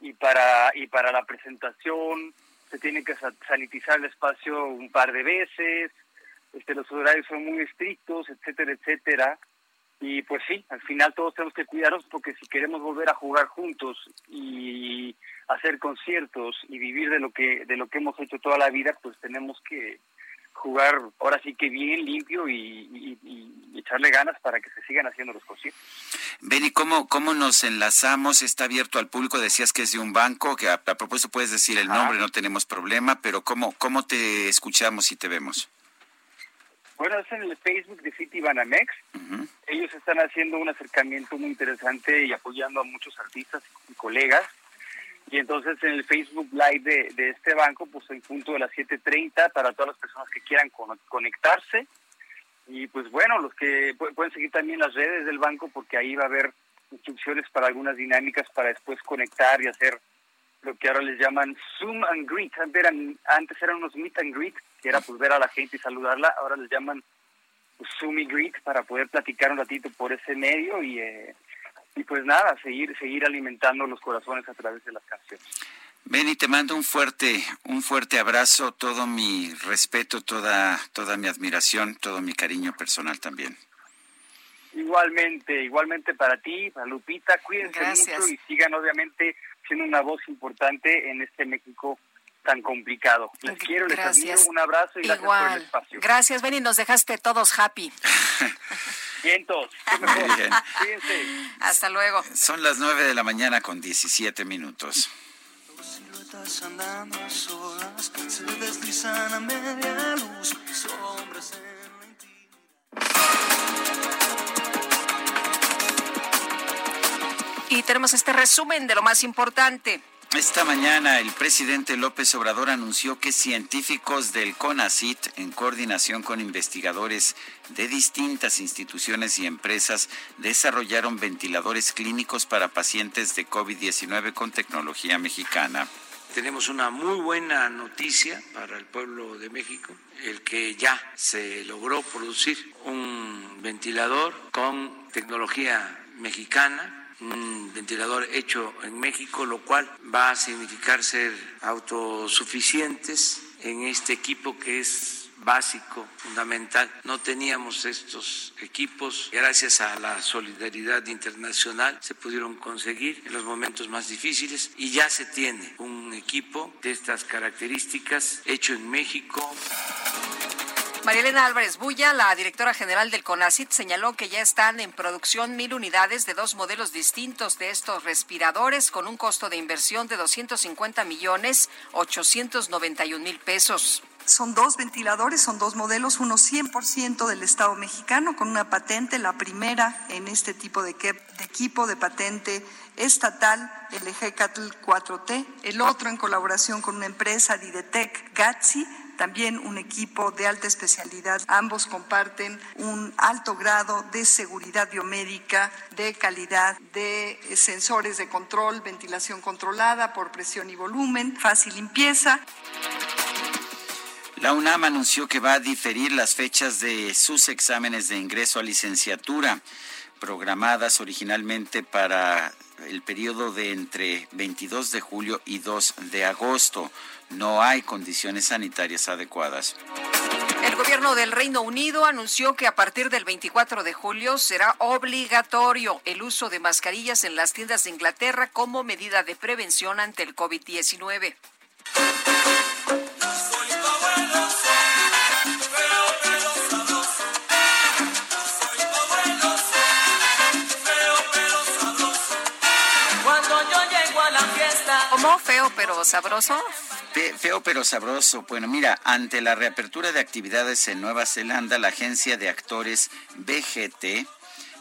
y para y para la presentación se tiene que sanitizar el espacio un par de veces, este, los horarios son muy estrictos, etcétera, etcétera. Y pues sí, al final todos tenemos que cuidarnos porque si queremos volver a jugar juntos y hacer conciertos y vivir de lo que de lo que hemos hecho toda la vida, pues tenemos que jugar ahora sí que bien, limpio y, echarle ganas para que se sigan haciendo los conciertos. Benny, ¿cómo, ¿cómo nos enlazamos? ¿Está abierto al público? Decías que es de un banco, que a, propósito puedes decir el nombre, no tenemos problema, pero ¿cómo, ¿cómo te escuchamos y te vemos? Bueno, es en el Facebook de City Banamex. Ellos están haciendo un acercamiento muy interesante y apoyando a muchos artistas y colegas y entonces en el Facebook Live de, este banco, pues en punto de las 7.30 para todas las personas que quieran conectarse. Y pues bueno, los que pueden seguir también las redes del banco porque ahí va a haber instrucciones para algunas dinámicas para después conectar y hacer lo que ahora les llaman Zoom and Greet. Antes eran, antes eran unos Meet and Greet, que era pues ver a la gente y saludarla. Ahora les llaman Zoom y Greet para poder platicar un ratito por ese medio y... Eh, y pues nada, seguir, seguir alimentando los corazones a través de las canciones. Benny, te mando un fuerte, un fuerte abrazo, todo mi respeto, toda, toda mi admiración, todo mi cariño personal también. Igualmente, igualmente para ti, para Lupita, cuídense mucho y sigan obviamente siendo una voz importante en este México tan complicado. Les quiero, les admiro, un abrazo y gracias por el espacio. Gracias, Benny, nos dejaste todos happy. Vientos. Hasta luego. Son las 9 de la mañana con 17 minutos. Y tenemos este resumen de lo más importante. Esta mañana el presidente López Obrador anunció que científicos del CONACIT, en coordinación con investigadores de distintas instituciones y empresas, desarrollaron ventiladores clínicos para pacientes de COVID-19 con tecnología mexicana. Tenemos una muy buena noticia para el pueblo de México, el que ya se logró producir un ventilador con tecnología mexicana un ventilador hecho en México, lo cual va a significar ser autosuficientes en este equipo que es básico, fundamental. No teníamos estos equipos. Gracias a la solidaridad internacional se pudieron conseguir en los momentos más difíciles y ya se tiene un equipo de estas características hecho en México. Marielena Álvarez Bulla, la directora general del CONACIT, señaló que ya están en producción mil unidades de dos modelos distintos de estos respiradores con un costo de inversión de 250 millones 891 mil pesos. Son dos ventiladores, son dos modelos, uno 100% del Estado mexicano con una patente, la primera en este tipo de, de equipo de patente estatal, el Ejecatl 4T, el otro en colaboración con una empresa, Didetec Gatsi, también un equipo de alta especialidad. Ambos comparten un alto grado de seguridad biomédica, de calidad, de sensores de control, ventilación controlada por presión y volumen, fácil limpieza. La UNAM anunció que va a diferir las fechas de sus exámenes de ingreso a licenciatura, programadas originalmente para el periodo de entre 22 de julio y 2 de agosto. No hay condiciones sanitarias adecuadas. El gobierno del Reino Unido anunció que a partir del 24 de julio será obligatorio el uso de mascarillas en las tiendas de Inglaterra como medida de prevención ante el COVID-19. ¿Cómo? ¿Feo pero sabroso? feo pero sabroso. Bueno, mira, ante la reapertura de actividades en Nueva Zelanda, la agencia de actores BGT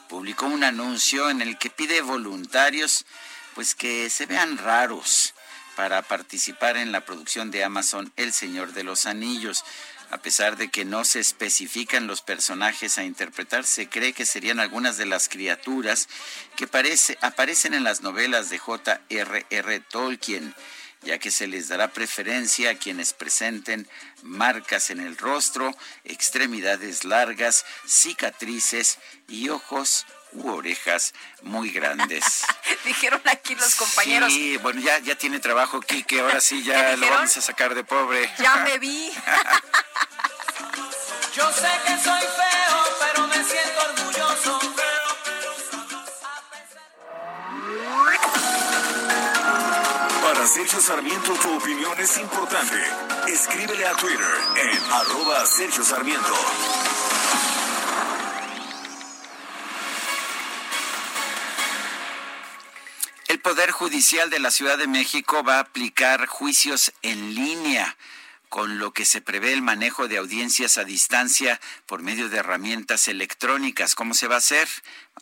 publicó un anuncio en el que pide voluntarios pues que se vean raros para participar en la producción de Amazon El Señor de los Anillos. A pesar de que no se especifican los personajes a interpretar, se cree que serían algunas de las criaturas que aparecen en las novelas de J.R.R. Tolkien ya que se les dará preferencia a quienes presenten marcas en el rostro, extremidades largas, cicatrices y ojos u orejas muy grandes. Dijeron aquí los compañeros. Sí, bueno, ya, ya tiene trabajo aquí, que ahora sí ya lo vamos a sacar de pobre. Ya me vi. Yo sé que soy feo, pero me siento orgulloso. Para Sergio Sarmiento tu opinión es importante. Escríbele a Twitter en arroba Sergio Sarmiento. Poder Judicial de la Ciudad de México va a aplicar juicios en línea con lo que se prevé el manejo de audiencias a distancia por medio de herramientas electrónicas. ¿Cómo se va a hacer?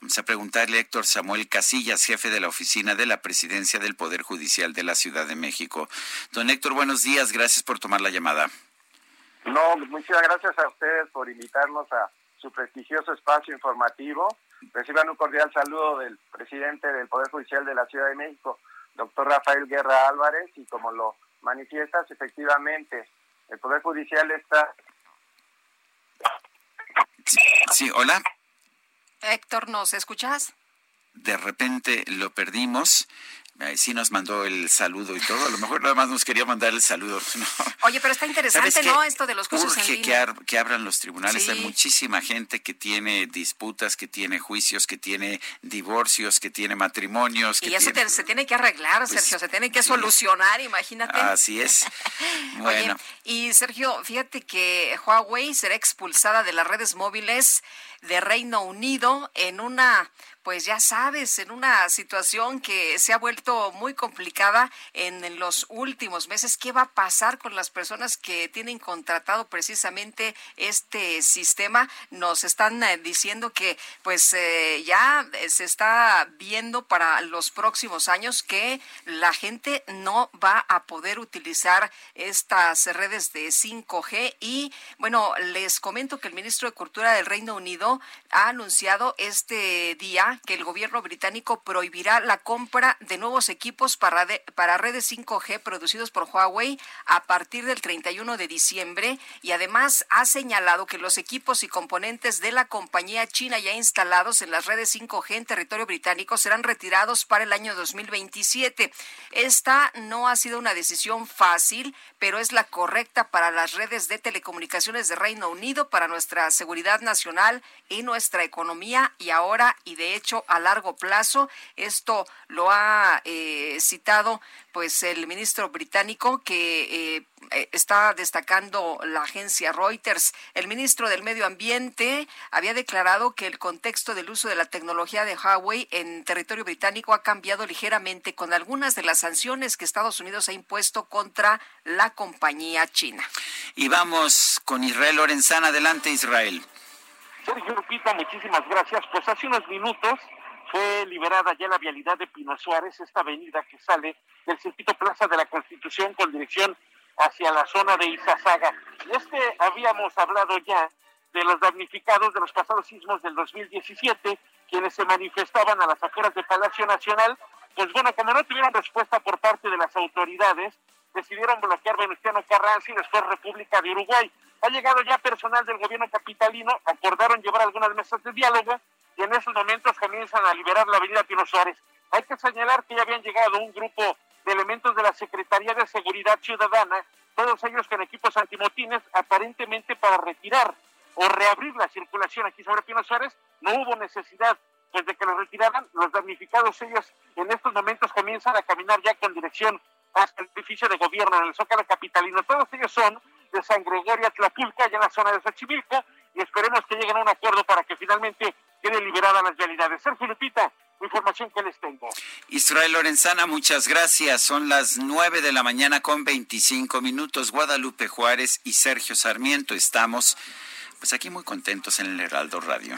Vamos a preguntarle a Héctor Samuel Casillas, jefe de la oficina de la presidencia del Poder Judicial de la Ciudad de México. Don Héctor, buenos días, gracias por tomar la llamada. No, muchas gracias a ustedes por invitarnos a su prestigioso espacio informativo. Reciban un cordial saludo del presidente del Poder Judicial de la Ciudad de México, doctor Rafael Guerra Álvarez, y como lo manifiestas, efectivamente, el Poder Judicial está... Sí, hola. Héctor, ¿nos escuchas? De repente lo perdimos sí nos mandó el saludo y todo. A lo mejor nada más nos quería mandar el saludo. Oye, pero está interesante, ¿no? Esto de los juicios urge que, que, abran los tribunales. Hay muchísima gente que tiene disputas, que tiene juicios, que tiene divorcios, que tiene matrimonios. y eso se tiene que arreglar, pues, Sergio. Se tiene que solucionar, imagínate. Así es. Bueno. y Sergio, fíjate que Huawei será expulsada de las redes móviles de Reino Unido en una pues ya sabes, en una situación que se ha vuelto muy complicada en los últimos meses. ¿Qué va a pasar con las personas que tienen contratado precisamente este sistema? Nos están eh, diciendo que pues eh, ya se está viendo para los próximos años que la gente no va a poder utilizar estas redes de 5G y bueno, les comento que el ministro de Cultura del Reino Unido ha anunciado este día que el gobierno británico prohibirá la compra de nuevos equipos para, para redes 5G producidos por Huawei a partir del 31 de diciembre y además ha señalado que los equipos y componentes de la compañía china ya instalados en las redes 5G en territorio británico serán retirados para el año 2027. Esta no ha sido una decisión fácil, pero es la correcta para las redes de telecomunicaciones de Reino Unido, para nuestra seguridad nacional en nuestra economía y ahora y de hecho a largo plazo. Esto lo ha eh, citado pues el ministro británico que eh, eh, está destacando la agencia Reuters. El ministro del Medio Ambiente había declarado que el contexto del uso de la tecnología de Huawei en territorio británico ha cambiado ligeramente con algunas de las sanciones que Estados Unidos ha impuesto contra la compañía china. Y vamos con Israel Lorenzana. Adelante, Israel. Sergio Lupita, muchísimas gracias. Pues hace unos minutos fue liberada ya la vialidad de Pino Suárez, esta avenida que sale del circuito Plaza de la Constitución con dirección hacia la zona de Izazaga. Y es que habíamos hablado ya de los damnificados de los pasados sismos del 2017, quienes se manifestaban a las afueras de Palacio Nacional. Pues bueno, como no tuvieron respuesta por parte de las autoridades, decidieron bloquear Venustiano Carranza y después República de Uruguay. Ha llegado ya personal del gobierno capitalino, acordaron llevar algunas mesas de diálogo y en esos momentos comienzan a liberar la avenida Pino Suárez. Hay que señalar que ya habían llegado un grupo de elementos de la Secretaría de Seguridad Ciudadana, todos ellos con equipos antimotines, aparentemente para retirar o reabrir la circulación aquí sobre Pino Suárez. No hubo necesidad pues de que los retiraran. Los damnificados ellos en estos momentos comienzan a caminar ya con dirección el edificio de gobierno en el Zócalo Capitalino. Todos ellos son de San Gregorio Tlapulca, allá en la zona de Xochimilco, y esperemos que lleguen a un acuerdo para que finalmente queden liberadas las realidades. Sergio Lupita, información que les tengo. Israel Lorenzana, muchas gracias. Son las nueve de la mañana con 25 minutos. Guadalupe Juárez y Sergio Sarmiento estamos pues aquí muy contentos en el Heraldo Radio.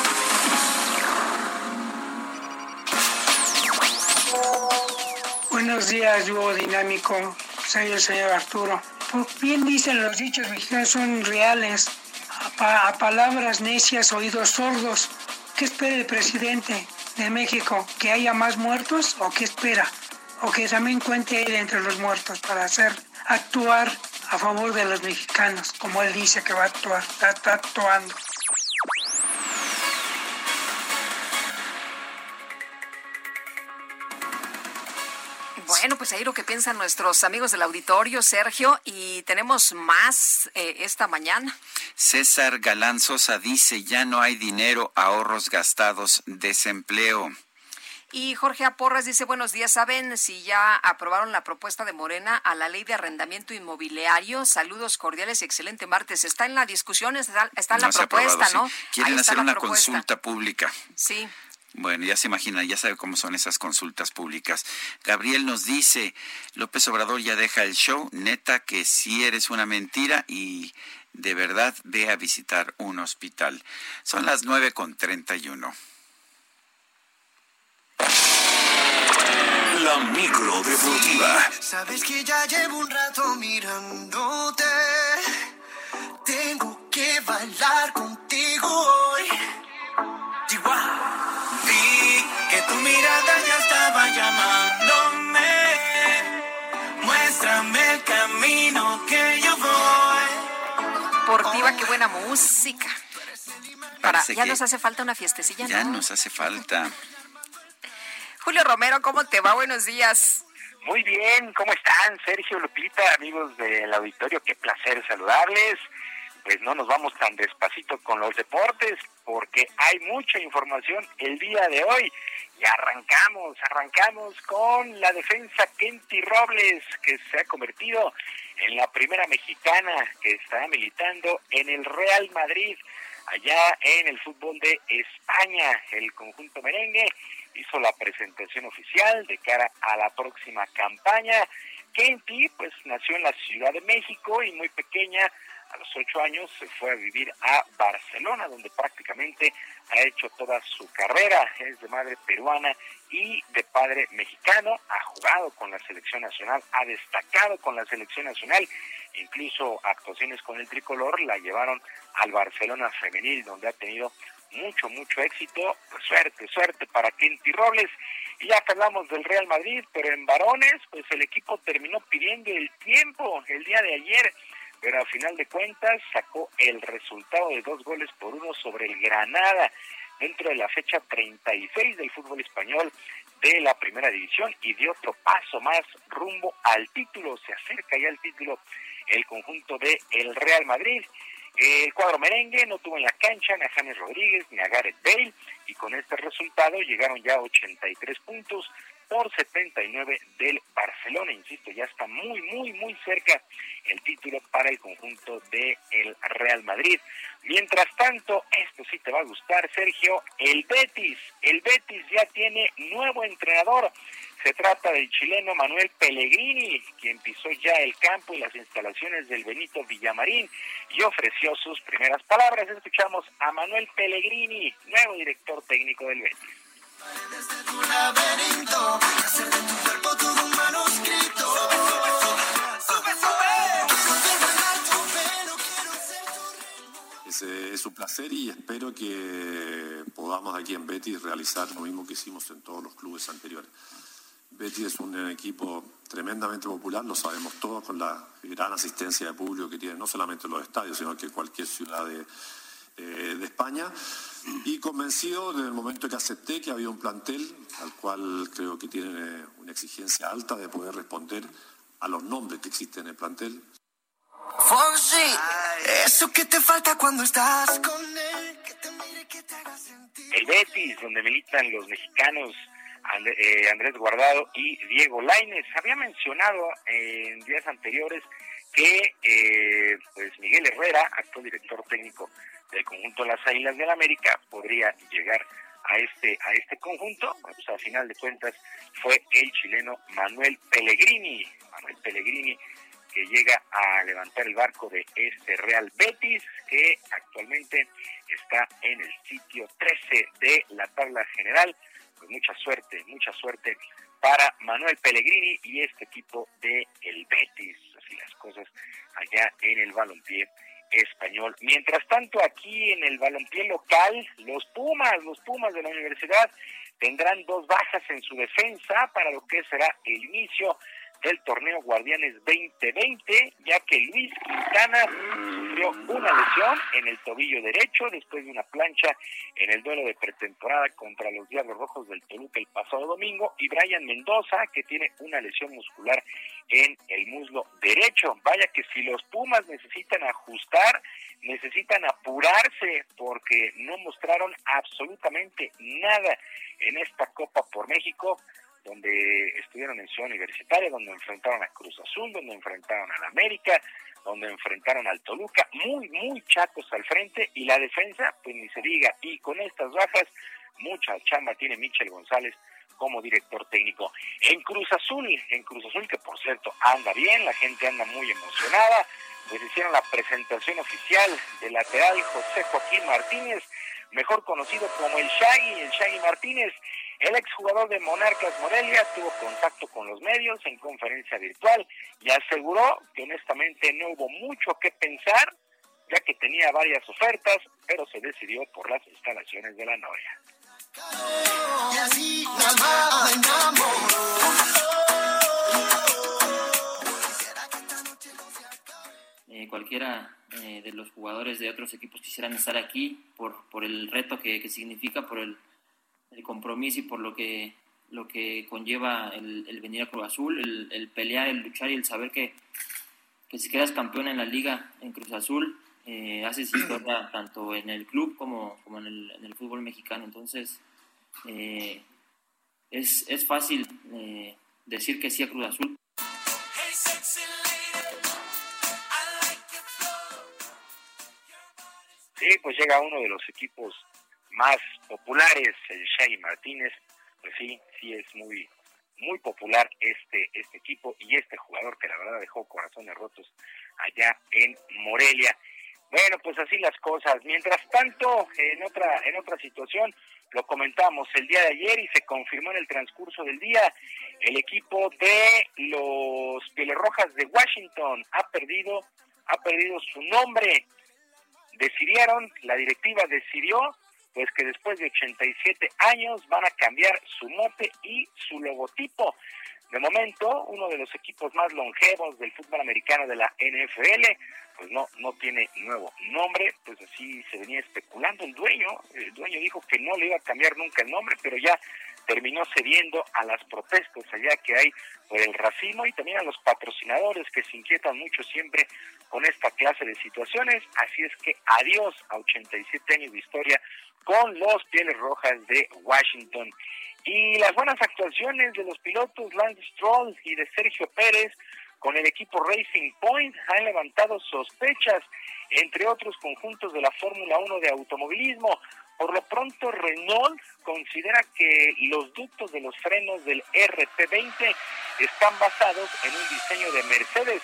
Buenos días, dúo dinámico. Soy el señor Arturo. Pues bien dicen los dichos mexicanos, son reales. A, a palabras necias, oídos sordos. ¿Qué espera el presidente de México? ¿Que haya más muertos o qué espera? O que también cuente él entre los muertos para hacer actuar a favor de los mexicanos, como él dice que va a actuar, está actuando. Bueno, pues ahí lo que piensan nuestros amigos del auditorio, Sergio, y tenemos más eh, esta mañana. César Galán Sosa dice, ya no hay dinero, ahorros gastados, desempleo. Y Jorge Aporras dice, buenos días, ¿saben si ya aprobaron la propuesta de Morena a la ley de arrendamiento inmobiliario? Saludos cordiales y excelente martes. Está en la discusión, está, está en la No propuesta, aprobado, ¿no? sí. Quieren hacer una propuesta. consulta pública. Sí. Bueno, ya se imagina, ya sabe cómo son esas consultas públicas. Gabriel nos dice, López Obrador ya deja el show, neta que si eres una mentira y de verdad ve a visitar un hospital. Son las nueve con treinta y uno. La micro deportiva. Sabes que ya llevo un rato mirándote. Tengo que bailar contigo hoy. Chihuahua. Que tu mirada ya estaba llamándome. Muéstrame el camino que yo voy. Deportiva, qué buena música. Para, ya nos hace falta una fiestecilla, Ya ¿no? nos hace falta. Julio Romero, ¿cómo te va? Buenos días. Muy bien, ¿cómo están? Sergio Lupita, amigos del auditorio, qué placer saludarles. Pues no nos vamos tan despacito con los deportes porque hay mucha información el día de hoy. Y arrancamos, arrancamos con la defensa Kenty Robles, que se ha convertido en la primera mexicana que está militando en el Real Madrid, allá en el fútbol de España. El conjunto merengue hizo la presentación oficial de cara a la próxima campaña. Kenty, pues nació en la Ciudad de México y muy pequeña, a los ocho años se fue a vivir a Barcelona, donde prácticamente ha hecho toda su carrera. Es de madre peruana y de padre mexicano. Ha jugado con la selección nacional, ha destacado con la selección nacional incluso actuaciones con el tricolor la llevaron al Barcelona femenil, donde ha tenido mucho, mucho éxito. Pues suerte, suerte para Kenty Robles. Y ya hablamos del Real Madrid, pero en varones, pues el equipo terminó pidiendo el tiempo el día de ayer, pero al final de cuentas sacó el resultado de dos goles por uno sobre el Granada dentro de la fecha 36 del fútbol español de la primera división y dio otro paso más rumbo al título, se acerca ya al título el conjunto de el Real Madrid. El cuadro merengue no tuvo en la cancha ni a James Rodríguez ni a Gareth Bale y con este resultado llegaron ya a 83 puntos por 79 del Barcelona. Insisto, ya está muy, muy, muy cerca el título para el conjunto de el Real Madrid. Mientras tanto, esto sí te va a gustar, Sergio, el Betis. El Betis ya tiene nuevo entrenador. Se trata del chileno Manuel Pellegrini, quien pisó ya el campo y las instalaciones del Benito Villamarín y ofreció sus primeras palabras. Escuchamos a Manuel Pellegrini, nuevo director técnico del Betis. Es, un placer y espero que podamos aquí en Betis realizar lo mismo que hicimos en todos los clubes anteriores. Betis es un equipo tremendamente popular, lo sabemos todos, con la gran asistencia de público que tiene no solamente los estadios, sino que cualquier ciudad de, eh, de España. Y convencido desde el momento que acepté que había un plantel al cual creo que tiene una exigencia alta de poder responder a los nombres que existen en el plantel. Fonsi, eso que te falta cuando estás con él, El Betis, donde militan los mexicanos And- eh, Andrés Guardado y Diego Laines. Había mencionado en días anteriores que pues Miguel Herrera, actual director técnico del conjunto Las Águilas del América, podría llegar a este a este conjunto. Pues a final de cuentas fue el chileno Manuel Pellegrini, Manuel Pellegrini que llega a levantar el barco de este Real Betis, que actualmente está en el sitio 13 de la tabla general. Pues mucha suerte, mucha suerte para Manuel Pellegrini y este equipo de el Betis, así las cosas allá en el balompié español. Mientras tanto, aquí en el balompié local, los Pumas, los Pumas de la universidad tendrán dos bajas en su defensa para lo que será el inicio del torneo Guardianes 2020, ya que Luis Quintana sufrió una lesión en el tobillo derecho después de una plancha en el duelo de pretemporada contra los Diablos Rojos del Toluca el pasado domingo, y Brian Mendoza, que tiene una lesión muscular en el muslo derecho. Vaya que si los Pumas necesitan ajustar, necesitan apurarse porque no mostraron absolutamente nada en esta Copa por México donde estuvieron en Ciudad Universitaria, donde enfrentaron a Cruz Azul, donde enfrentaron al América, donde enfrentaron al Toluca, muy, muy chacos al frente, y la defensa, pues ni se diga, y con estas bajas, mucha chamba tiene Michel González como director técnico. En Cruz Azul, en Cruz Azul, que por cierto anda bien, la gente anda muy emocionada, pues hicieron la presentación oficial del lateral José Joaquín Martínez, mejor conocido como el Shaggy, el Shaggy Martínez, el exjugador de Monarcas Morelia tuvo contacto con los medios en conferencia virtual y aseguró que honestamente no hubo mucho que pensar, ya que tenía varias ofertas, pero se decidió por las instalaciones de la Noria. Nos Eh, cualquiera eh, de los jugadores de otros equipos quisieran estar aquí por, por el reto que, que significa, por el, el compromiso y por lo que, lo que conlleva el, el venir a Cruz Azul, el, el pelear, el luchar y el saber que, que si quedas campeón en la liga en Cruz Azul, eh, haces historia tanto en el club como, como en, el, en el fútbol mexicano. Entonces, eh, es, es fácil eh, decir que sí a Cruz Azul. Sí, pues llega uno de los equipos más populares, el Shaggy Martínez, pues sí, sí es muy muy popular este este equipo y este jugador que la verdad dejó corazones rotos allá en Morelia. Bueno, pues así las cosas. Mientras tanto, en otra en otra situación, lo comentamos el día de ayer y se confirmó en el transcurso del día, el equipo de los Pieles Rojas de Washington ha perdido ha perdido su nombre. Decidieron, la directiva decidió pues que después de 87 años van a cambiar su mote y su logotipo. De momento, uno de los equipos más longevos del fútbol americano de la NFL, pues no, no tiene nuevo nombre, pues así se venía especulando el dueño, el dueño dijo que no le iba a cambiar nunca el nombre, pero ya terminó cediendo a las protestas allá que hay por el racismo y también a los patrocinadores que se inquietan mucho siempre con esta clase de situaciones, así es que adiós a 87 años de historia con los Pieles Rojas de Washington. Y las buenas actuaciones de los pilotos Lance Stroll y de Sergio Pérez con el equipo Racing Point han levantado sospechas entre otros conjuntos de la Fórmula 1 de automovilismo. Por lo pronto, Renault considera que los ductos de los frenos del RP20 están basados en un diseño de Mercedes,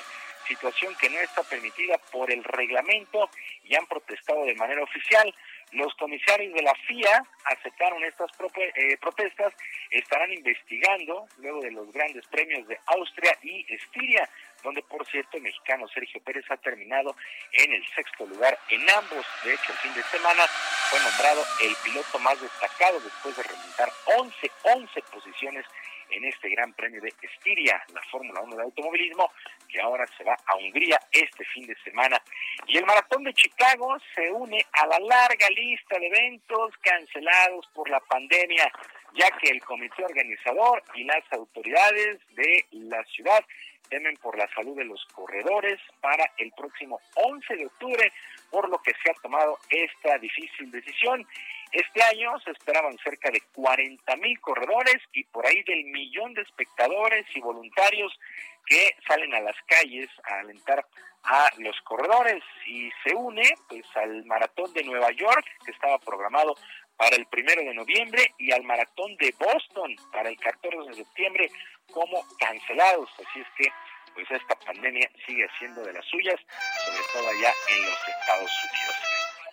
situación que no está permitida por el reglamento y han protestado de manera oficial. Los comisarios de la FIA aceptaron estas eh, protestas, estarán investigando luego de los grandes premios de Austria y Estiria, donde por cierto el mexicano Sergio Pérez ha terminado en el sexto lugar en ambos. De hecho, el fin de semana fue nombrado el piloto más destacado después de remontar 11, 11 posiciones en este Gran Premio de Estiria, la Fórmula 1 de automovilismo, que ahora se va a Hungría este fin de semana. Y el Maratón de Chicago se une a la larga lista de eventos cancelados por la pandemia, ya que el comité organizador y las autoridades de la ciudad temen por la salud de los corredores para el próximo 11 de octubre, por lo que se ha tomado esta difícil decisión. Este año se esperaban cerca de 40 mil corredores y por ahí del millón de espectadores y voluntarios que salen a las calles a alentar a los corredores y se une pues al maratón de Nueva York que estaba programado para el primero de noviembre y al maratón de Boston para el 14 de septiembre como cancelados. Así es que pues esta pandemia sigue siendo de las suyas, sobre todo allá en los Estados Unidos.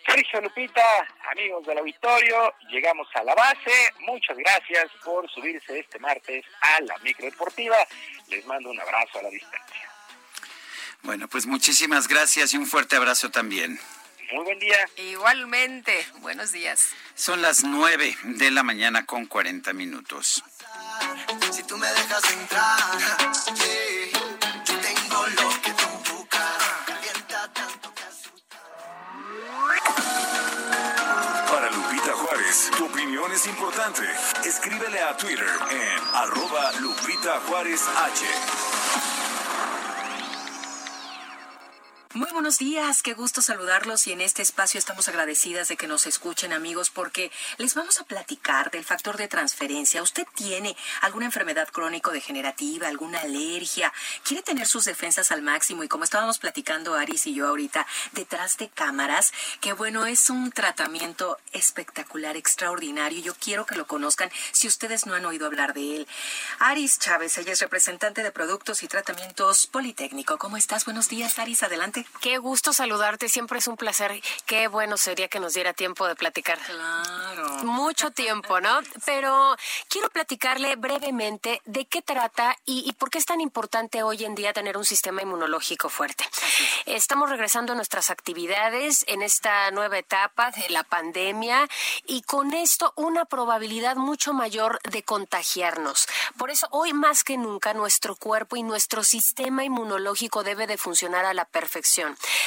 Sergio Lupita, amigos del auditorio, llegamos a la base. Muchas gracias por subirse este martes a la micro deportiva. Les mando un abrazo a la distancia. Bueno, pues muchísimas gracias y un fuerte abrazo también. Muy buen día. Igualmente, buenos días. Son las nueve de la mañana con 40 minutos. Si tú me dejas entrar, yo Tu opinión es importante. Escríbele a Twitter en arroba Lupita Juárez H. Muy buenos días, qué gusto saludarlos y en este espacio estamos agradecidas de que nos escuchen amigos porque les vamos a platicar del factor de transferencia. ¿Usted tiene alguna enfermedad crónico-degenerativa, alguna alergia? ¿Quiere tener sus defensas al máximo? Y como estábamos platicando Aris y yo ahorita, detrás de cámaras, que bueno, es un tratamiento espectacular, extraordinario. Yo quiero que lo conozcan si ustedes no han oído hablar de él. Aris Chávez, ella es representante de productos y tratamientos Politécnico. ¿Cómo estás? Buenos días, Aris, adelante. Qué gusto saludarte, siempre es un placer. Qué bueno sería que nos diera tiempo de platicar. Claro. Mucho tiempo, ¿no? Pero quiero platicarle brevemente de qué trata y, y por qué es tan importante hoy en día tener un sistema inmunológico fuerte. Estamos regresando a nuestras actividades en esta nueva etapa de la pandemia y con esto una probabilidad mucho mayor de contagiarnos. Por eso hoy más que nunca nuestro cuerpo y nuestro sistema inmunológico debe de funcionar a la perfección.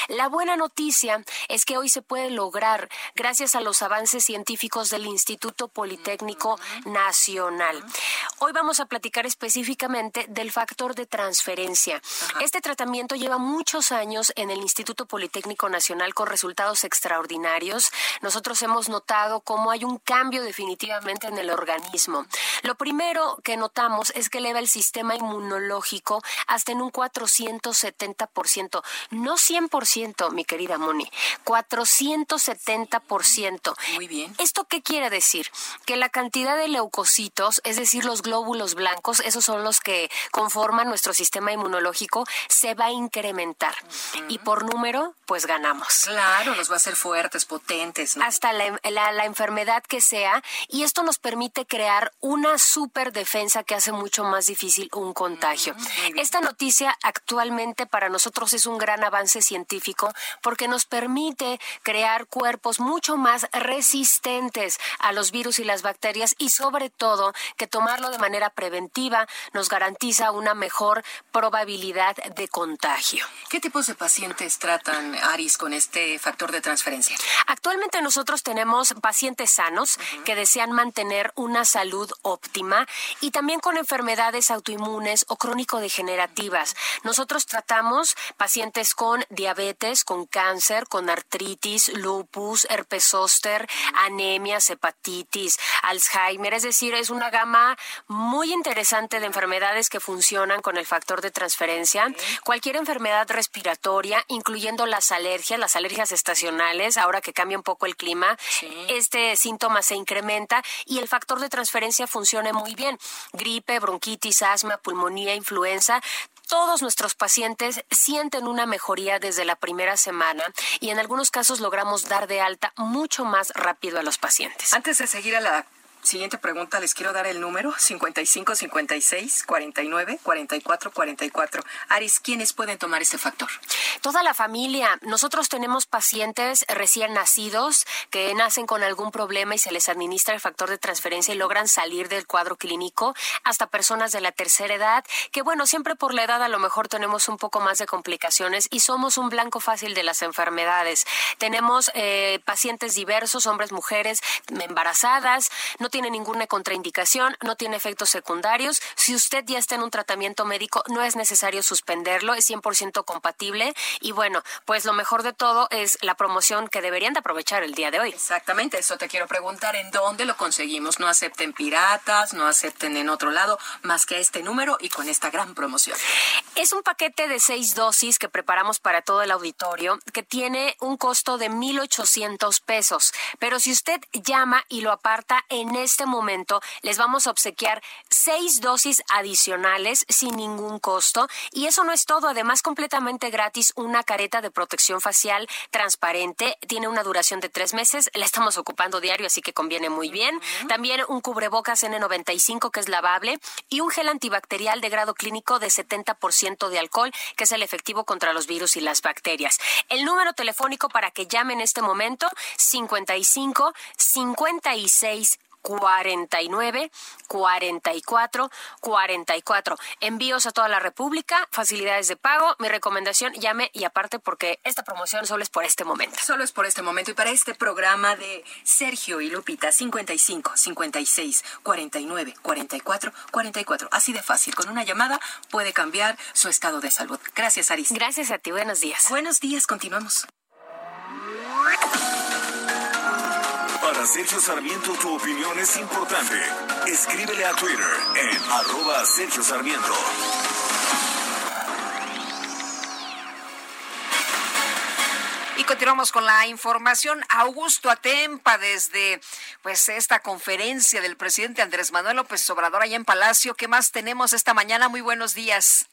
La buena noticia es que hoy se puede lograr gracias a los avances científicos del Instituto Politécnico Nacional. Hoy vamos a platicar específicamente del factor de transferencia. Este tratamiento lleva muchos años en el Instituto Politécnico Nacional con resultados extraordinarios. Nosotros hemos notado cómo hay un cambio definitivamente en el organismo. Lo primero que notamos es que eleva el sistema inmunológico hasta en un 470%. No 100%, mi querida Moni, 470%. Muy bien. ¿Esto qué quiere decir? Que la cantidad de leucocitos, es decir, los glóbulos blancos, esos son los que conforman nuestro sistema inmunológico, se va a incrementar. Y por número, pues ganamos. Claro, nos va a hacer fuertes, potentes. Hasta la, la enfermedad que sea. Y esto nos permite crear una super defensa que hace mucho más difícil un contagio. Esta noticia actualmente para nosotros es un gran avance científico porque nos permite crear cuerpos mucho más resistentes a los virus y las bacterias y sobre todo que tomarlo de manera preventiva nos garantiza una mejor probabilidad de contagio. ¿Qué tipos de pacientes tratan, Aris, con este factor de transferencia? Actualmente nosotros tenemos pacientes sanos que desean mantener una salud óptima y también con enfermedades autoinmunes o crónico-degenerativas. Nosotros tratamos pacientes con diabetes, con cáncer, con artritis, lupus, herpes zóster, anemias, hepatitis, Alzheimer. Es decir, es una gama muy interesante de enfermedades que funcionan con el factor de transferencia. Cualquier enfermedad respiratoria, incluyendo las alergias, las alergias estacionales, ahora que cambia un poco el clima, este síntoma se incrementa y el factor de transferencia funciona muy bien. Gripe, bronquitis, asma, pulmonía, influenza, todos nuestros pacientes sienten una mejoría desde la primera semana y en algunos casos logramos dar de alta mucho más rápido a los pacientes. Antes de seguir a la Siguiente pregunta, les quiero dar el número 55 56 49 44 44. Aris, ¿quiénes pueden tomar este factor? Toda la familia. Nosotros tenemos pacientes recién nacidos que nacen con algún problema y se les administra el factor de transferencia y logran salir del cuadro clínico, hasta personas de la tercera edad, que bueno, siempre por la edad a lo mejor tenemos un poco más de complicaciones y somos un blanco fácil de las enfermedades. Tenemos eh, pacientes diversos, hombres, mujeres, embarazadas, no tiene ninguna contraindicación, no tiene efectos secundarios. Si usted ya está en un tratamiento médico, no es necesario suspenderlo, es 100% compatible. Y bueno, pues lo mejor de todo es la promoción que deberían de aprovechar el día de hoy. Exactamente, eso te quiero preguntar, ¿en dónde lo conseguimos? No acepten piratas, no acepten en otro lado, más que este número y con esta gran promoción. Es un paquete de seis dosis que preparamos para todo el auditorio que tiene un costo de 1.800 pesos. Pero si usted llama y lo aparta en este momento les vamos a obsequiar seis dosis adicionales sin ningún costo. Y eso no es todo, además completamente gratis, una careta de protección facial transparente. Tiene una duración de tres meses, la estamos ocupando diario, así que conviene muy bien. También un cubrebocas N95 que es lavable y un gel antibacterial de grado clínico de 70% de alcohol, que es el efectivo contra los virus y las bacterias. El número telefónico para que llamen en este momento, 55 56 49 44 44. Envíos a toda la República, facilidades de pago. Mi recomendación, llame y aparte porque esta promoción solo es por este momento. Solo es por este momento y para este programa de Sergio y Lupita 55 56 49 44 44. Así de fácil, con una llamada puede cambiar su estado de salud. Gracias, Aris. Gracias a ti, buenos días. Buenos días, continuamos. Sergio Sarmiento tu opinión es importante. Escríbele a Twitter en arroba Sarmiento. Y continuamos con la información. Augusto Atempa desde pues esta conferencia del presidente Andrés Manuel López Obrador allá en Palacio. ¿Qué más tenemos esta mañana? Muy buenos días.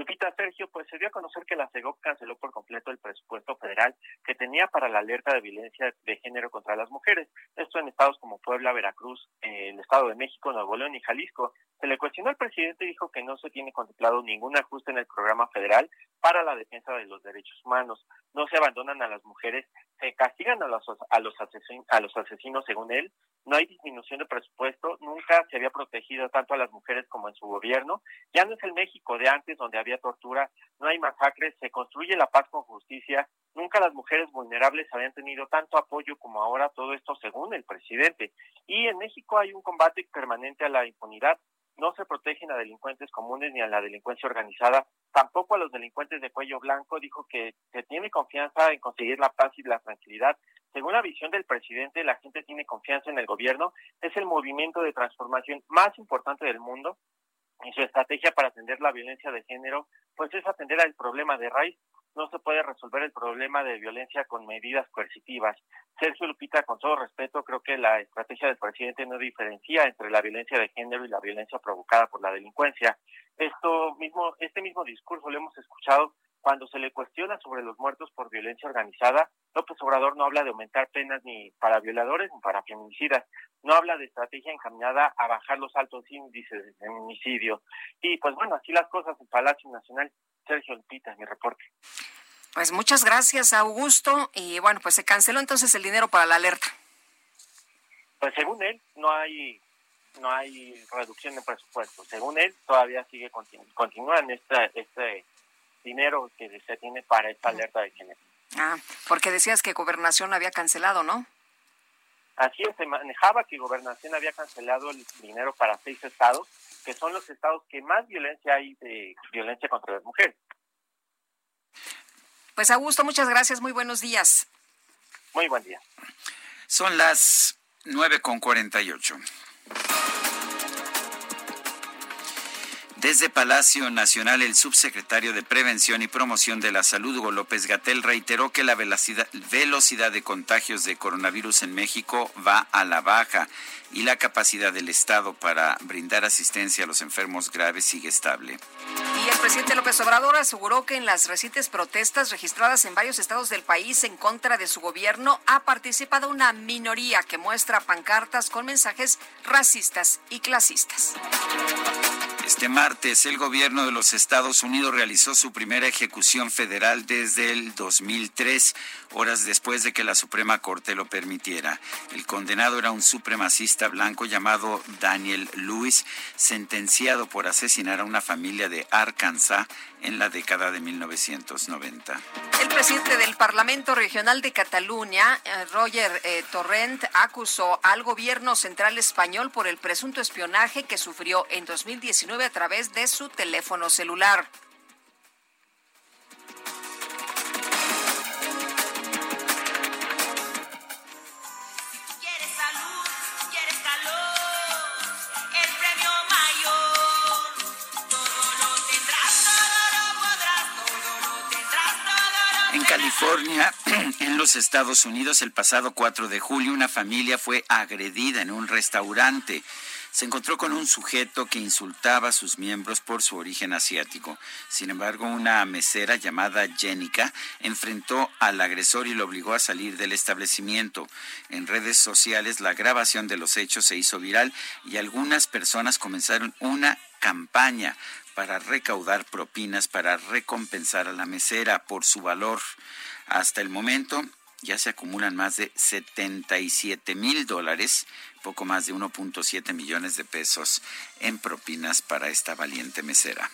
Lupita Sergio, pues se dio a conocer que la CEGOP canceló por completo el presupuesto federal que tenía para la alerta de violencia de género contra las mujeres. Esto en estados como Puebla, Veracruz, el Estado de México, Nuevo León y Jalisco. Se le cuestionó al presidente y dijo que no se tiene contemplado ningún ajuste en el programa federal para la defensa de los derechos humanos. No se abandonan a las mujeres, se castigan a los, a los, asesinos, a los asesinos según él. No hay disminución de presupuesto, nunca se había protegido tanto a las mujeres como en su gobierno. Ya no es el México de antes donde había tortura, no hay masacres, se construye la paz con justicia. Nunca las mujeres vulnerables habían tenido tanto apoyo como ahora, todo esto según el presidente. Y en México hay un combate permanente a la impunidad no se protegen a delincuentes comunes ni a la delincuencia organizada, tampoco a los delincuentes de cuello blanco. Dijo que se tiene confianza en conseguir la paz y la tranquilidad. Según la visión del presidente, la gente tiene confianza en el gobierno. Es el movimiento de transformación más importante del mundo y su estrategia para atender la violencia de género, pues es atender al problema de raíz. No se puede resolver el problema de violencia con medidas coercitivas. Sergio Lupita, con todo respeto, creo que la estrategia del presidente no diferencia entre la violencia de género y la violencia provocada por la delincuencia. Esto mismo, este mismo discurso lo hemos escuchado cuando se le cuestiona sobre los muertos por violencia organizada. López Obrador no habla de aumentar penas ni para violadores ni para feminicidas. No habla de estrategia encaminada a bajar los altos índices de feminicidio. Y pues bueno, así las cosas en Palacio Nacional. Sergio Lupita, mi reporte. Pues muchas gracias, Augusto. Y bueno, pues se canceló entonces el dinero para la alerta. Pues según él, no hay no hay reducción de presupuesto. Según él, todavía sigue continúan este, este dinero que se tiene para esta alerta de género. Ah, porque decías que Gobernación había cancelado, ¿no? Así es, se manejaba que Gobernación había cancelado el dinero para seis estados, que son los estados que más violencia hay de violencia contra las mujeres. Pues Augusto, muchas gracias, muy buenos días. Muy buen día. Son las 9.48. Desde Palacio Nacional, el subsecretario de Prevención y Promoción de la Salud, Hugo López Gatel, reiteró que la velocidad, de contagios de coronavirus en México va a la baja y la capacidad del Estado para brindar asistencia a los enfermos graves sigue estable. Y el presidente López Obrador aseguró que en las recientes protestas registradas en varios estados del país en contra de su gobierno ha participado una minoría que muestra pancartas con mensajes racistas y clasistas. Este martes, el gobierno de los Estados Unidos realizó su primera ejecución federal desde el 2003, horas después de que la Suprema Corte lo permitiera. El condenado era un supremacista blanco llamado Daniel Lewis, sentenciado por asesinar a una familia de Arkansas en la década de 1990. El presidente del Parlamento Regional de Cataluña, eh, Roger eh, Torrent, acusó al gobierno central español por el presunto espionaje que sufrió en 2019 a través de su teléfono celular. California, en los Estados Unidos, el pasado 4 de julio, una familia fue agredida en un restaurante. Se encontró con un sujeto que insultaba a sus miembros por su origen asiático. Sin embargo, una mesera llamada Jenica enfrentó al agresor y lo obligó a salir del establecimiento. En redes sociales, la grabación de los hechos se hizo viral y algunas personas comenzaron una campaña para recaudar propinas para recompensar a la mesera por su valor. Hasta el momento ya se acumulan más de 77 mil dólares, poco más de 1.7 millones de pesos en propinas para esta valiente mesera.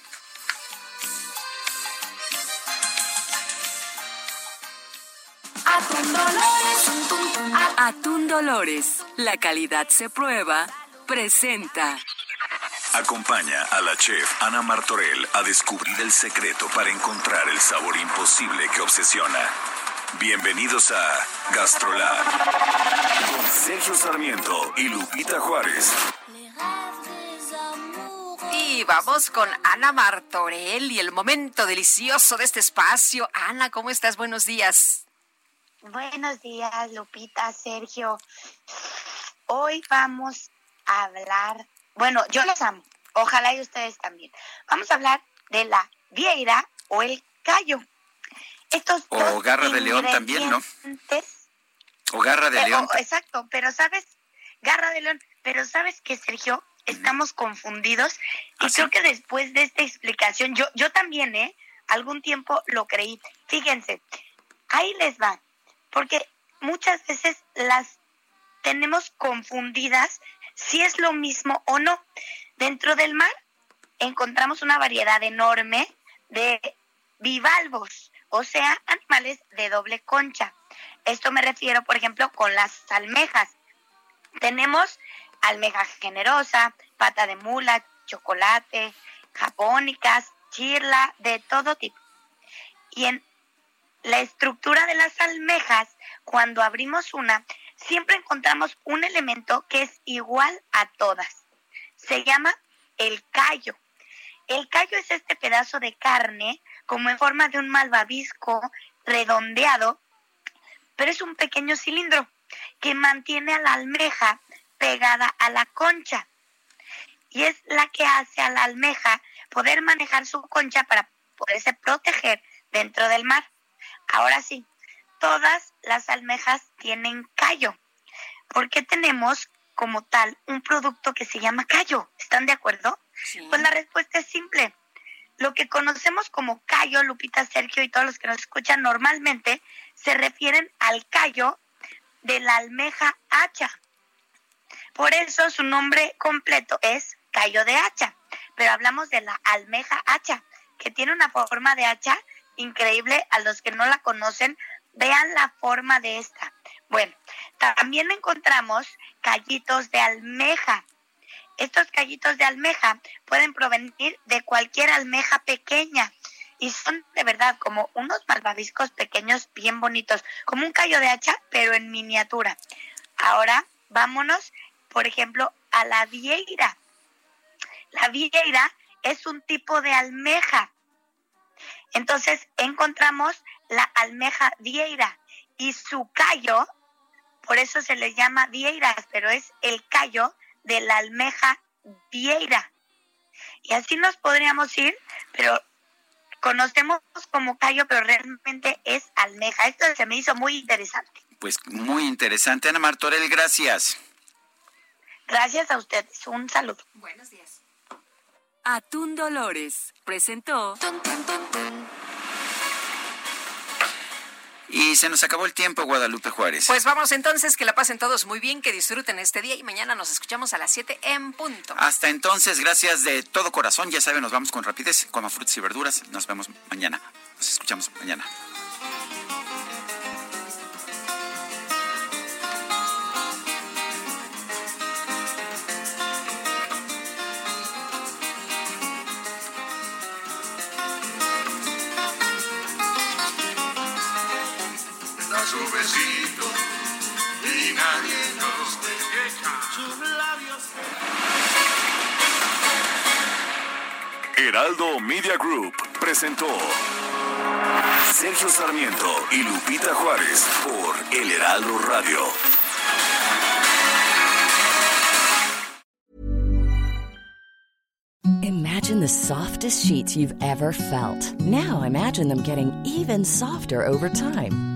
Atún Dolores, la calidad se prueba, presenta. Acompaña a la chef Ana Martorell a descubrir el secreto para encontrar el sabor imposible que obsesiona. Bienvenidos a Gastrolab con Sergio Sarmiento y Lupita Juárez. Y vamos con Ana Martorell y el momento delicioso de este espacio. Ana, ¿cómo estás? Buenos días. Buenos días, Lupita, Sergio. Hoy vamos a hablar bueno, yo los amo. Ojalá y ustedes también. Vamos a hablar de la vieira o el callo. Estos o garra de león también, ¿no? O garra de león. exacto, pero sabes, garra de león, pero sabes que Sergio, estamos confundidos y ¿Ah, creo que después de esta explicación, yo, yo también, ¿eh? Algún tiempo lo creí. Fíjense, ahí les va, porque muchas veces las tenemos confundidas si es lo mismo o no. Dentro del mar encontramos una variedad enorme de bivalvos, o sea, animales de doble concha. Esto me refiero, por ejemplo, con las almejas. Tenemos almeja generosa, pata de mula, chocolate, japónicas, chirla, de todo tipo. Y en la estructura de las almejas, cuando abrimos una, siempre encontramos un elemento que es igual a todas. Se llama el callo. El callo es este pedazo de carne como en forma de un malvavisco redondeado, pero es un pequeño cilindro. que mantiene a la almeja pegada a la concha. Y es la que hace a la almeja poder manejar su concha para poderse proteger dentro del mar. Ahora sí, todas las almejas tienen callo. porque tenemos como tal un producto que se llama callo? ¿Están de acuerdo? Pues la respuesta es simple. Lo que conocemos como callo, Lupita, Sergio y todos los que nos escuchan normalmente, se refieren al callo de la almeja hacha. Por eso su nombre completo es callo de hacha, pero hablamos de la almeja hacha, que tiene una forma de hacha increíble. A los que no la conocen, vean la forma de esta. Bueno, también encontramos callitos de almeja. Estos callitos de almeja pueden provenir de cualquier almeja pequeña y son de verdad como unos malvaviscos pequeños bien bonitos, como un callo de hacha, pero en miniatura. Ahora vámonos, por ejemplo, a la vieira. La vieira es un tipo de almeja. Entonces encontramos la almeja vieira y su callo, por eso se le llama vieiras, pero es el callo de la almeja vieira. Y así nos podríamos ir, pero conocemos como callo, pero realmente es almeja. Esto se me hizo muy interesante. Pues muy interesante. Ana Martorell, gracias. Gracias a ustedes. Un saludo. Buenos días. Atún Dolores presentó. Y se nos acabó el tiempo, Guadalupe Juárez. Pues vamos entonces, que la pasen todos muy bien, que disfruten este día y mañana nos escuchamos a las 7 en punto. Hasta entonces, gracias de todo corazón. Ya saben, nos vamos con rapidez, como frutas y verduras. Nos vemos mañana. Nos escuchamos mañana. Heraldo Media Group presentó Sergio Sarmiento y Lupita Juárez por El Heraldo Radio. Imagine the softest sheets you've ever felt. Now imagine them getting even softer over time.